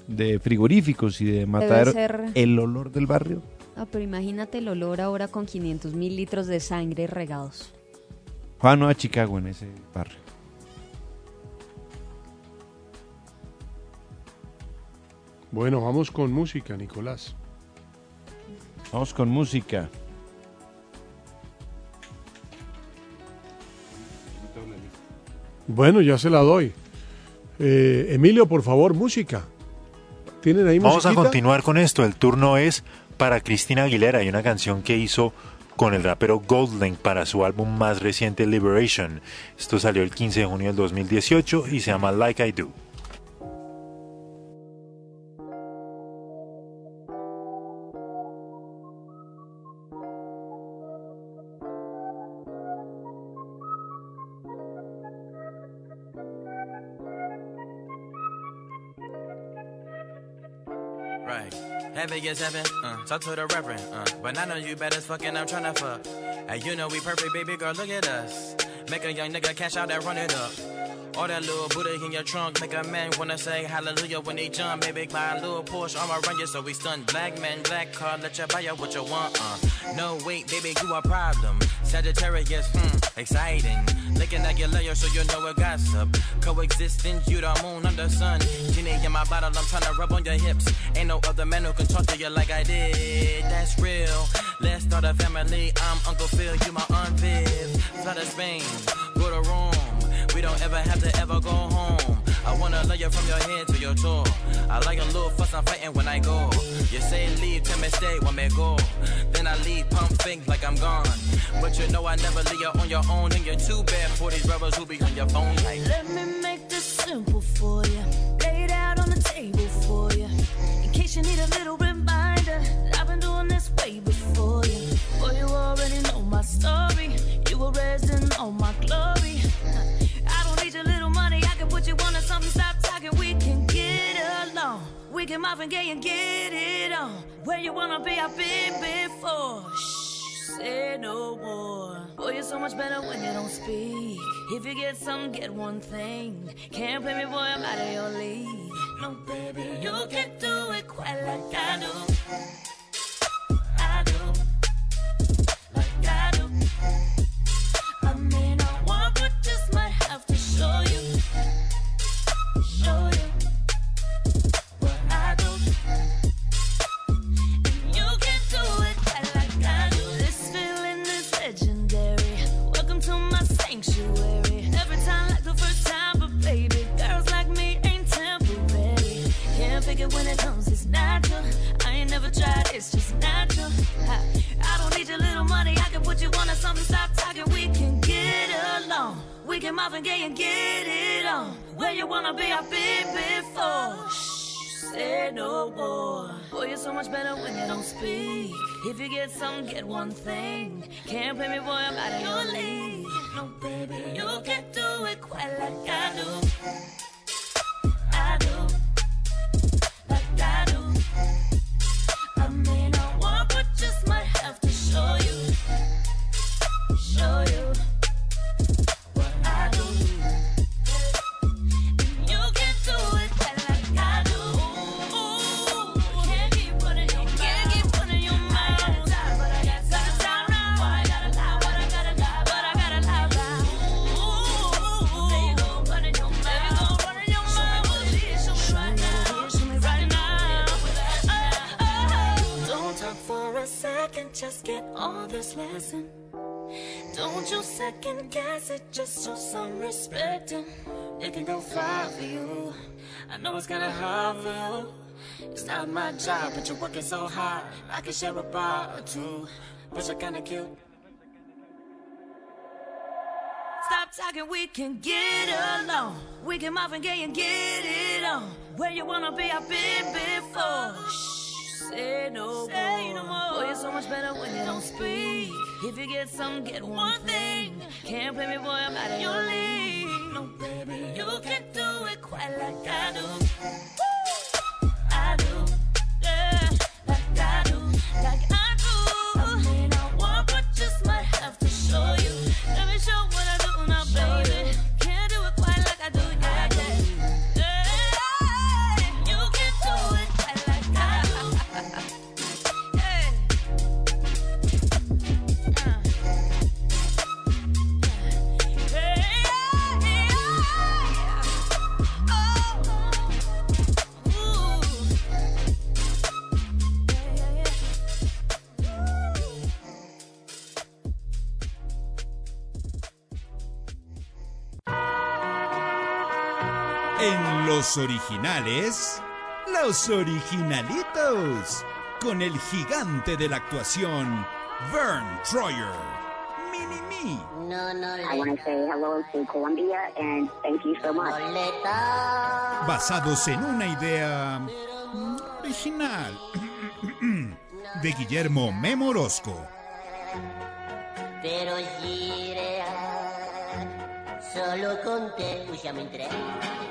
de frigoríficos y de mataderos. ser- El olor del barrio. Ah, pero imagínate el olor ahora con 500 mil litros de sangre regados. Juan a Chicago en ese barrio. Bueno, vamos con música, Nicolás. Vamos con música. Bueno, ya se la doy. Eh, Emilio, por favor, música. ¿Tienen ahí Vamos a continuar con esto. El turno es para Cristina Aguilera y una canción que hizo con el rapero Goldlink para su álbum más reciente Liberation. Esto salió el 15 de junio del 2018 y se llama Like I Do. Heaven is heaven, uh, talk to the reverend, uh, but I know you better fucking I'm tryna fuck. And you know we perfect, baby girl, look at us. Make a young nigga cash out and run it up. All that little booty in your trunk make a man wanna say hallelujah when they jump. Baby, buy a little Porsche, I'ma run you so we stun. Black man, black car, let you buy you what you want. Uh. No, wait, baby, you a problem. Sagittarius, hmm, exciting. Looking at your layer so you know it gossip. Coexistence, you the moon, I'm the sun. Genie in my bottle, I'm tryna rub on your hips. Ain't no other man who can talk to you like I did. That's real. Let's start a family. I'm Uncle Phil, you my Aunt Viv. Fly to Spain, go to Rome. We don't ever have to ever go home. I wanna love you from your head to your toe. I like a little fuss, I'm fighting when I go. You say leave, tell me stay, want me go. Then I leave, pump fake like I'm gone. But you know I never leave you on your own. And you're too bad for these brothers who be on your phone like. Let me make this simple for you. Lay it out on the table for you. Case you need a little reminder, I've been doing this way before you. Boy, you already know my story. You were raised in all my glory. I don't need your little money. I can put you on to something. Stop talking. We can get along. We can and gay and get it on. Where you wanna be, I've been before. Shh, say no more. Boy, you're so much better when you don't speak. If you get some, get one thing. Can't play me, boy, I'm out of your league. No, baby, you can do it quite like I do. I do. Like I do. I may not want, but just might have to show you. Show you what you wanna, something, stop talking. We can get along. We can muff and gay and get it on. Where you wanna be, I've been before. Shh, say no more. Boy, you're so much better when you don't speak. If you get something, get one thing. Can't play me, boy, I'm out of your league. No, baby, you can do it quite like I do. I do. I may not want, but just might have to show you. Show you not my job, but you're working so hard. I can share a bar or two, but you're kinda cute. Stop talking, we can get along. We can muff and gay and get it on. Where you wanna be, I've been before. Shh, say no more. Boy, you're so much better when you don't speak. If you get some, get one thing. Can't play me, boy, I'm out of your league. No, baby, you can do it quite like I do. I los originales, los originalitos, con el gigante de la actuación, Vern Troyer. Mini Me. No, no, I want to say hello to Colombia and thank you so much. basados en una idea mm, original de Guillermo Memorosco. Però gira solo con te usciamo in tre.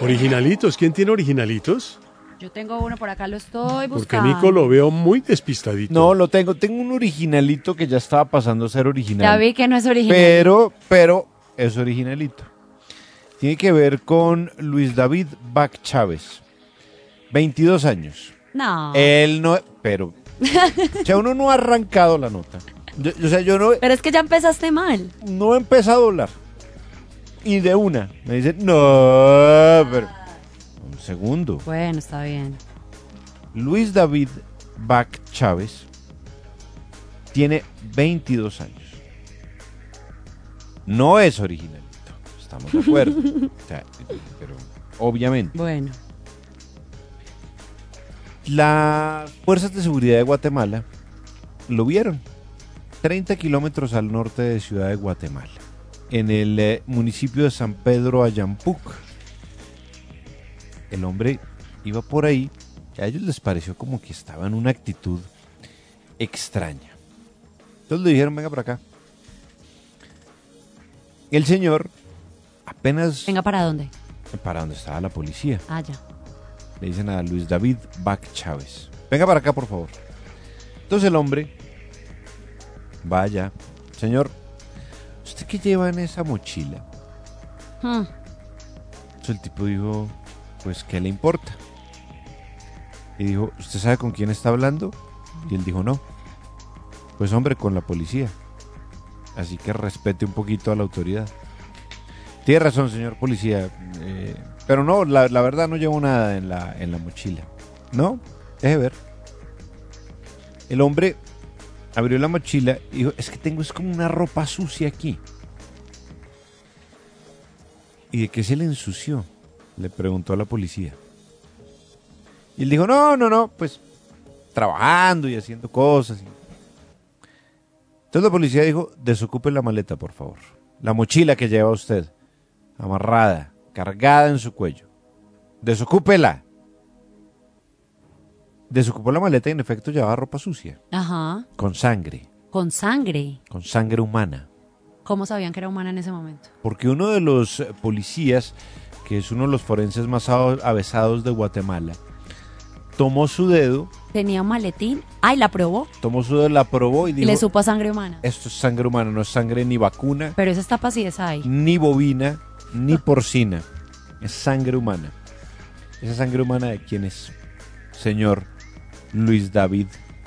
Originalitos, ¿quién tiene originalitos? Yo tengo uno por acá, lo estoy Porque buscando. Nico lo veo muy despistadito. No, lo tengo. Tengo un originalito que ya estaba pasando a ser original. Ya vi que no es original. Pero, pero es originalito. Tiene que ver con Luis David Bach Chávez. 22 años. No. Él no, pero, o sea, uno no ha arrancado la nota. Yo- o sea, yo no, Pero es que ya empezaste mal. no he empezado a hablar. Y de una, me dicen, no, pero, un segundo. Bueno, está bien. Luis David Bach Chávez tiene 22 años. No es originalito, estamos de acuerdo. O sea, pero obviamente. Bueno. Las fuerzas de seguridad de Guatemala lo vieron 30 kilómetros al norte de Ciudad de Guatemala, en el eh, municipio de San Pedro Ayampuc. El hombre iba por ahí y a ellos les pareció como que estaba en una actitud extraña. Entonces le dijeron, venga para acá. El señor apenas Venga, ¿para dónde? para donde estaba la policía. Ah, ya. Le dicen a Luis David Bach Chávez. Venga para acá, por favor. Entonces el hombre vaya. Señor, ¿usted qué lleva en esa mochila? Hmm. Entonces el tipo dijo, pues, ¿qué le importa? Y dijo, ¿usted sabe con quién está hablando? Y él dijo, no. Pues hombre, con la policía. Así que respete un poquito a la autoridad. Tiene razón, señor policía. eh, pero no, la, verdad no llevo nada en la, en la mochila. ¿No? Deje ver. El hombre abrió la mochila y dijo, es que tengo es como una ropa sucia aquí. ¿y de qué se le ensució? Le preguntó a la policía. Y él dijo, no, no, no, pues trabajando y haciendo cosas. Entonces la policía dijo, desocupe la maleta, por favor. La mochila que lleva usted, amarrada, cargada en su cuello. Desocúpela. Desocupó la maleta y en efecto llevaba ropa sucia, Ajá. con sangre, Con sangre. con sangre humana. ¿Cómo sabían que era humana en ese momento? Porque uno de los eh, policías, que es uno de los forenses más avesados de Guatemala, tomó su dedo, Tenía un maletín. Ay, la probó. tomó su dedo, la probó y Y dijo, le supo a sangre humana. esto es sangre humana, no es sangre ni vacuna, Pero esa tapa sí es ahí. ni bovina, ni porcina. Es sangre humana. Esa sangre humana de quién es? Señor Luis David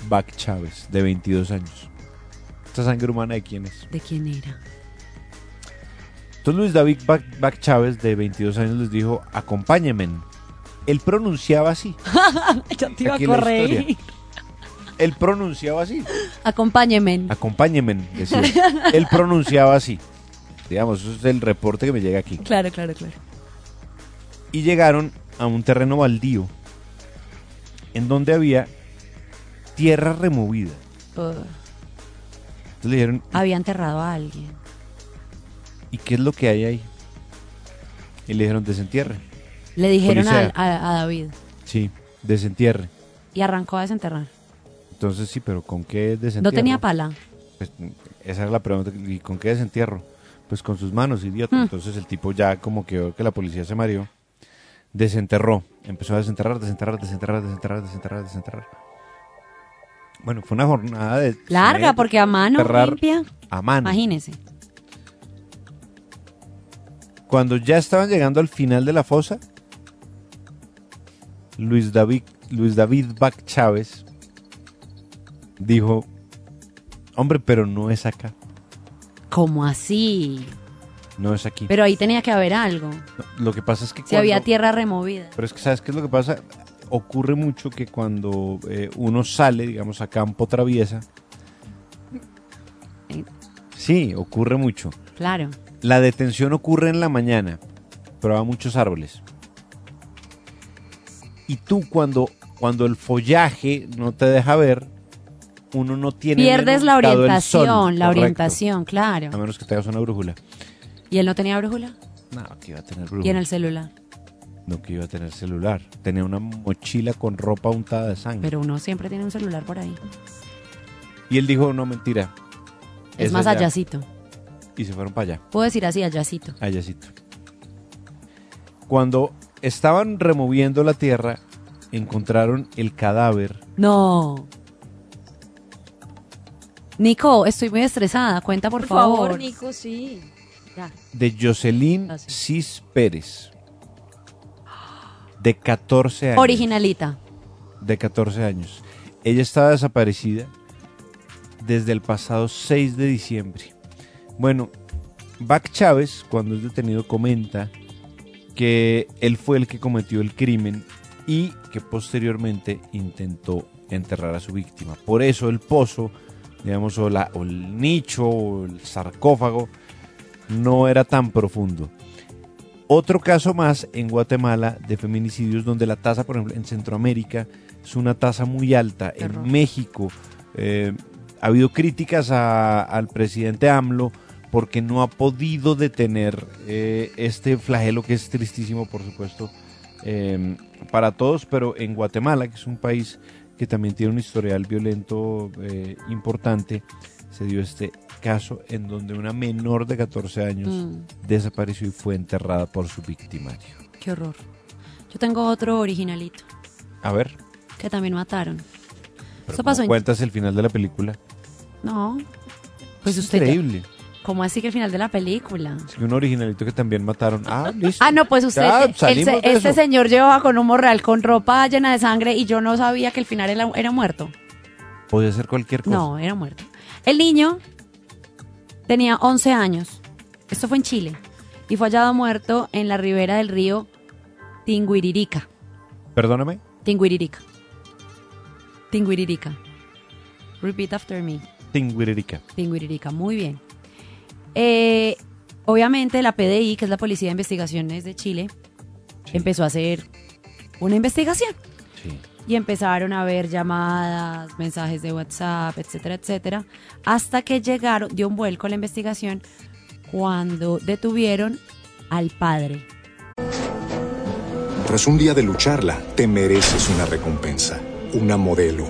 Bach Chávez, de 22 años. ¿Esta sangre humana de quién es? ¿De quién era? Entonces Luis David Bach, Bach Chávez, de 22 años, les dijo, acompáñenme. Él pronunciaba así. Yo te iba a Aquí la correr. Él pronunciaba así. Acompáñeme. Acompáñenme, decía. Él pronunciaba así. Digamos, eso es el reporte que me llega aquí. Claro, claro, claro. Y llegaron a un terreno baldío en donde había tierra removida. Entonces le dijeron, había enterrado a alguien. ¿y qué es lo que hay ahí? Y le dijeron, desentierre. Le dijeron a, Policía. a- a David. Sí, desentierre. Y arrancó a desenterrar. Entonces sí, pero ¿con qué desentierro? No tenía pala. Pues, esa era la pregunta. ¿Y con qué desentierro? Pues con sus manos, idiota. Hmm. Entonces el tipo ya como que que la policía se mareó. Desenterró. Empezó a desenterrar, desenterrar, desenterrar, desenterrar, desenterrar, desenterrar. Bueno, fue una jornada de... Larga, porque a mano limpia. A mano. Imagínese. Cuando ya estaban llegando al final de la fosa, Luis David, Luis David Bach Chávez dijo, hombre, pero no es acá, ¿Cómo así? no es aquí. Pero ahí tenía que haber algo. Lo que pasa es que Si había tierra removida. Pero es que, ¿sabes qué es lo que pasa? Ocurre mucho que cuando eh, uno sale, digamos, a campo traviesa. Sí, ocurre mucho. Claro. La detención ocurre en la mañana, pero a muchos árboles. Y tú cuando, cuando el follaje no te deja ver, uno no tiene... Pierdes la orientación, sol, la correcto. orientación, claro. A menos que tengas una brújula. ¿Y él no tenía brújula? No, que iba a tener ¿Y brújula. en el celular? No, que iba a tener celular. Tenía una mochila con ropa untada de sangre. Pero uno siempre tiene un celular por ahí. Y él dijo, no, mentira. Es, más allá. allácito. Y se fueron para allá. Puedo decir así, allácito. Allácito. Cuando estaban removiendo la tierra, encontraron el cadáver. No. Nico, estoy muy estresada. Cuenta, por, Por favor, favor. Nico, sí. Ya. de Jocelyn Cis Pérez, de 14 años. Originalita. De 14 años. Ella estaba desaparecida desde el pasado 6 de diciembre. Bueno, Bach Chávez, cuando es detenido, comenta que él fue el que cometió el crimen y que posteriormente intentó enterrar a su víctima. Por eso el pozo, digamos, o, la- o el nicho, o el sarcófago, no era tan profundo. Otro caso más en Guatemala de feminicidios donde la tasa, por ejemplo, en Centroamérica es una tasa muy alta. En México eh, ha habido críticas a- al presidente AMLO porque no ha podido detener eh, este flagelo que es tristísimo, por supuesto, eh, para todos, pero en Guatemala, que es un país que también tiene un historial violento eh, importante, se dio este caso en donde una menor de 14 años Mm. desapareció y fue enterrada por su victimario. Qué horror. Yo tengo otro originalito A ver, que también mataron. pero Eso ¿cómo pasó en... cuentas el final de la película? No. Pues Es usted... ya- increíble. ¿Cómo así que el final de la película? Que un originalito que también mataron. Ah, listo. Ah, no, pues usted, Ya, el este señor llevaba con un morral con ropa llena de sangre y yo no sabía que el final era, era muerto. Podía ser cualquier cosa. No, era muerto. El niño tenía 11 años. Esto fue en Chile. Y fue hallado muerto en la ribera del río Tinguiririca. Perdóname. Tinguiririca. Tinguiririca. Repeat after me. Tinguiririca. Tinguiririca, muy bien. Eh, Obviamente la PDI, que es la Policía de Investigaciones de Chile, empezó a hacer una investigación. Y empezaron a ver llamadas, mensajes de WhatsApp, etcétera, etcétera, hasta que llegaron, dio un vuelco a la investigación cuando detuvieron al padre. Tras un día de lucharla, te mereces una recompensa, una modelo,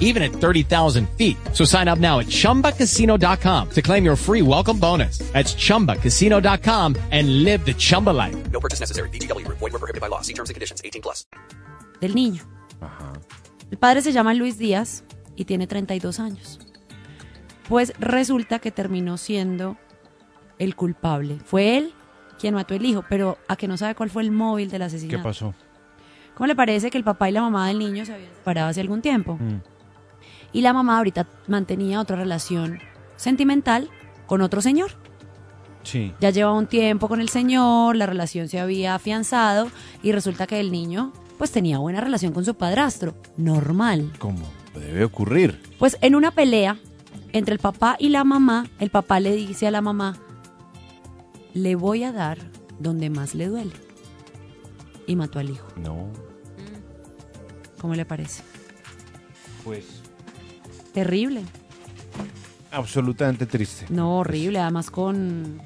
even at 30,000 feet. So sign up now at chumbacasino.com to claim your free welcome bonus. That's chumbacasino.com and live the Chumba life. No purchase necessary. BGW. Void were prohibited by law. See terms and conditions. 18 plus. del niño. El padre se llama Luis Díaz y tiene 32 años. Pues resulta que terminó siendo el culpable. Fue él quien mató el hijo, pero a que no sabe cuál fue el móvil del ¿Qué asesinato. pasó? ¿Cómo le parece que el papá y la mamá del niño se habían separado hace algún tiempo? Mm. Y la mamá ahorita mantenía otra relación sentimental con otro señor. Sí. Ya llevaba un tiempo con el señor, la relación se había afianzado y resulta que el niño pues tenía buena relación con su padrastro, normal. ¿Cómo debe ocurrir? Pues en una pelea entre el papá y la mamá, el papá le dice a la mamá, le voy a dar donde más le duele. Y mató al hijo. No. ¿Cómo le parece? Pues Terrible. absolutamente triste. No, horrible, además con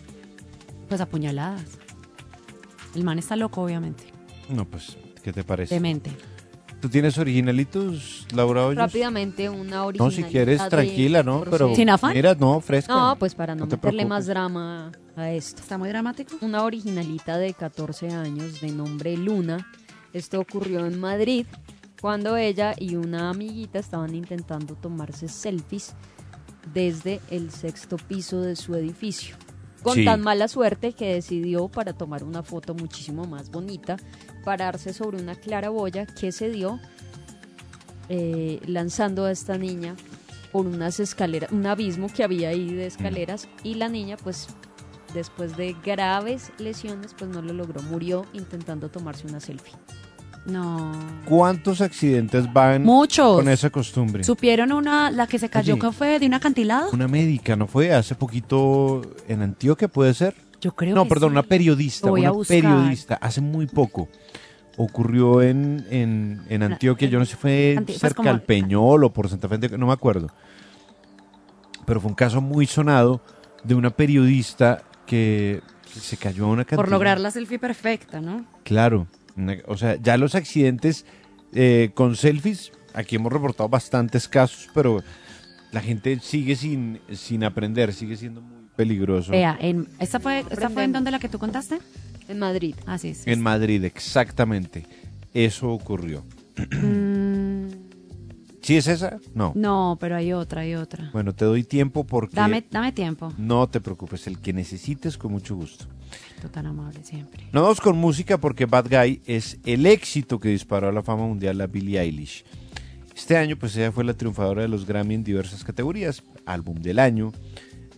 pues apuñaladas. El man está loco, obviamente. No, pues, ¿qué te parece? Demente. ¿Tú tienes originalitos, Laura Hoyos? Rápidamente una No, originalidad. si quieres, tranquila, ¿no? Pero ¿Sin afán? mira, no, fresca. No, pues para no, No te meterle más drama a esto. ¿Está muy dramático? Una originalita de 14 años de nombre Luna. Esto ocurrió en Madrid cuando ella y una amiguita estaban intentando tomarse selfies desde el sexto piso de su edificio. Con Sí. tan mala suerte que decidió, para tomar una foto muchísimo más bonita, pararse sobre una claraboya que se dio eh, lanzando a esta niña por unas escaleras, un abismo que había ahí de escaleras y la niña pues después de graves lesiones pues no lo logró, murió intentando tomarse una selfie. No. ¿Cuántos accidentes van Muchos. con esa costumbre? ¿Supieron una, la que se cayó Oye. que fue de un acantilado? Una médica, ¿no fue? Hace poquito en Antioquia, ¿puede ser? Yo creo No, que perdón, sí. una periodista. Voy a una buscar. periodista, hace muy poco. Ocurrió en, en, en Antioquia, yo no sé si fue pues cerca como- al Peñol o por Santa Fe, no me acuerdo. Pero fue un caso muy sonado de una periodista que se cayó a una Por cantidad. lograr la selfie perfecta, ¿no? Claro, o sea, ya los accidentes eh, con selfies, aquí hemos reportado bastantes casos, pero la gente sigue sin, sin aprender, sigue siendo muy peligroso. Vea, en, ¿esta, fue, ¿esta fue en donde la que tú contaste? En Madrid. Así es. En Madrid, exactamente. Eso ocurrió. ¿Sí es esa? No. No, pero hay otra, hay otra. Bueno, te doy tiempo porque Dame, dame tiempo. no te preocupes, el que necesites con mucho gusto. Tú tan amable siempre. Nos vamos con música porque Bad Guy es el éxito que disparó a la fama mundial a Billie Eilish. Este año, pues ella fue la triunfadora de los Grammy en diversas categorías: álbum del año,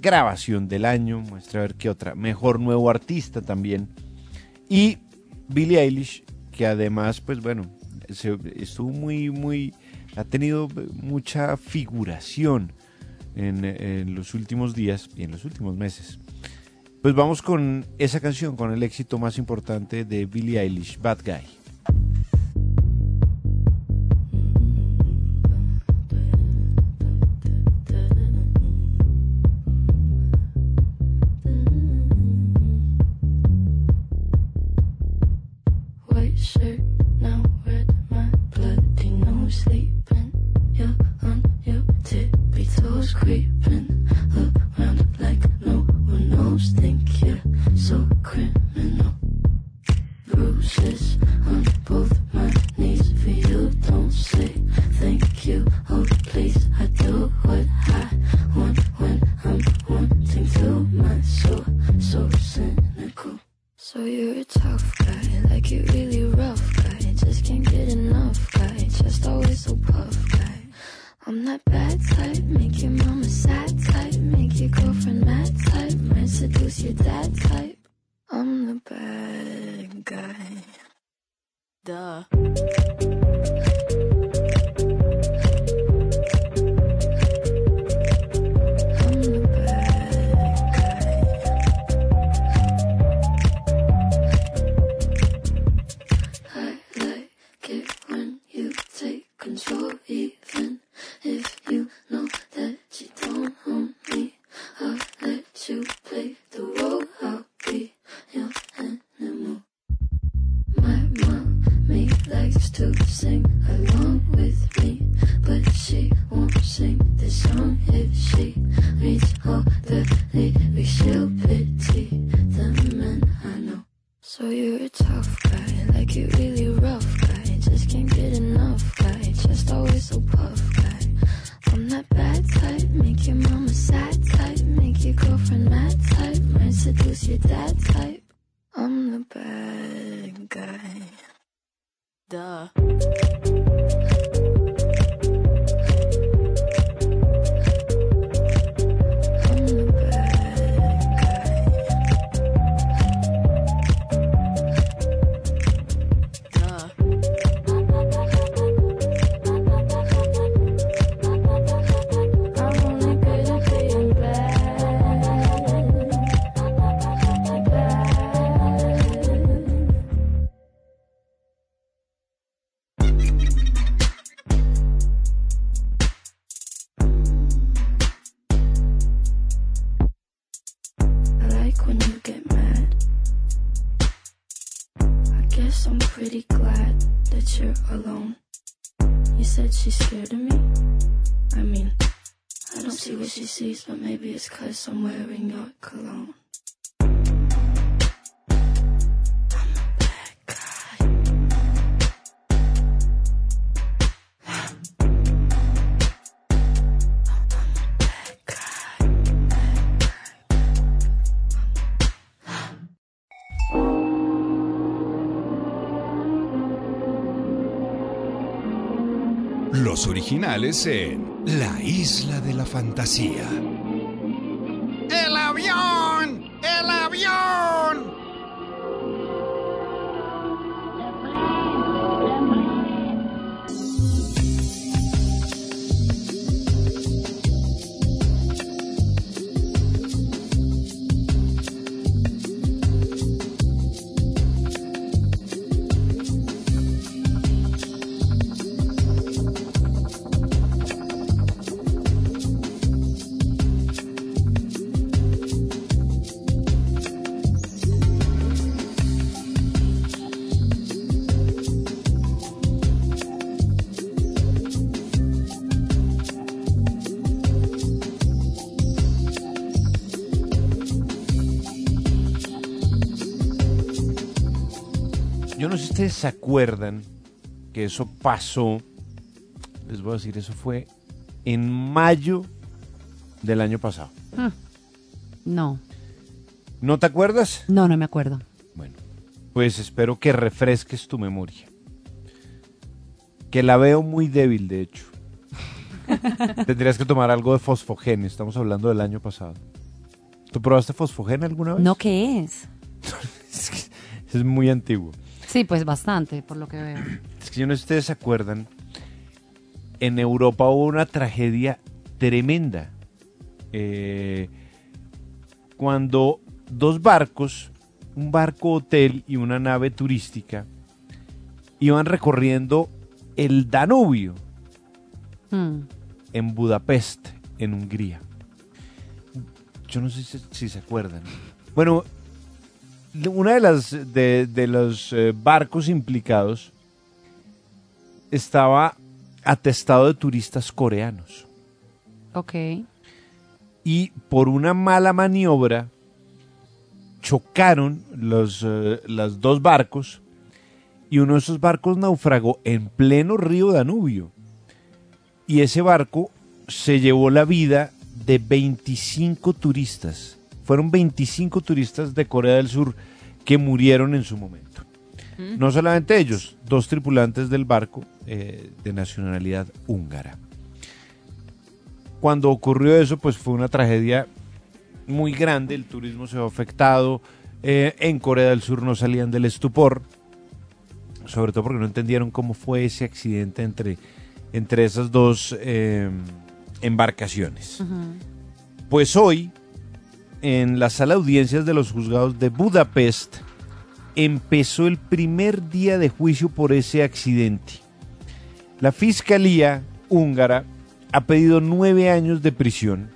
grabación del año, muestra a ver qué otra, mejor nuevo artista también. Y Billie Eilish, que además, pues bueno, se- estuvo muy, muy, ha tenido mucha figuración en, en los últimos días y en los últimos meses. Pues vamos con esa canción, con el éxito más importante de Billie Eilish, Bad Guy. En La Isla de la Fantasía. Ustedes se acuerdan que eso pasó, les voy a decir, eso fue en mayo del año pasado. Hmm. No, ¿No te acuerdas? no, no me acuerdo. Pues espero que refresques tu memoria. Que la veo muy débil, de hecho. Tendrías que tomar algo de fosfogene, estamos hablando del año pasado. ¿Tú probaste fosfogene alguna vez? No, ¿qué es? Es muy antiguo. Sí, pues bastante, por lo que veo. Es que yo no sé si ustedes se acuerdan. En Europa hubo una tragedia tremenda. Eh, cuando dos barcos, un barco hotel y una nave turística, iban recorriendo el Danubio Hmm. en Budapest, en Hungría. Yo no sé si, si se acuerdan. Bueno, una de las de, de los eh, barcos implicados estaba atestado de turistas coreanos Ok. y por una mala maniobra chocaron los, eh, los dos barcos y uno de esos barcos naufragó en pleno río Danubio y ese barco se llevó la vida de 25 turistas. Fueron 25 turistas de Corea del Sur que murieron en su momento. No solamente ellos, dos tripulantes del barco eh, de nacionalidad húngara. Cuando ocurrió eso, pues fue una tragedia muy grande, el turismo se vio afectado, eh, en Corea del Sur no salían del estupor, sobre todo porque no entendieron cómo fue ese accidente entre, entre esas dos eh, embarcaciones. Pues hoy, en la sala de audiencias de los juzgados de Budapest, empezó el primer día de juicio por ese accidente. La fiscalía húngara ha pedido nueve años de prisión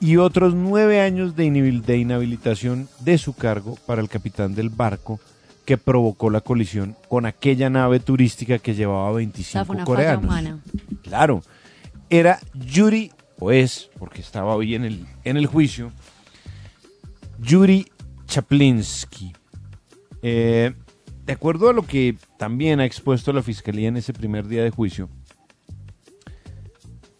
y otros nueve años de, inhabil- de inhabilitación de su cargo para el capitán del barco que provocó la colisión con aquella nave turística que llevaba O 25 sea, fue una falla coreanos. humana. Claro, era Yuri, o es, porque estaba hoy en el, en el juicio, Yuri Chaplinsky. Eh, de acuerdo a lo que también ha expuesto la fiscalía en ese primer día de juicio,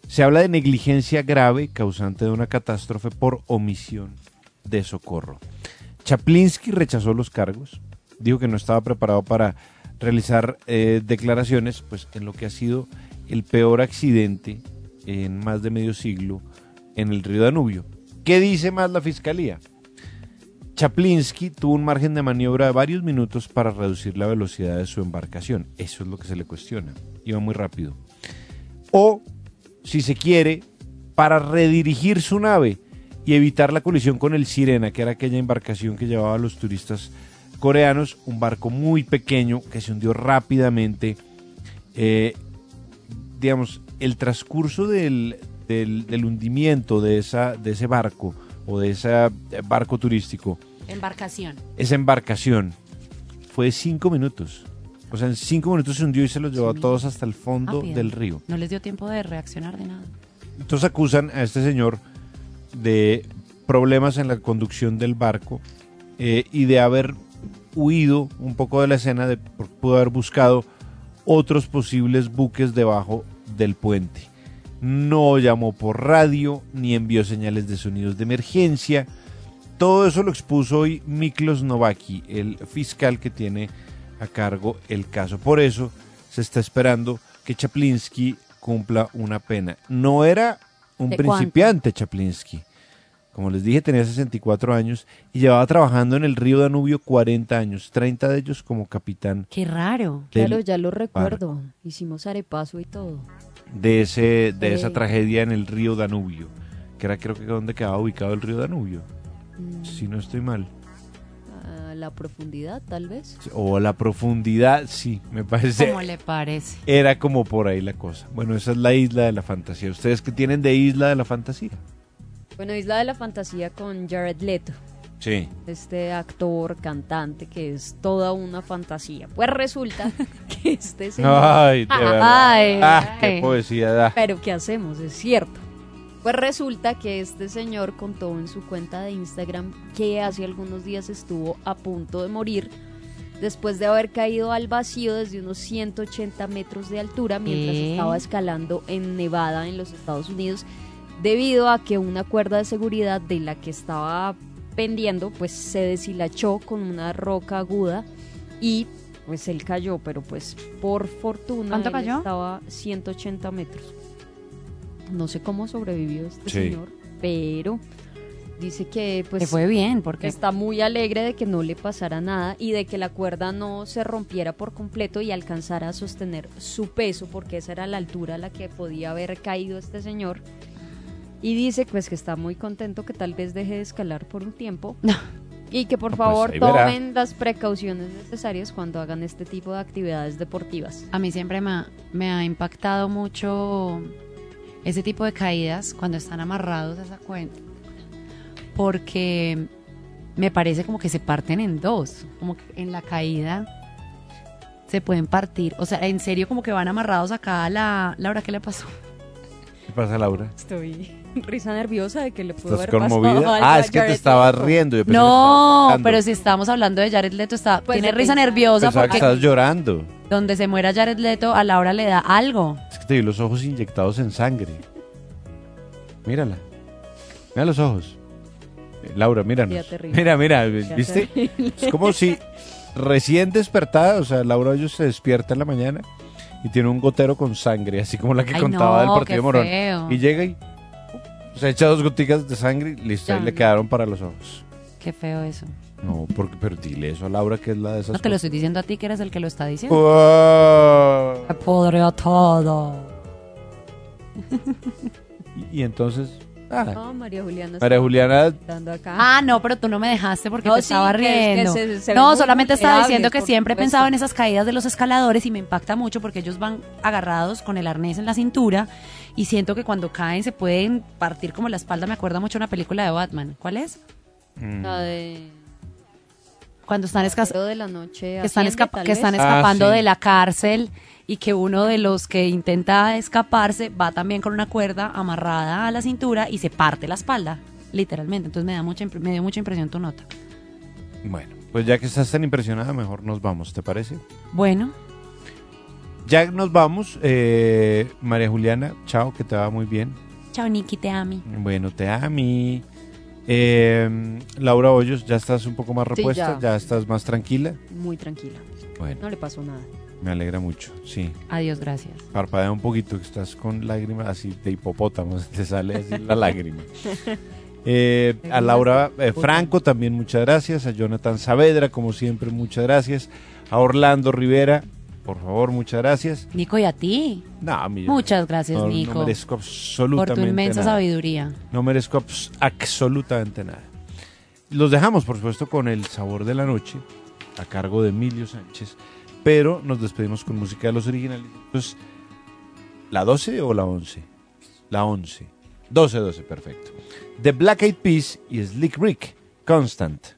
se habla de negligencia grave causante de una catástrofe por omisión de socorro. Chaplinsky rechazó los cargos, dijo que no estaba preparado para realizar eh, declaraciones, pues en lo que ha sido el peor accidente en más de medio siglo en el río Danubio. ¿Qué dice más la fiscalía? Chaplinsky tuvo un margen de maniobra de varios minutos para reducir la velocidad de su embarcación. Eso es lo que se le cuestiona. Iba muy rápido. O, si se quiere, para redirigir su nave y evitar la colisión con el Sirena, que era aquella embarcación que llevaba a los turistas coreanos, un barco muy pequeño que se hundió rápidamente. Eh, digamos, el transcurso del, del- del hundimiento de, esa, de ese barco o de ese eh, barco turístico, Embarcación. esa embarcación, fue de cinco minutos. O sea, en cinco minutos se hundió y se los llevó a todos hasta el fondo Rápido. del río. No les dio tiempo de reaccionar de nada. Entonces acusan a este señor de problemas en la conducción del barco eh, y de haber huido un poco de la escena, de pudo haber buscado otros posibles buques debajo del puente. No llamó por radio ni envió señales de sonidos de emergencia. Todo eso lo expuso hoy Miklos Novaki, el fiscal que tiene a cargo el caso. Por eso se está esperando que Chaplinsky cumpla una pena. No era un principiante Chaplinsky. Como les dije, tenía 64 años y llevaba trabajando en el río Danubio 40 años, 30 de ellos como capitán Qué raro. Claro, ya lo recuerdo. Hicimos arepaso y todo. De, ese, de esa tragedia en el río Danubio, que era creo que donde quedaba ubicado el río Danubio, Mm, si no estoy mal. a la profundidad, tal vez. O la profundidad, sí, me parece. ¿Cómo le parece? Era como por ahí la cosa. Bueno, esa es la isla de la fantasía. ¿Ustedes qué tienen de isla de la fantasía? Bueno, Isla de la Fantasía con Jared Leto. Sí. Este actor, cantante, que es toda una fantasía. Pues resulta que este señor... Ay, de verdad. Ay, ah, qué poesía da. Pero ¿qué hacemos? Es cierto. Pues resulta que este señor contó en su cuenta de Instagram que hace algunos días estuvo a punto de morir después de haber caído al vacío desde unos 180 metros de altura mientras estaba escalando en Nevada, en los Estados Unidos, debido a que una cuerda de seguridad de la que estaba pendiendo pues se deshilachó con una roca aguda y pues él cayó, pero pues por fortuna ¿Cuánto él cayó? estaba 180 metros. No sé cómo sobrevivió este Sí. señor, pero dice que pues Le fue bien, porque- está muy alegre de que no le pasara nada y de que la cuerda no se rompiera por completo y alcanzara a sostener su peso, porque esa era la altura a la que podía haber caído este señor. Y dice pues que está muy contento que tal vez deje de escalar por un tiempo. Y que por No, pues, favor tomen las precauciones necesarias cuando hagan este tipo de actividades deportivas. A mí siempre me ha, me ha impactado mucho ese tipo de caídas cuando están amarrados a esa cuenta. Porque me parece como que se parten en dos. Como que en la caída se pueden partir. O sea, en serio como que van amarrados acá a la... Laura, ¿qué le pasó? ¿Qué pasa, Laura? Estoy risa nerviosa de que le pudo ¿Estás haber pasado conmovida? algo Ah, es que te estabas Leto. riendo. yo pensé que estabas No, pero si estamos hablando de Jared Leto, está, Pues tiene risa pensar. nerviosa Pensaba que porque estabas llorando. donde se muera Jared Leto, a Laura le da algo. Es que te vi los ojos inyectados en sangre. Mírala. Mira los ojos. Eh, Laura, míranos. Terrible. Mira, mira, ¿viste? Es como si recién despertada, o sea, Laura Hoyos se despierta en la mañana y tiene un gotero con sangre, así como la que Ay, contaba del partido qué de Morón. feo. Y llega y Se echa dos goticas de sangre y listo, ahí Ya. le quedaron para los ojos. Qué feo eso. No, porque, pero dile eso a Laura, que es la de esas No te lo cosas. estoy diciendo a ti que eres el que lo está diciendo. Wow. Me podrió todo. Y, y entonces, ah, No, María Juliana. María está Juliana, dando acá. Ah, no, pero tú no me dejaste porque No, te sí, estaba que- que riendo. se- se ve no, muy solamente estaba diciendo que por siempre he supuesto. pensado en esas caídas de los escaladores y me impacta mucho porque ellos van agarrados con el arnés en la cintura y siento que cuando caen se pueden partir como la espalda. Me acuerda mucho una película de Batman. ¿Cuál es? La de... Cuando están, Caballero de la noche que están, escapa- que están escapando Ah, sí. de la cárcel y que uno de los que intenta escaparse va también con una cuerda amarrada a la cintura y se parte la espalda, literalmente. Entonces me da mucha me dio mucha impresión tu nota. bueno, pues ya que estás tan impresionada, mejor nos vamos, ¿te parece? Bueno, Ya nos vamos. eh, María Juliana, chao, que te va muy bien. chao Niki, te ami. Bueno, te ami. Eh, Laura Hoyos, ya estás un poco más Sí, repuesta, ya. ya. estás más tranquila. Muy tranquila. Bueno, No le pasó nada. me alegra mucho, sí. Adiós, gracias. Parpadea un poquito, que estás con lágrimas así de hipopótamo, te sale así la lágrima. Eh, a Laura eh, Franco también muchas gracias, a Jonathan Saavedra como siempre muchas gracias, a Orlando Rivera, por favor muchas gracias. Nico, y a ti. No, mí- Muchas gracias, no, Nico. No merezco por absolutamente tu inmensa nada. sabiduría. No merezco abs- absolutamente nada. Los dejamos, por supuesto, con el sabor de la noche, a cargo de Emilio Sánchez, pero nos despedimos con música de los originales. Entonces, ¿la 12 o la 11? La 11. 12, 12, perfecto. The Black Eyed Peas y Slick Rick, Constant.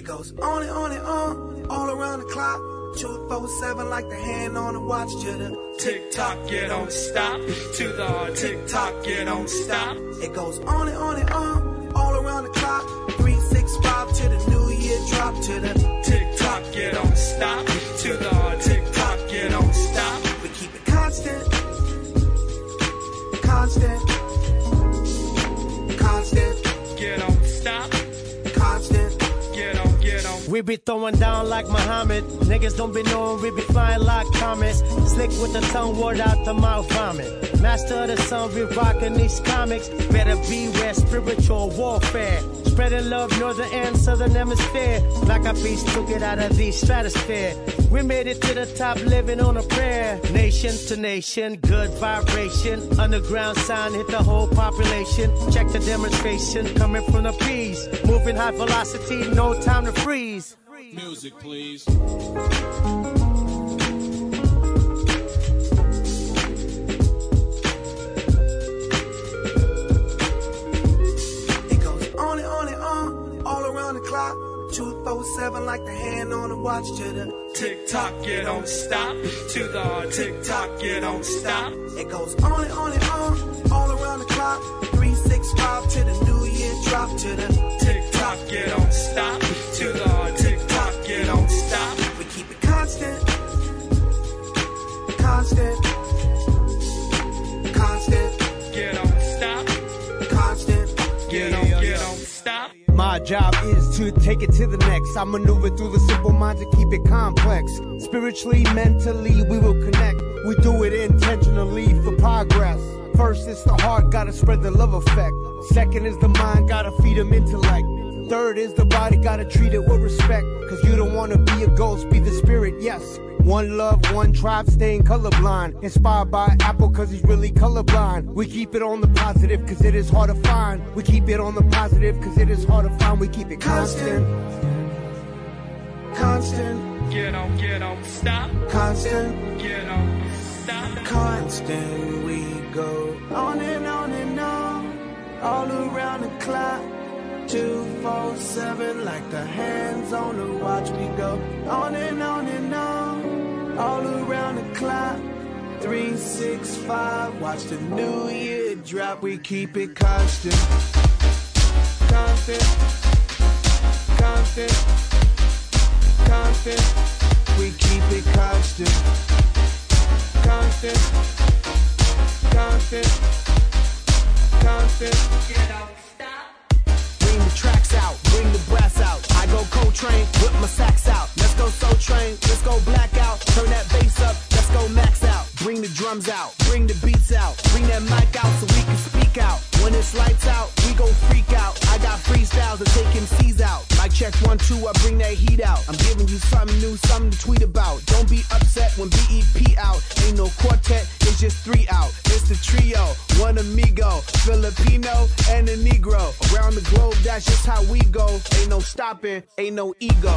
It goes on and on and on, all around the clock. Two, four, seven, like the hand on the watch to the tick tock, you don't stop. To the tick tock, you don't stop. It goes on and on and on, all around the clock. Three, six, five to the new year drop to the tick tock, you don't stop. To the We be throwing down like Muhammad. Niggas don't be knowing we be flying like comets. Slick with the tongue, word out the mouth vomit. Master of the sun, we rocking these comics. Better beware spiritual warfare. Spreading love, northern and southern hemisphere. Like a beast took it out of the stratosphere. We made it to the top, living on a prayer. Nation to nation, good vibration. Underground sound hit the whole population. Check the demonstration coming from the peas. Moving high velocity, no time to freeze. Music, please. Two, four, seven, like the hand on the watch to the tick tock, you don't stop. To the tick tock, you don't stop. It goes on and on and on, all around the clock. Three, six, five to the new year drop to the tick tock, you don't stop. To the tick tock, you don't stop. We keep it constant, constant, constant. Get on, stop. Constant. Get on. My job is to take it to the next. I maneuver through the simple mind to keep it complex. Spiritually, mentally, we will connect. We do it intentionally for progress. First, it's the heart, gotta spread the love effect. Second is the mind, gotta feed them intellect. Third is the body, gotta treat it with respect. Cause you don't wanna be a ghost, be the spirit, yes. One love, one tribe, staying colorblind. Inspired by Apple, cause he's really colorblind. We keep it on the positive, cause it is hard to find. We keep it on the positive, cause it is hard to find. We keep it constant. Constant. Get on, get on, stop. Constant. Get on, stop. Constant. We go on and on and on, all around the clock. Two, four, seven, like the hands on the watch. We go on and on and on, all around the clock. Three, six, five, watch the new year drop. We keep it constant. Constant. Constant. Constant. We keep it constant. Constant. Constant. Constant. Bring the tracks out, bring the brass out. I go Coltrane, whip my sacks out. Let's go Soul Train, let's go blackout. Turn that bass up, let's go max out. Bring the drums out, bring the beats out. Bring that mic out so we can speak out. When it's lights out, we go freak out. I got freestyles to take MCs out. Mic check one, two, I bring that heat out. I'm giving you something new, something to tweet about. Don't be upset when BEP out. Ain't no quartet, it's just three out. It's the trio, one amigo, Filipino and a Negro. Around the globe, that's just how we go. Ain't no stopping, ain't no ego.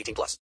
18 plus.